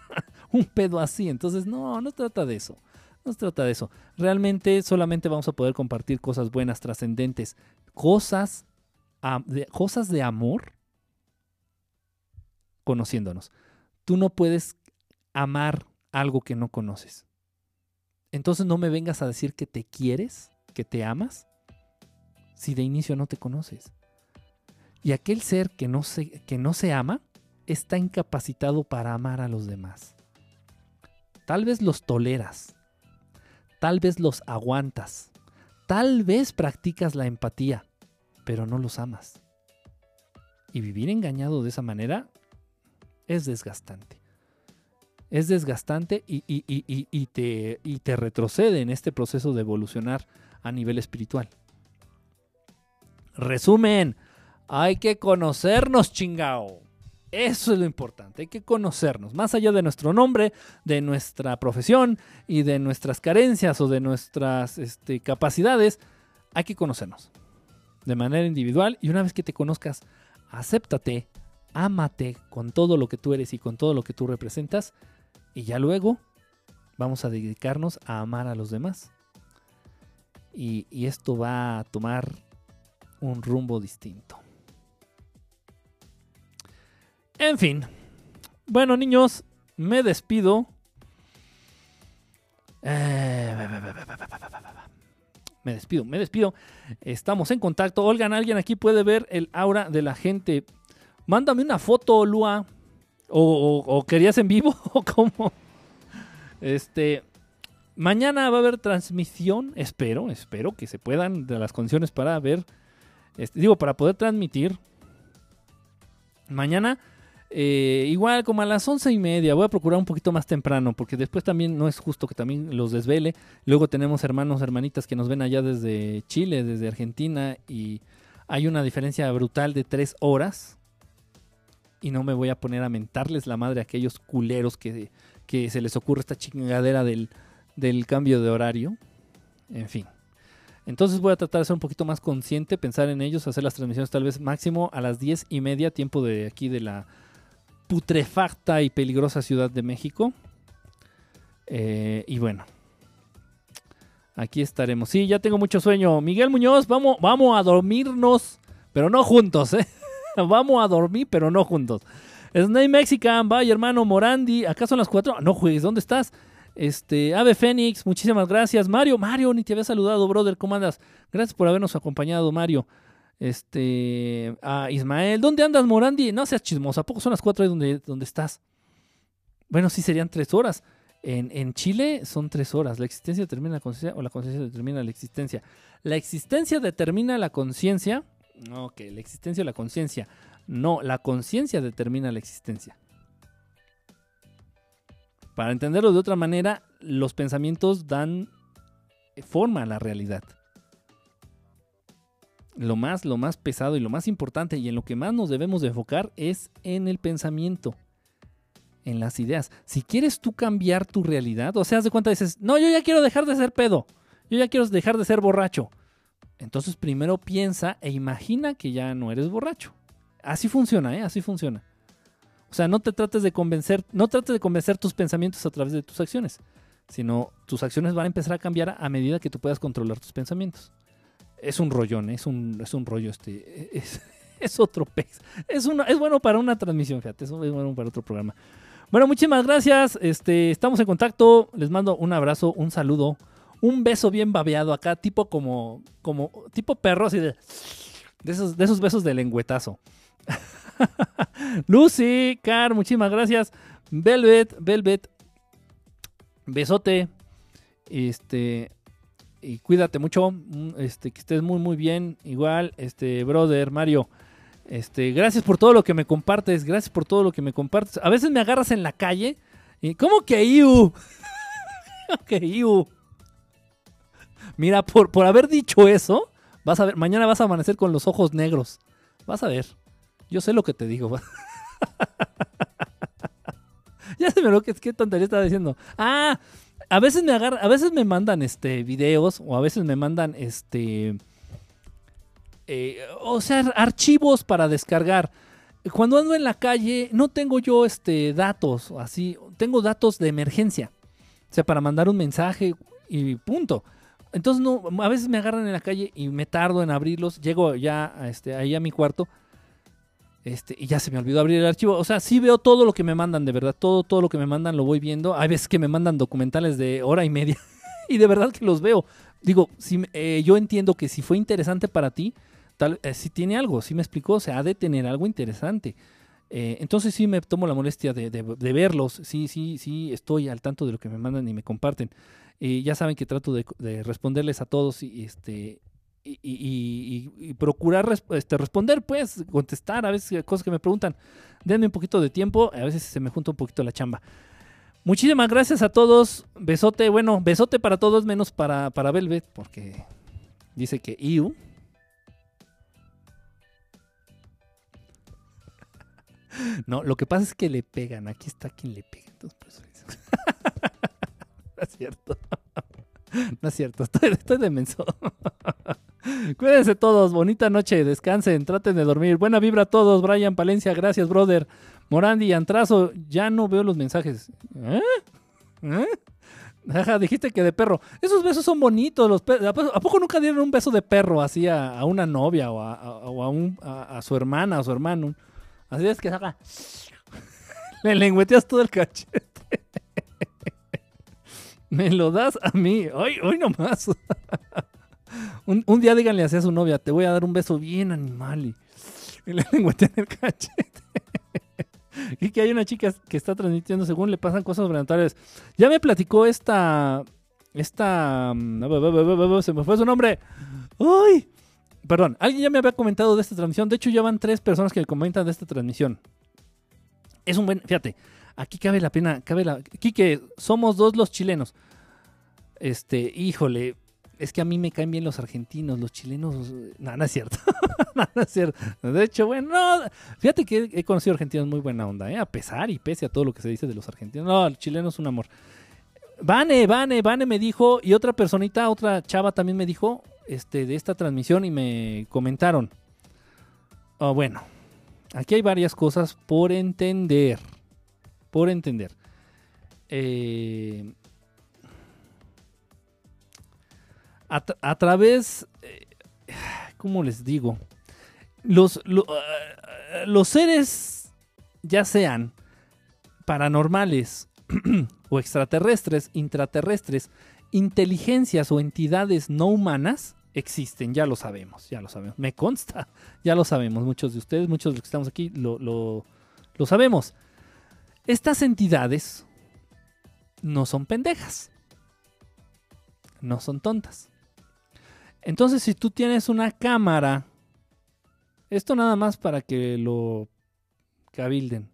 Un pedo así, entonces no, no trata de eso. No se trata de eso. Realmente solamente vamos a poder compartir cosas buenas, trascendentes, cosas, de, cosas de amor conociéndonos. Tú no puedes amar algo que no conoces. Entonces no me vengas a decir que te quieres, que te amas, si de inicio no te conoces. Y aquel ser que no se, que no se ama está incapacitado para amar a los demás. Tal vez los toleras, tal vez los aguantas, tal vez practicas la empatía, pero no los amas. Y vivir engañado de esa manera es desgastante. Es desgastante y, te, y te retrocede en este proceso de evolucionar a nivel espiritual. Resumen, hay que conocernos, chingao. Eso es lo importante, hay que conocernos, más allá de nuestro nombre, de nuestra profesión y de nuestras carencias o de nuestras este, capacidades, hay que conocernos de manera individual y una vez que te conozcas, acéptate, ámate con todo lo que tú eres y con todo lo que tú representas y ya luego vamos a dedicarnos a amar a los demás. Y, esto va a tomar un rumbo distinto. En fin. Bueno, niños, me despido. Eh, me despido, me despido. Estamos en contacto. Olgan, alguien aquí puede ver el aura de la gente. Mándame una foto, Lua. O, querías en vivo o cómo. Este. Mañana va a haber transmisión. Espero, espero que se puedan de las condiciones para ver. Este, digo, para poder transmitir. Mañana eh, igual como a las once y media, voy a procurar un poquito más temprano, porque después también no es justo que también los desvele. Luego tenemos hermanos, hermanitas que nos ven allá desde Chile, desde Argentina, y hay una diferencia brutal de tres horas. Y no me voy a poner a mentarles la madre a aquellos culeros que, que se les ocurre esta chingadera del, del cambio de horario. En fin. Entonces voy a tratar de ser un poquito más consciente, pensar en ellos, hacer las transmisiones tal vez máximo a las diez y media, tiempo de aquí de la putrefacta y peligrosa Ciudad de México. Eh, y bueno, aquí estaremos. Sí, ya tengo mucho sueño. Miguel Muñoz, vamos, vamos a dormirnos, pero no juntos, ¿eh? vamos a dormir, pero no juntos. Snake Mexican, vaya hermano Morandi, acá son las cuatro. No juegues, ¿dónde estás? Este, Ave Fénix, muchísimas gracias. Mario, Mario, ni te había saludado, brother. ¿Cómo andas? Gracias por habernos acompañado, Mario. Este, a Ismael, ¿dónde andas, Morandi? No seas chismosa, ¿a poco son las cuatro ahí donde, estás? Bueno, sí serían tres horas. En, en Chile son tres horas. La existencia determina la conciencia o la conciencia determina la existencia. La existencia determina la conciencia. No, que la existencia o la conciencia. No, la conciencia determina la existencia. Para entenderlo de otra manera, los pensamientos dan forma a la realidad. Lo más, lo más pesado y lo más importante y en lo que más nos debemos de enfocar es en el pensamiento, en las ideas. Si quieres tú cambiar tu realidad, o sea, de cuenta dices, no, yo ya quiero dejar de ser pedo, yo ya quiero dejar de ser borracho. Entonces primero piensa e imagina que ya no eres borracho. Así funciona, ¿eh? Así funciona. O sea, no te trates de convencer, no trates de convencer tus pensamientos a través de tus acciones, sino tus acciones van a empezar a cambiar a medida que tú puedas controlar tus pensamientos. Es un rollón, es un, es un rollo, este, es, es otro pez. Es, una, es bueno para una transmisión, fíjate, es bueno para otro programa. Bueno, muchísimas gracias, este, estamos en contacto, les mando un abrazo, un saludo, un beso bien babeado acá, tipo como, como, tipo perro, así de, de esos, de esos besos de lengüetazo. Lucy, Car, muchísimas gracias. Velvet, Velvet, besote. Este, y cuídate mucho. Este, que estés muy, muy bien. Igual, este, brother, Mario. Este, gracias por todo lo que me compartes. Gracias por todo lo que me compartes. A veces me agarras en la calle. Y, ¿Cómo que Iu? que Iu? Mira, por, por haber dicho eso, vas a ver, mañana vas a amanecer con los ojos negros. Vas a ver. Yo sé lo que te digo. ya se me lo que qué tontería estaba diciendo. Ah, a veces me agarran, a veces me mandan este videos o a veces me mandan este eh, o sea, archivos para descargar. Cuando ando en la calle no tengo yo este datos así, tengo datos de emergencia. O sea, para mandar un mensaje y punto. Entonces no, a veces me agarran en la calle y me tardo en abrirlos. Llego ya este, ahí a mi cuarto este, y ya se me olvidó abrir el archivo. O sea, sí veo todo lo que me mandan, de verdad. Todo, todo lo que me mandan lo voy viendo. Hay veces que me mandan documentales de hora y media. y de verdad que los veo. Digo, si, eh, yo entiendo que si fue interesante para ti, tal, eh, si tiene algo, si me explicó, o sea, ha de tener algo interesante. Eh, entonces sí me tomo la molestia de, verlos. Sí, sí, sí, estoy al tanto de lo que me mandan y me comparten. Y ya saben que trato de, de responderles a todos y, este, y, procurar este, responder, pues, contestar a veces cosas que me preguntan. Denme un poquito de tiempo, a veces se me junta un poquito la chamba. Muchísimas gracias a todos. Besote, bueno, besote para todos, menos para, para Velvet, porque dice que IU. No, lo que pasa es que le pegan. Aquí está quien le pega. Entonces, pues, no es cierto. No es cierto, estoy, estoy demenso. Cuídense todos, bonita noche, descansen, traten de dormir. Buena vibra a todos, Brian Palencia, gracias, brother. Morandi, Antrazo, ya no veo los mensajes. ¿Eh? ¿Eh? Ajá, dijiste que de perro. Esos besos son bonitos. Los ¿A poco nunca dieron un beso de perro así a, una novia o, a, su hermana o su hermano? Así es que saca. Le lengüeteas todo el cachete. Me lo das a mí. Hoy, hoy nomás. un, día díganle así a su novia, te voy a dar un beso bien animal y, y le lengüetean el cachete. y que hay una chica que está transmitiendo según le pasan cosas sobrenaturales. Ya me platicó esta... Esta... Se me fue su nombre. ¡Uy! Perdón, alguien ya me había comentado de esta transmisión. De hecho, ya van tres personas que me comentan de esta transmisión. Es un buen... Fíjate, aquí cabe la pena... Cabe la, aquí que somos dos los chilenos. Este, híjole, es que a mí me caen bien los argentinos, los chilenos, no, no es cierto, no, es cierto. De hecho, bueno, no, fíjate que he conocido argentinos muy buena onda, ¿eh? a pesar y pese a todo lo que se dice de los argentinos. No, el chileno es un amor. Vane, Vane, Vane me dijo, y otra personita, otra chava también me dijo este, de esta transmisión y me comentaron. Oh, bueno, aquí hay varias cosas por entender. Por entender. Eh, a, través, eh, ¿cómo les digo? Los, lo, uh, los seres, ya sean paranormales o extraterrestres, intraterrestres, inteligencias o entidades no humanas existen, ya lo sabemos, ya lo sabemos. Me consta, ya lo sabemos. Muchos de ustedes, muchos de los que estamos aquí, lo, lo sabemos. Estas entidades no son pendejas, no son tontas. Entonces, si tú tienes una cámara, esto nada más para que lo cabilden.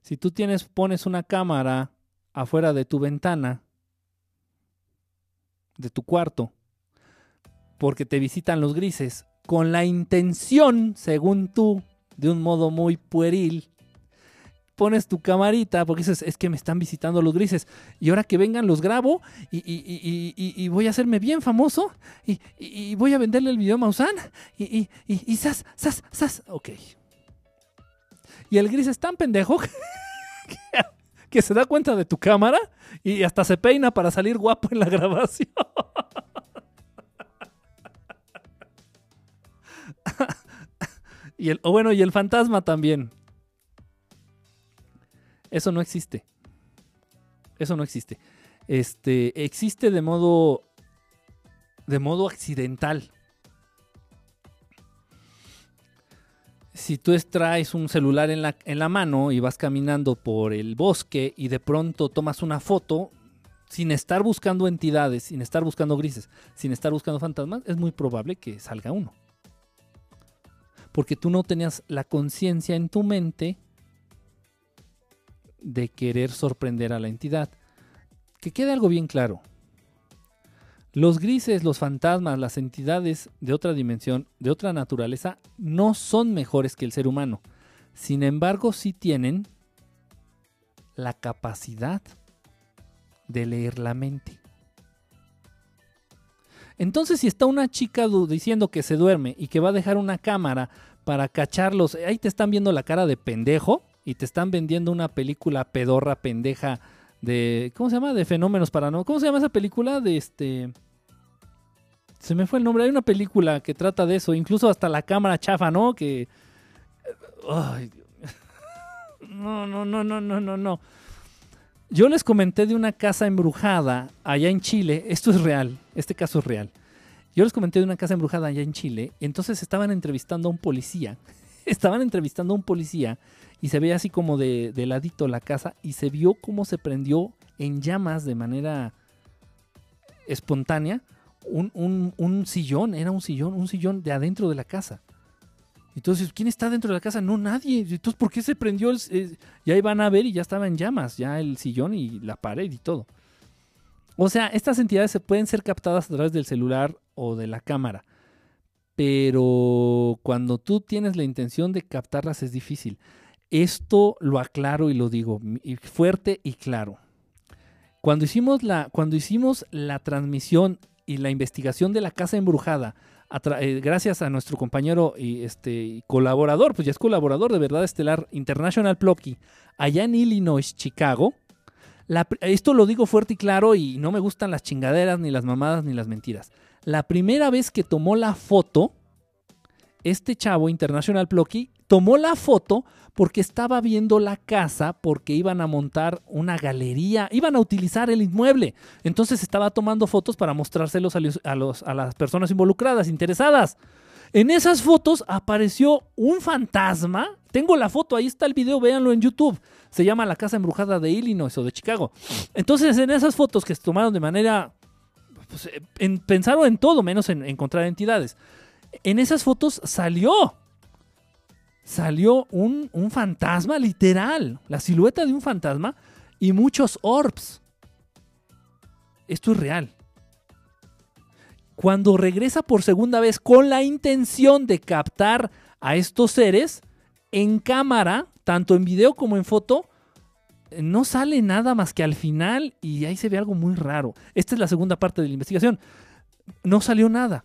Si tú tienes, pones una cámara afuera de tu ventana, de tu cuarto, porque te visitan los grises, con la intención, según tú, de un modo muy pueril, pones tu camarita, porque dices, es que me están visitando los grises, y ahora que vengan los grabo y, y- y- y- voy a hacerme bien famoso y, voy a venderle el video a Maussan y, y, sas, sas, sas, ok. Y el gris es tan pendejo que, que se da cuenta de tu cámara y hasta se peina para salir guapo en la grabación. y el, o bueno, y el fantasma también. Eso no existe. Eso no existe. Este existe de modo de modo accidental. Si tú traes un celular en la, en la mano y vas caminando por el bosque y de pronto tomas una foto sin estar buscando entidades, sin estar buscando grises, sin estar buscando fantasmas, es muy probable que salga uno. Porque tú no tenías la conciencia en tu mente de querer sorprender a la entidad. Que quede algo bien claro. Los grises, los fantasmas, las entidades de otra dimensión, de otra naturaleza, no son mejores que el ser humano. Sin embargo, sí tienen la capacidad de leer la mente. Entonces, si está una chica diciendo que se duerme y que va a dejar una cámara para cacharlos, ahí te están viendo la cara de pendejo y te están vendiendo una película pedorra pendeja de ¿cómo se llama? de fenómenos paranormales. ¿Cómo se llama esa película? De este se me fue el nombre. Hay una película que trata de eso, incluso hasta la cámara chafa, ¿no? Que ay, Dios. No, no, no, no, no, no, no. Yo les comenté de una casa embrujada allá en Chile. Esto es real. Este caso es real. Yo les comenté de una casa embrujada allá en Chile. Entonces estaban entrevistando a un policía. Estaban entrevistando a un policía y se veía así como de, ladito la casa y se vio cómo se prendió en llamas de manera espontánea un, un- un sillón, era un sillón, un sillón de adentro de la casa. Entonces, ¿quién está dentro de la casa? No, nadie. Entonces, ¿por qué se prendió? El, eh, y ahí van a ver y ya estaba en llamas, ya el sillón y la pared y todo. O sea, estas entidades se pueden ser captadas a través del celular o de la cámara. Pero cuando tú tienes la intención de captarlas es difícil. Esto lo aclaro y lo digo fuerte y claro. Cuando hicimos la, cuando hicimos la transmisión y la investigación de la casa embrujada, eh, gracias a nuestro compañero y este colaborador, pues ya es colaborador de Verdad Estelar International Plocky, allá en Illinois, Chicago. esto lo digo fuerte y claro y no me gustan las chingaderas, ni las mamadas, ni las mentiras. La primera vez que tomó la foto, este chavo, International Plocky, tomó la foto porque estaba viendo la casa porque iban a montar una galería, iban a utilizar el inmueble. Entonces estaba tomando fotos para mostrárselos a, los- a los- a las personas involucradas, interesadas. En esas fotos apareció un fantasma. Tengo la foto, ahí está el video, véanlo en YouTube. Se llama La Casa Embrujada de Illinois o de Chicago. Entonces, en esas fotos que se tomaron de manera. Pues, eh, en- pensaron en todo menos en encontrar entidades. En esas fotos salió. Salió un, un fantasma, literal. La silueta de un fantasma y muchos orbs. Esto es real. Cuando regresa por segunda vez con la intención de captar a estos seres, en cámara, tanto en video como en foto, no sale nada más que al final y ahí se ve algo muy raro. Esta es la segunda parte de la investigación. No salió nada.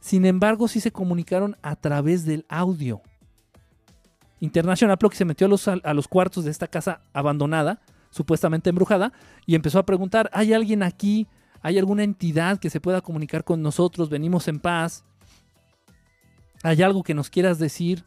Sin embargo, sí se comunicaron a través del audio. International Plug se metió a los, a los cuartos de esta casa abandonada, supuestamente embrujada, y empezó a preguntar, ¿hay alguien aquí? ¿Hay alguna entidad que se pueda comunicar con nosotros? Venimos en paz. ¿Hay algo que nos quieras decir?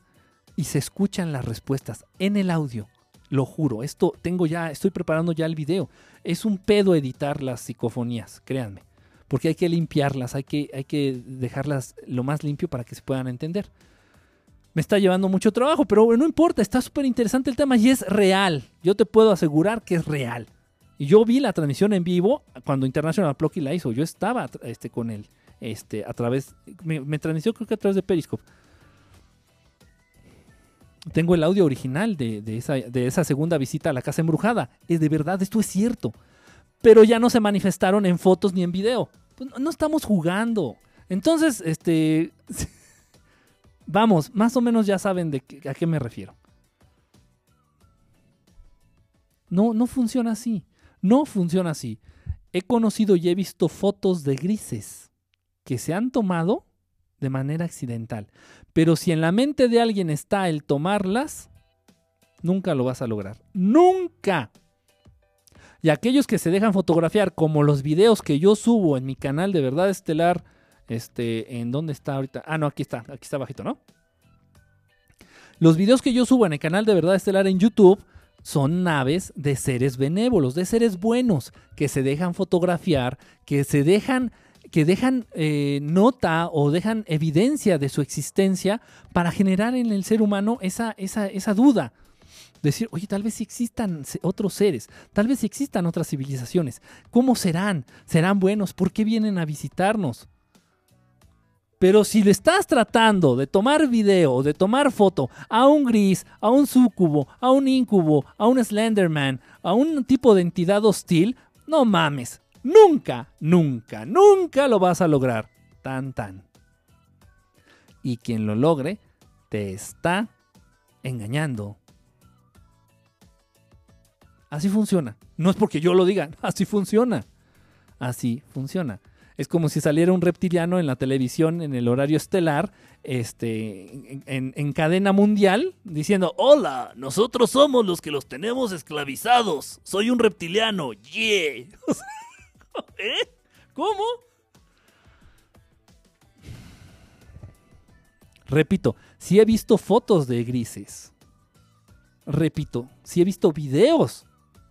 Y se escuchan las respuestas en el audio. Lo juro, esto tengo ya, estoy preparando ya el video. Es un pedo editar las psicofonías, créanme. Porque hay que limpiarlas, hay que, hay que dejarlas lo más limpio para que se puedan entender. Me está llevando mucho trabajo, pero no importa, está súper interesante el tema y es real. Yo te puedo asegurar que es real. Y yo vi la transmisión en vivo cuando International Plucky la hizo. Yo estaba este, con él este, a través, me, me transmitió creo que a través de Periscope tengo el audio original de, esa, segunda visita a la casa embrujada. Es de verdad, esto es cierto. Pero ya no se manifestaron en fotos ni en video. Pues no estamos jugando. Entonces, este. Vamos, más o menos ya saben de a qué me refiero. No, no funciona así. No funciona así. He conocido y he visto fotos de grises que se han tomado de manera accidental. Pero si en la mente de alguien está el tomarlas, nunca lo vas a lograr. Nunca. Y aquellos que se dejan fotografiar, como los videos que yo subo en mi canal de Verdad Estelar, este, ¿en dónde está ahorita? Ah, no, aquí está, aquí está bajito, ¿no? Los videos que yo subo en el canal de Verdad Estelar en YouTube son naves de seres benévolos, de seres buenos, que se dejan fotografiar, que se dejan que dejan eh, nota o dejan evidencia de su existencia para generar en el ser humano esa, esa, esa duda. Decir, oye, tal vez existan otros seres, tal vez existan otras civilizaciones. ¿Cómo serán? ¿Serán buenos? ¿Por qué vienen a visitarnos? Pero si le estás tratando de tomar video, de tomar foto a un gris, a un sucubo, a un incubo, a un slenderman, a un tipo de entidad hostil, no mames, Nunca, nunca, nunca lo vas a lograr. Tan, tan. Y quien lo logre te está engañando. Así funciona. No es porque yo lo diga, así funciona. Así funciona. Es como si saliera un reptiliano en la televisión en el horario estelar, este, en, en, cadena mundial, diciendo, hola, nosotros somos los que los tenemos esclavizados. Soy un reptiliano, yeah. ¿Eh? ¿Cómo? Repito, si he visto fotos de grises. Repito, si he visto videos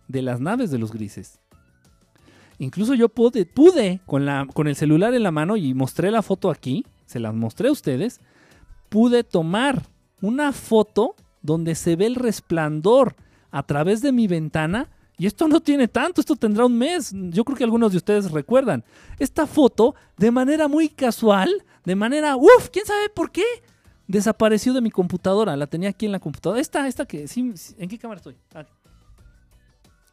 de las naves de los grises. Incluso yo pude, pude con, la, con el celular en la mano y mostré la foto aquí, se las mostré a ustedes, pude tomar una foto donde se ve el resplandor a través de mi ventana y esto no tiene tanto, esto tendrá un mes. Yo creo que algunos de ustedes recuerdan. Esta foto, de manera muy casual, de manera, uff, quién sabe por qué, desapareció de mi computadora. La tenía aquí en la computadora. Esta, esta que, ¿en qué cámara estoy? Ah.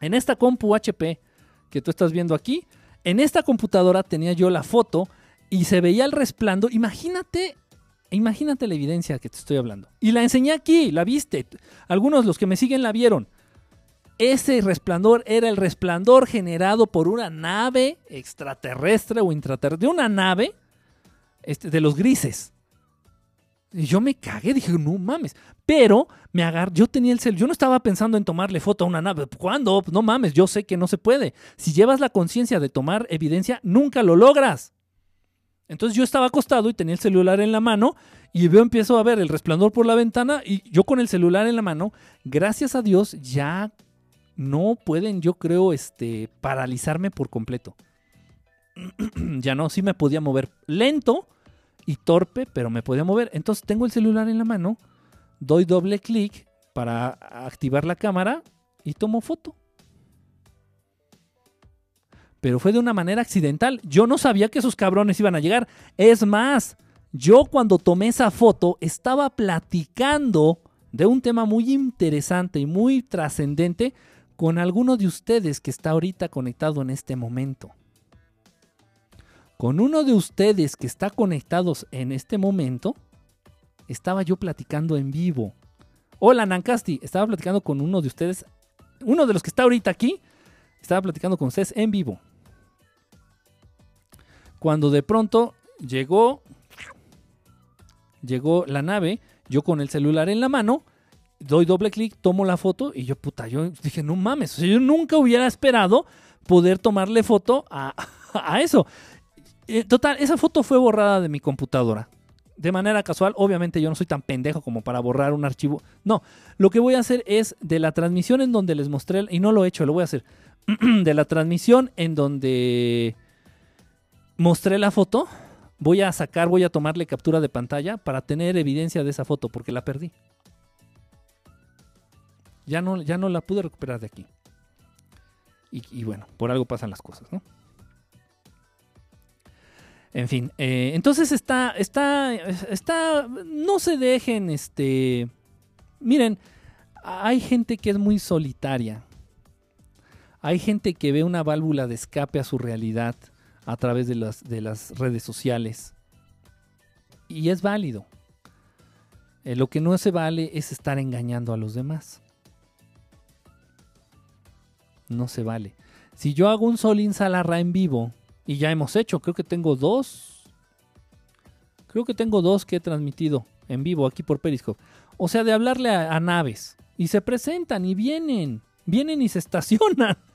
En esta compu HP que tú estás viendo aquí, en esta computadora tenía yo la foto y se veía el resplandor. Imagínate Imagínate la evidencia que te estoy hablando. Y la enseñé aquí, la viste. Algunos los que me siguen la vieron. Ese resplandor era el resplandor generado por una nave extraterrestre o intraterrestre, de una nave este, de los grises. Y yo me cagué, dije, no mames. Pero me agarré, yo tenía el cel, yo no estaba pensando en tomarle foto a una nave. ¿Cuándo? No mames, yo sé que no se puede. Si llevas la conciencia de tomar evidencia, nunca lo logras. Entonces yo estaba acostado y tenía el celular en la mano y veo, empiezo a ver el resplandor por la ventana y yo con el celular en la mano, gracias a Dios, ya no pueden, yo creo, este, paralizarme por completo. ya no, sí me podía mover lento y torpe, pero me podía mover. Entonces tengo el celular en la mano, doy doble clic para activar la cámara y tomo foto. Pero fue de una manera accidental. Yo no sabía que esos cabrones iban a llegar. Es más, yo cuando tomé esa foto estaba platicando de un tema muy interesante y muy trascendente con alguno de ustedes que está ahorita conectado en este momento. Con uno de ustedes que está conectados en este momento, estaba yo platicando en vivo. Hola Nancasti, estaba platicando con uno de ustedes, uno de los que está ahorita aquí, estaba platicando con ustedes en vivo. Cuando de pronto llegó, llegó la nave, yo con el celular en la mano, doy doble clic, tomo la foto y yo, puta, yo dije, no mames, yo nunca hubiera esperado poder tomarle foto a, eso. Eh, total, esa foto fue borrada de mi computadora. de manera casual. Obviamente yo no soy tan pendejo como para borrar un archivo. No, lo que voy a hacer es de la transmisión en donde les mostré, y no lo he hecho, lo voy a hacer, de la transmisión en donde mostré la foto, voy a sacar, voy a tomarle captura de pantalla para tener evidencia de esa foto, porque la perdí. Ya no, ya no la pude recuperar de aquí. Y, bueno, por algo pasan las cosas, ¿no? En fin, eh, entonces está, está, está, no se dejen, este, miren, hay gente que es muy solitaria. Hay gente que ve una válvula de escape a su realidad a través de las, de las redes sociales. Y es válido. Eh, lo que no se vale es estar engañando a los demás. No se vale. Si yo hago un Solín Salarra en vivo, y ya hemos hecho, creo que tengo dos. Creo que tengo dos que he transmitido en vivo aquí por Periscope. O sea, de hablarle a, a naves. Y se presentan y vienen. Vienen y se estacionan.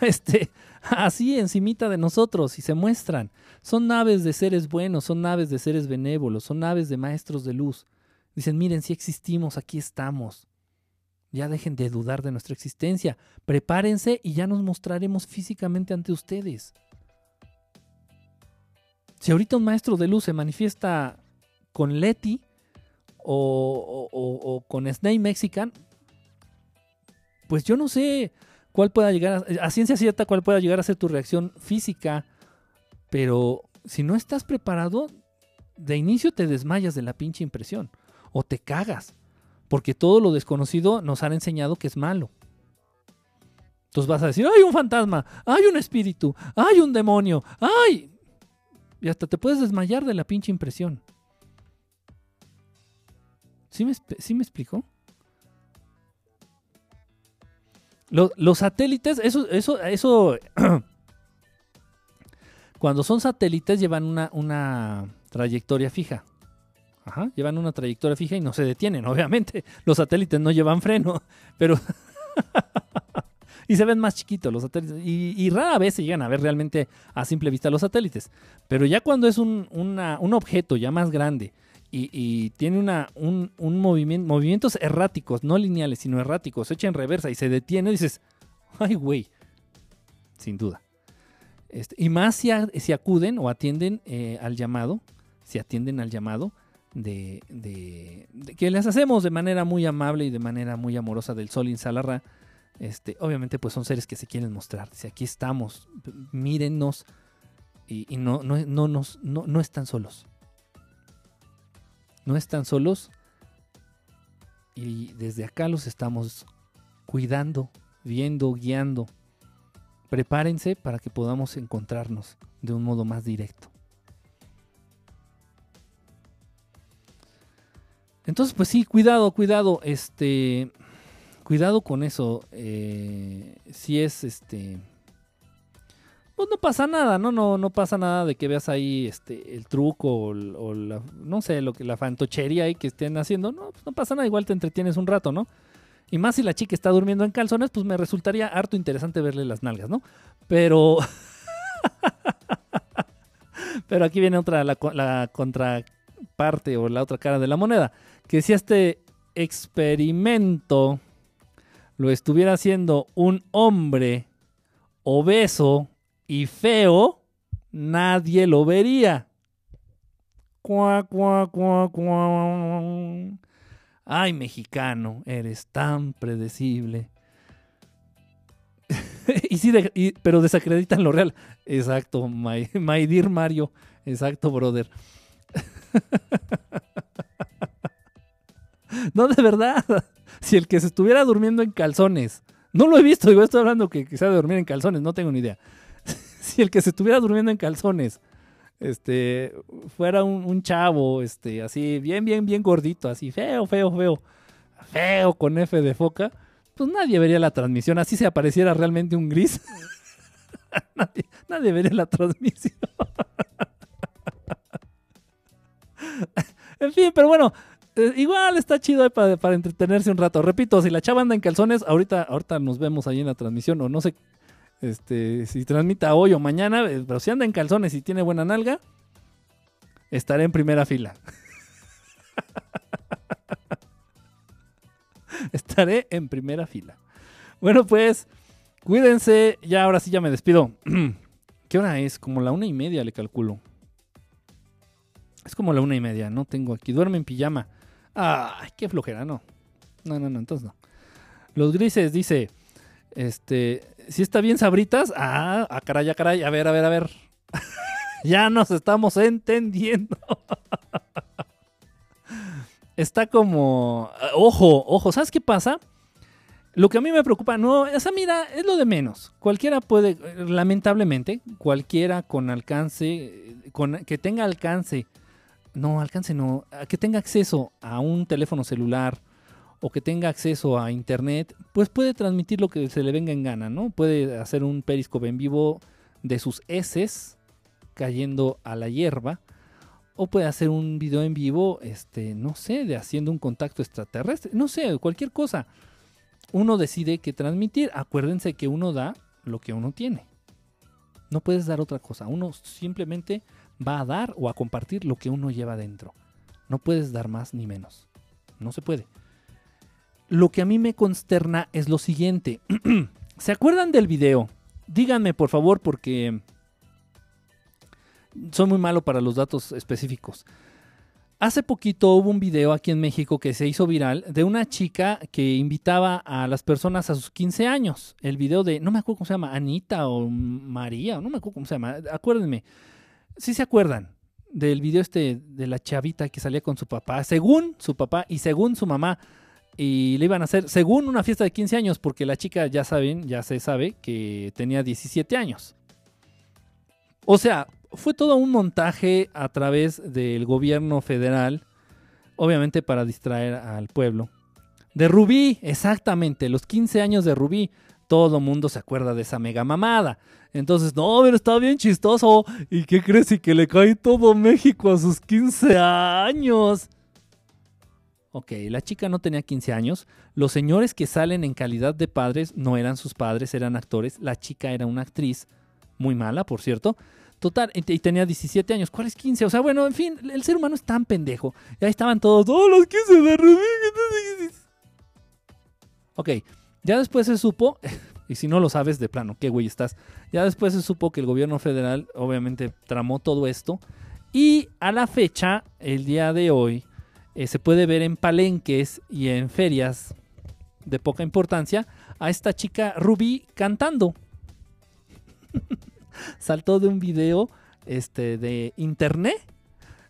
Este, así encimita de nosotros y se muestran. Son naves de seres buenos, son naves de seres benévolos, son naves de maestros de luz. Dicen, miren, si existimos, aquí estamos. Ya dejen de dudar de nuestra existencia. Prepárense y ya nos mostraremos físicamente ante ustedes. Si ahorita un maestro de luz se manifiesta con Leti o, con Snake Mexican, pues yo no sé cuál pueda llegar a, a, ciencia cierta, cuál pueda llegar a ser tu reacción física, pero si no estás preparado, de inicio te desmayas de la pinche impresión o te cagas, porque todo lo desconocido nos han enseñado que es malo. Entonces vas a decir, hay un fantasma, hay un espíritu, hay un demonio, hay... Y hasta te puedes desmayar de la pinche impresión. ¿Sí me, ¿sí me explicó? Los, satélites, eso, eso, eso. cuando son satélites llevan una trayectoria fija. Llevan una trayectoria fija y no se detienen, obviamente. Los satélites no llevan freno, pero. y se ven más chiquitos los satélites. Y, rara vez se llegan a ver realmente a simple vista los satélites. Pero ya cuando es un, un objeto ya más grande y, tiene una, un, un movimiento, movimientos erráticos, no lineales, sino erráticos, se echa en reversa y se detiene, dices, ay, güey, sin duda. Este, y más si, si, acuden o atienden eh, al llamado, si atienden al llamado de, que les hacemos de manera muy amable y de manera muy amorosa del Sol Insalarra. Este, obviamente, pues son seres que se quieren mostrar. Si aquí estamos, mírennos y, y no, no, no, nos, no, no están solos no están solos y desde acá los estamos cuidando, viendo, guiando. Prepárense para que podamos encontrarnos de un modo más directo. Entonces, pues sí, cuidado, cuidado, este, cuidado con eso. Eh, si es, este, pues no pasa nada, ¿no? No, no pasa nada de que veas ahí este, el truco o, la, no sé, lo que la fantochería ahí que estén haciendo. No, pues no pasa nada, igual te entretienes un rato, ¿no? Y más si la chica está durmiendo en calzones, pues me resultaría harto interesante verle las nalgas, ¿no? Pero... Pero aquí viene otra, la, la contraparte o la otra cara de la moneda. Que si este experimento lo estuviera haciendo un hombre obeso y feo, nadie lo vería. Cuá, cuá, cuá. Ay, mexicano, eres tan predecible. y sí, pero desacreditan lo real. Exacto, my, my dear Mario. Exacto, brother. no, de verdad. Si el que se estuviera durmiendo en calzones, no lo he visto, digo, estoy hablando que quizá de dormir en calzones, no tengo ni idea. Si el que se estuviera durmiendo en calzones este fuera un, chavo este así bien bien bien gordito así feo feo feo feo con F de foca pues nadie vería la transmisión. Así se apareciera realmente un gris nadie vería la transmisión en fin, pero bueno, eh, igual está chido eh, para, entretenerse un rato. Repito, si la chava anda en calzones, ahorita, ahorita nos vemos ahí en la transmisión, o no sé este, si transmita hoy o mañana, eh, pero si anda en calzones y tiene buena nalga, estaré en primera fila. estaré en primera fila. Bueno, pues, cuídense. Ya ahora sí ya me despido. ¿Qué hora es? Como la una y media le calculo. Es como la una y media, no tengo aquí. Duerme en pijama. Ay, qué flojera, no. No, no, no, entonces no. Los grises dice, este, si está bien sabritas. Ah, ah, caray, ah, caray. A ver, a ver, a ver. ya nos estamos entendiendo. está como, ojo, ojo, ¿sabes qué pasa? Lo que a mí me preocupa, no, esa mira, es lo de menos. Cualquiera puede, lamentablemente, cualquiera con alcance, con, que tenga alcance, no, alcance no, que tenga acceso a un teléfono celular o que tenga acceso a internet, pues puede transmitir lo que se le venga en gana, ¿no? Puede hacer un periscope en vivo de sus heces cayendo a la hierba o puede hacer un video en vivo, este, no sé, de haciendo un contacto extraterrestre, no sé, cualquier cosa. Uno decide qué transmitir. Acuérdense que uno da lo que uno tiene. No puedes dar otra cosa. Uno simplemente va a dar o a compartir lo que uno lleva dentro. No puedes dar más ni menos. No se puede. Lo que a mí me consterna es lo siguiente. ¿Se acuerdan del video? Díganme por favor porque soy muy malo para los datos específicos. Hace poquito hubo un video aquí en México que se hizo viral de una chica que invitaba a las personas a sus 15 años. El video de, no me acuerdo cómo se llama, Anita o María, no me acuerdo cómo se llama, acuérdenme. Si se acuerdan del video este de la chavita que salía con su papá, según su papá y según su mamá, y le iban a hacer, según una fiesta de 15 años, porque la chica ya saben, ya se sabe que tenía 17 años. O sea, fue todo un montaje a través del gobierno federal, obviamente para distraer al pueblo. De Rubí, exactamente, los 15 años de Rubí. Todo mundo se acuerda de esa mega mamada. Entonces, no, pero está bien chistoso. ¿Y qué crees? Y que le cae todo México a sus 15 años. Ok, la chica no tenía 15 años. Los señores que salen en calidad de padres no eran sus padres, eran actores. La chica era una actriz, muy mala, por cierto. Total, y tenía 17 años. ¿Cuál es 15? O sea, bueno, en fin, el ser humano es tan pendejo. Y ahí estaban todos, ¡oh, los 15 de Rubí! Ok, ya después se supo, y si no lo sabes de plano, qué güey estás. Ya después se supo que el gobierno federal, obviamente, tramó todo esto. Y a la fecha, el día de hoy, eh, se puede ver en palenques y en ferias de poca importancia a esta chica Ruby cantando. Saltó de un video este, de internet,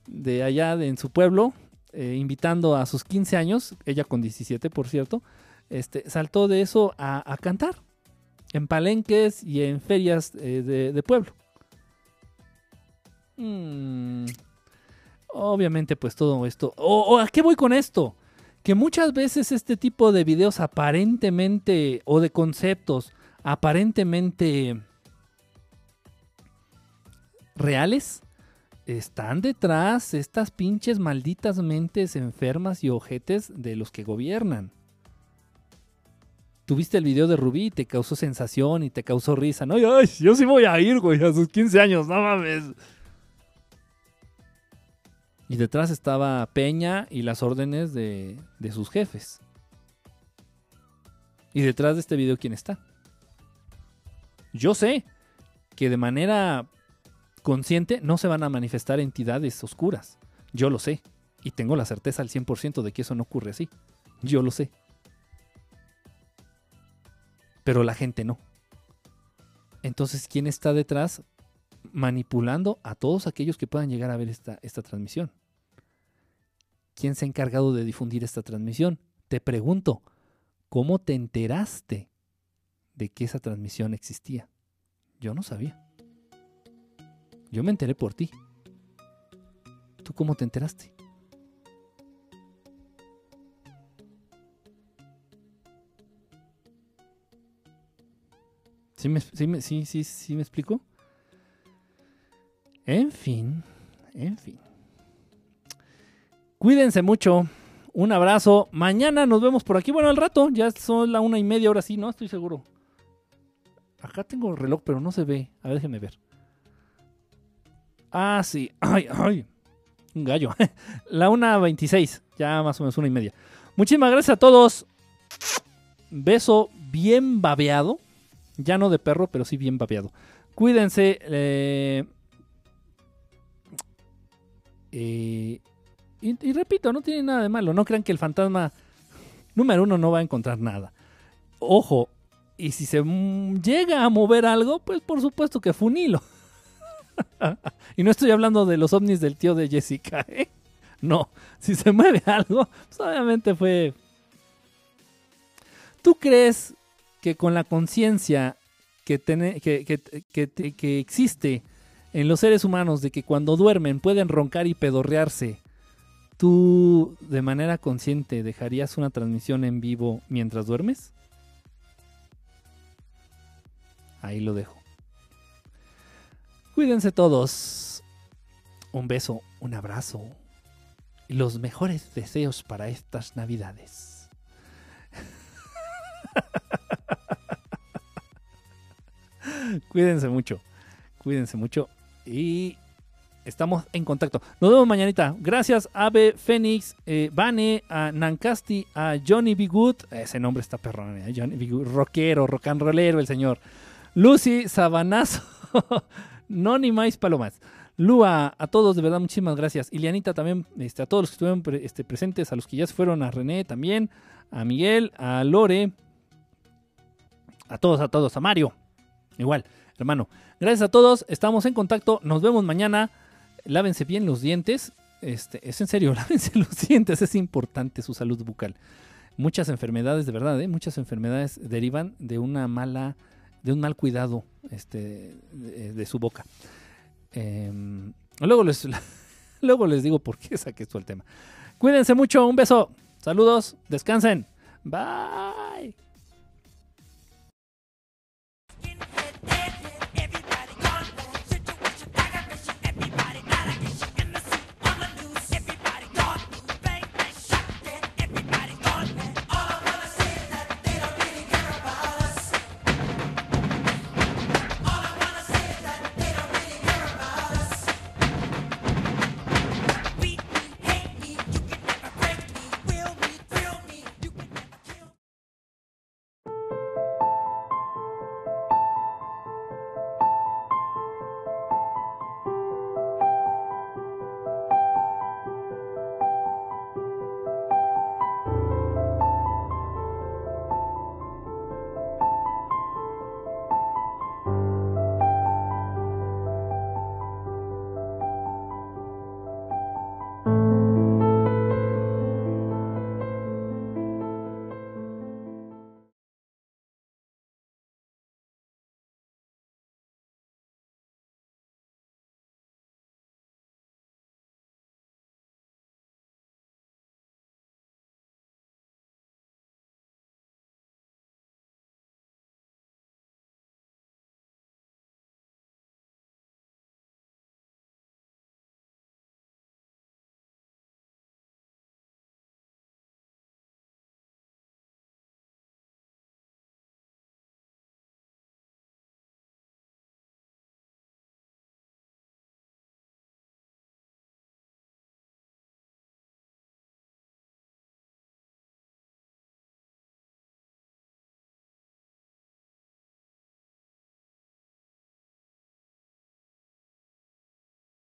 de allá en su pueblo, eh, invitando a sus 15 años, ella con 17 por cierto, este, saltó de eso a, cantar en palenques y en ferias eh, de, pueblo. Mm, Obviamente, pues todo esto. ¿O a qué voy con esto? Que muchas veces este tipo de videos aparentemente o de conceptos aparentemente reales están detrás estas pinches malditas mentes enfermas y ojetes de los que gobiernan. Tuviste el video de Rubí y te causó sensación y te causó risa, ¿no? yo sí voy a ir, güey, a sus 15 años, no mames. Y detrás estaba Peña y las órdenes de, sus jefes. Y detrás de este video, ¿quién está? Yo sé que de manera consciente no se van a manifestar entidades oscuras. Yo lo sé. Y tengo la certeza al 100% de que eso no ocurre así. Yo lo sé. Pero la gente no. Entonces, ¿quién está detrás? manipulando a todos aquellos que puedan llegar a ver esta, esta transmisión. ¿Quién se ha encargado de difundir esta transmisión? Te pregunto, ¿cómo te enteraste de que esa transmisión existía? Yo no sabía. Yo me enteré por ti. ¿Tú cómo te enteraste? ¿Sí me, sí, sí, sí, sí me explico? En fin, en fin. Cuídense mucho. Un abrazo. Mañana nos vemos por aquí. Bueno, al rato. Ya son la una y media, ahora sí, ¿no? Estoy seguro. Acá tengo el reloj, pero no se ve. A ver, déjenme ver. Ah, sí. Ay, ay. Un gallo. la una veintiséis. Ya más o menos una y media. Muchísimas gracias a todos. beso bien babeado. Ya no de perro, pero sí bien babeado. Cuídense. eh, eh, y, repito, no tiene nada de malo. No crean que el fantasma número uno no va a encontrar nada. Ojo, y si se mm, llega a mover algo, pues por supuesto que fue un hilo. y no estoy hablando de los ovnis del tío de Jessica, ¿eh? No, si se mueve algo, pues obviamente fue... ¿Tú crees que con la conciencia que, que- que- que existe en los seres humanos de que cuando duermen pueden roncar y pedorrearse, tú de manera consciente dejarías una transmisión en vivo mientras duermes? Ahí lo dejo. Cuídense todos. Un beso, un abrazo y los mejores deseos para estas navidades. Cuídense mucho. Cuídense mucho. Y estamos en contacto. Nos vemos mañanita. Gracias, Ave, Fénix, eh, Vane, a Nancasti, a Johnny B. Ese nombre está perrón. ¿eh? Johnny B. Rockero, rock and rollero, el señor. Lucy, Sabanazo. no ni más palomas. Lua, a todos, de verdad, muchísimas gracias. Ilianita también, este, a todos los que estuvieron este, presentes, a los que ya se fueron, a René también, a Miguel, a Lore, a todos, a todos, a Mario. Igual, hermano. Gracias a todos, estamos en contacto, nos vemos mañana. Lávense bien los dientes. Este, es en serio, lávense los dientes, es importante su salud bucal. Muchas enfermedades, de verdad, ¿eh? muchas enfermedades derivan de una mala, de un mal cuidado este, de, su boca. Em, luego, les, luego les digo por qué saqué esto el tema. Cuídense mucho, un beso, saludos, descansen. Bye.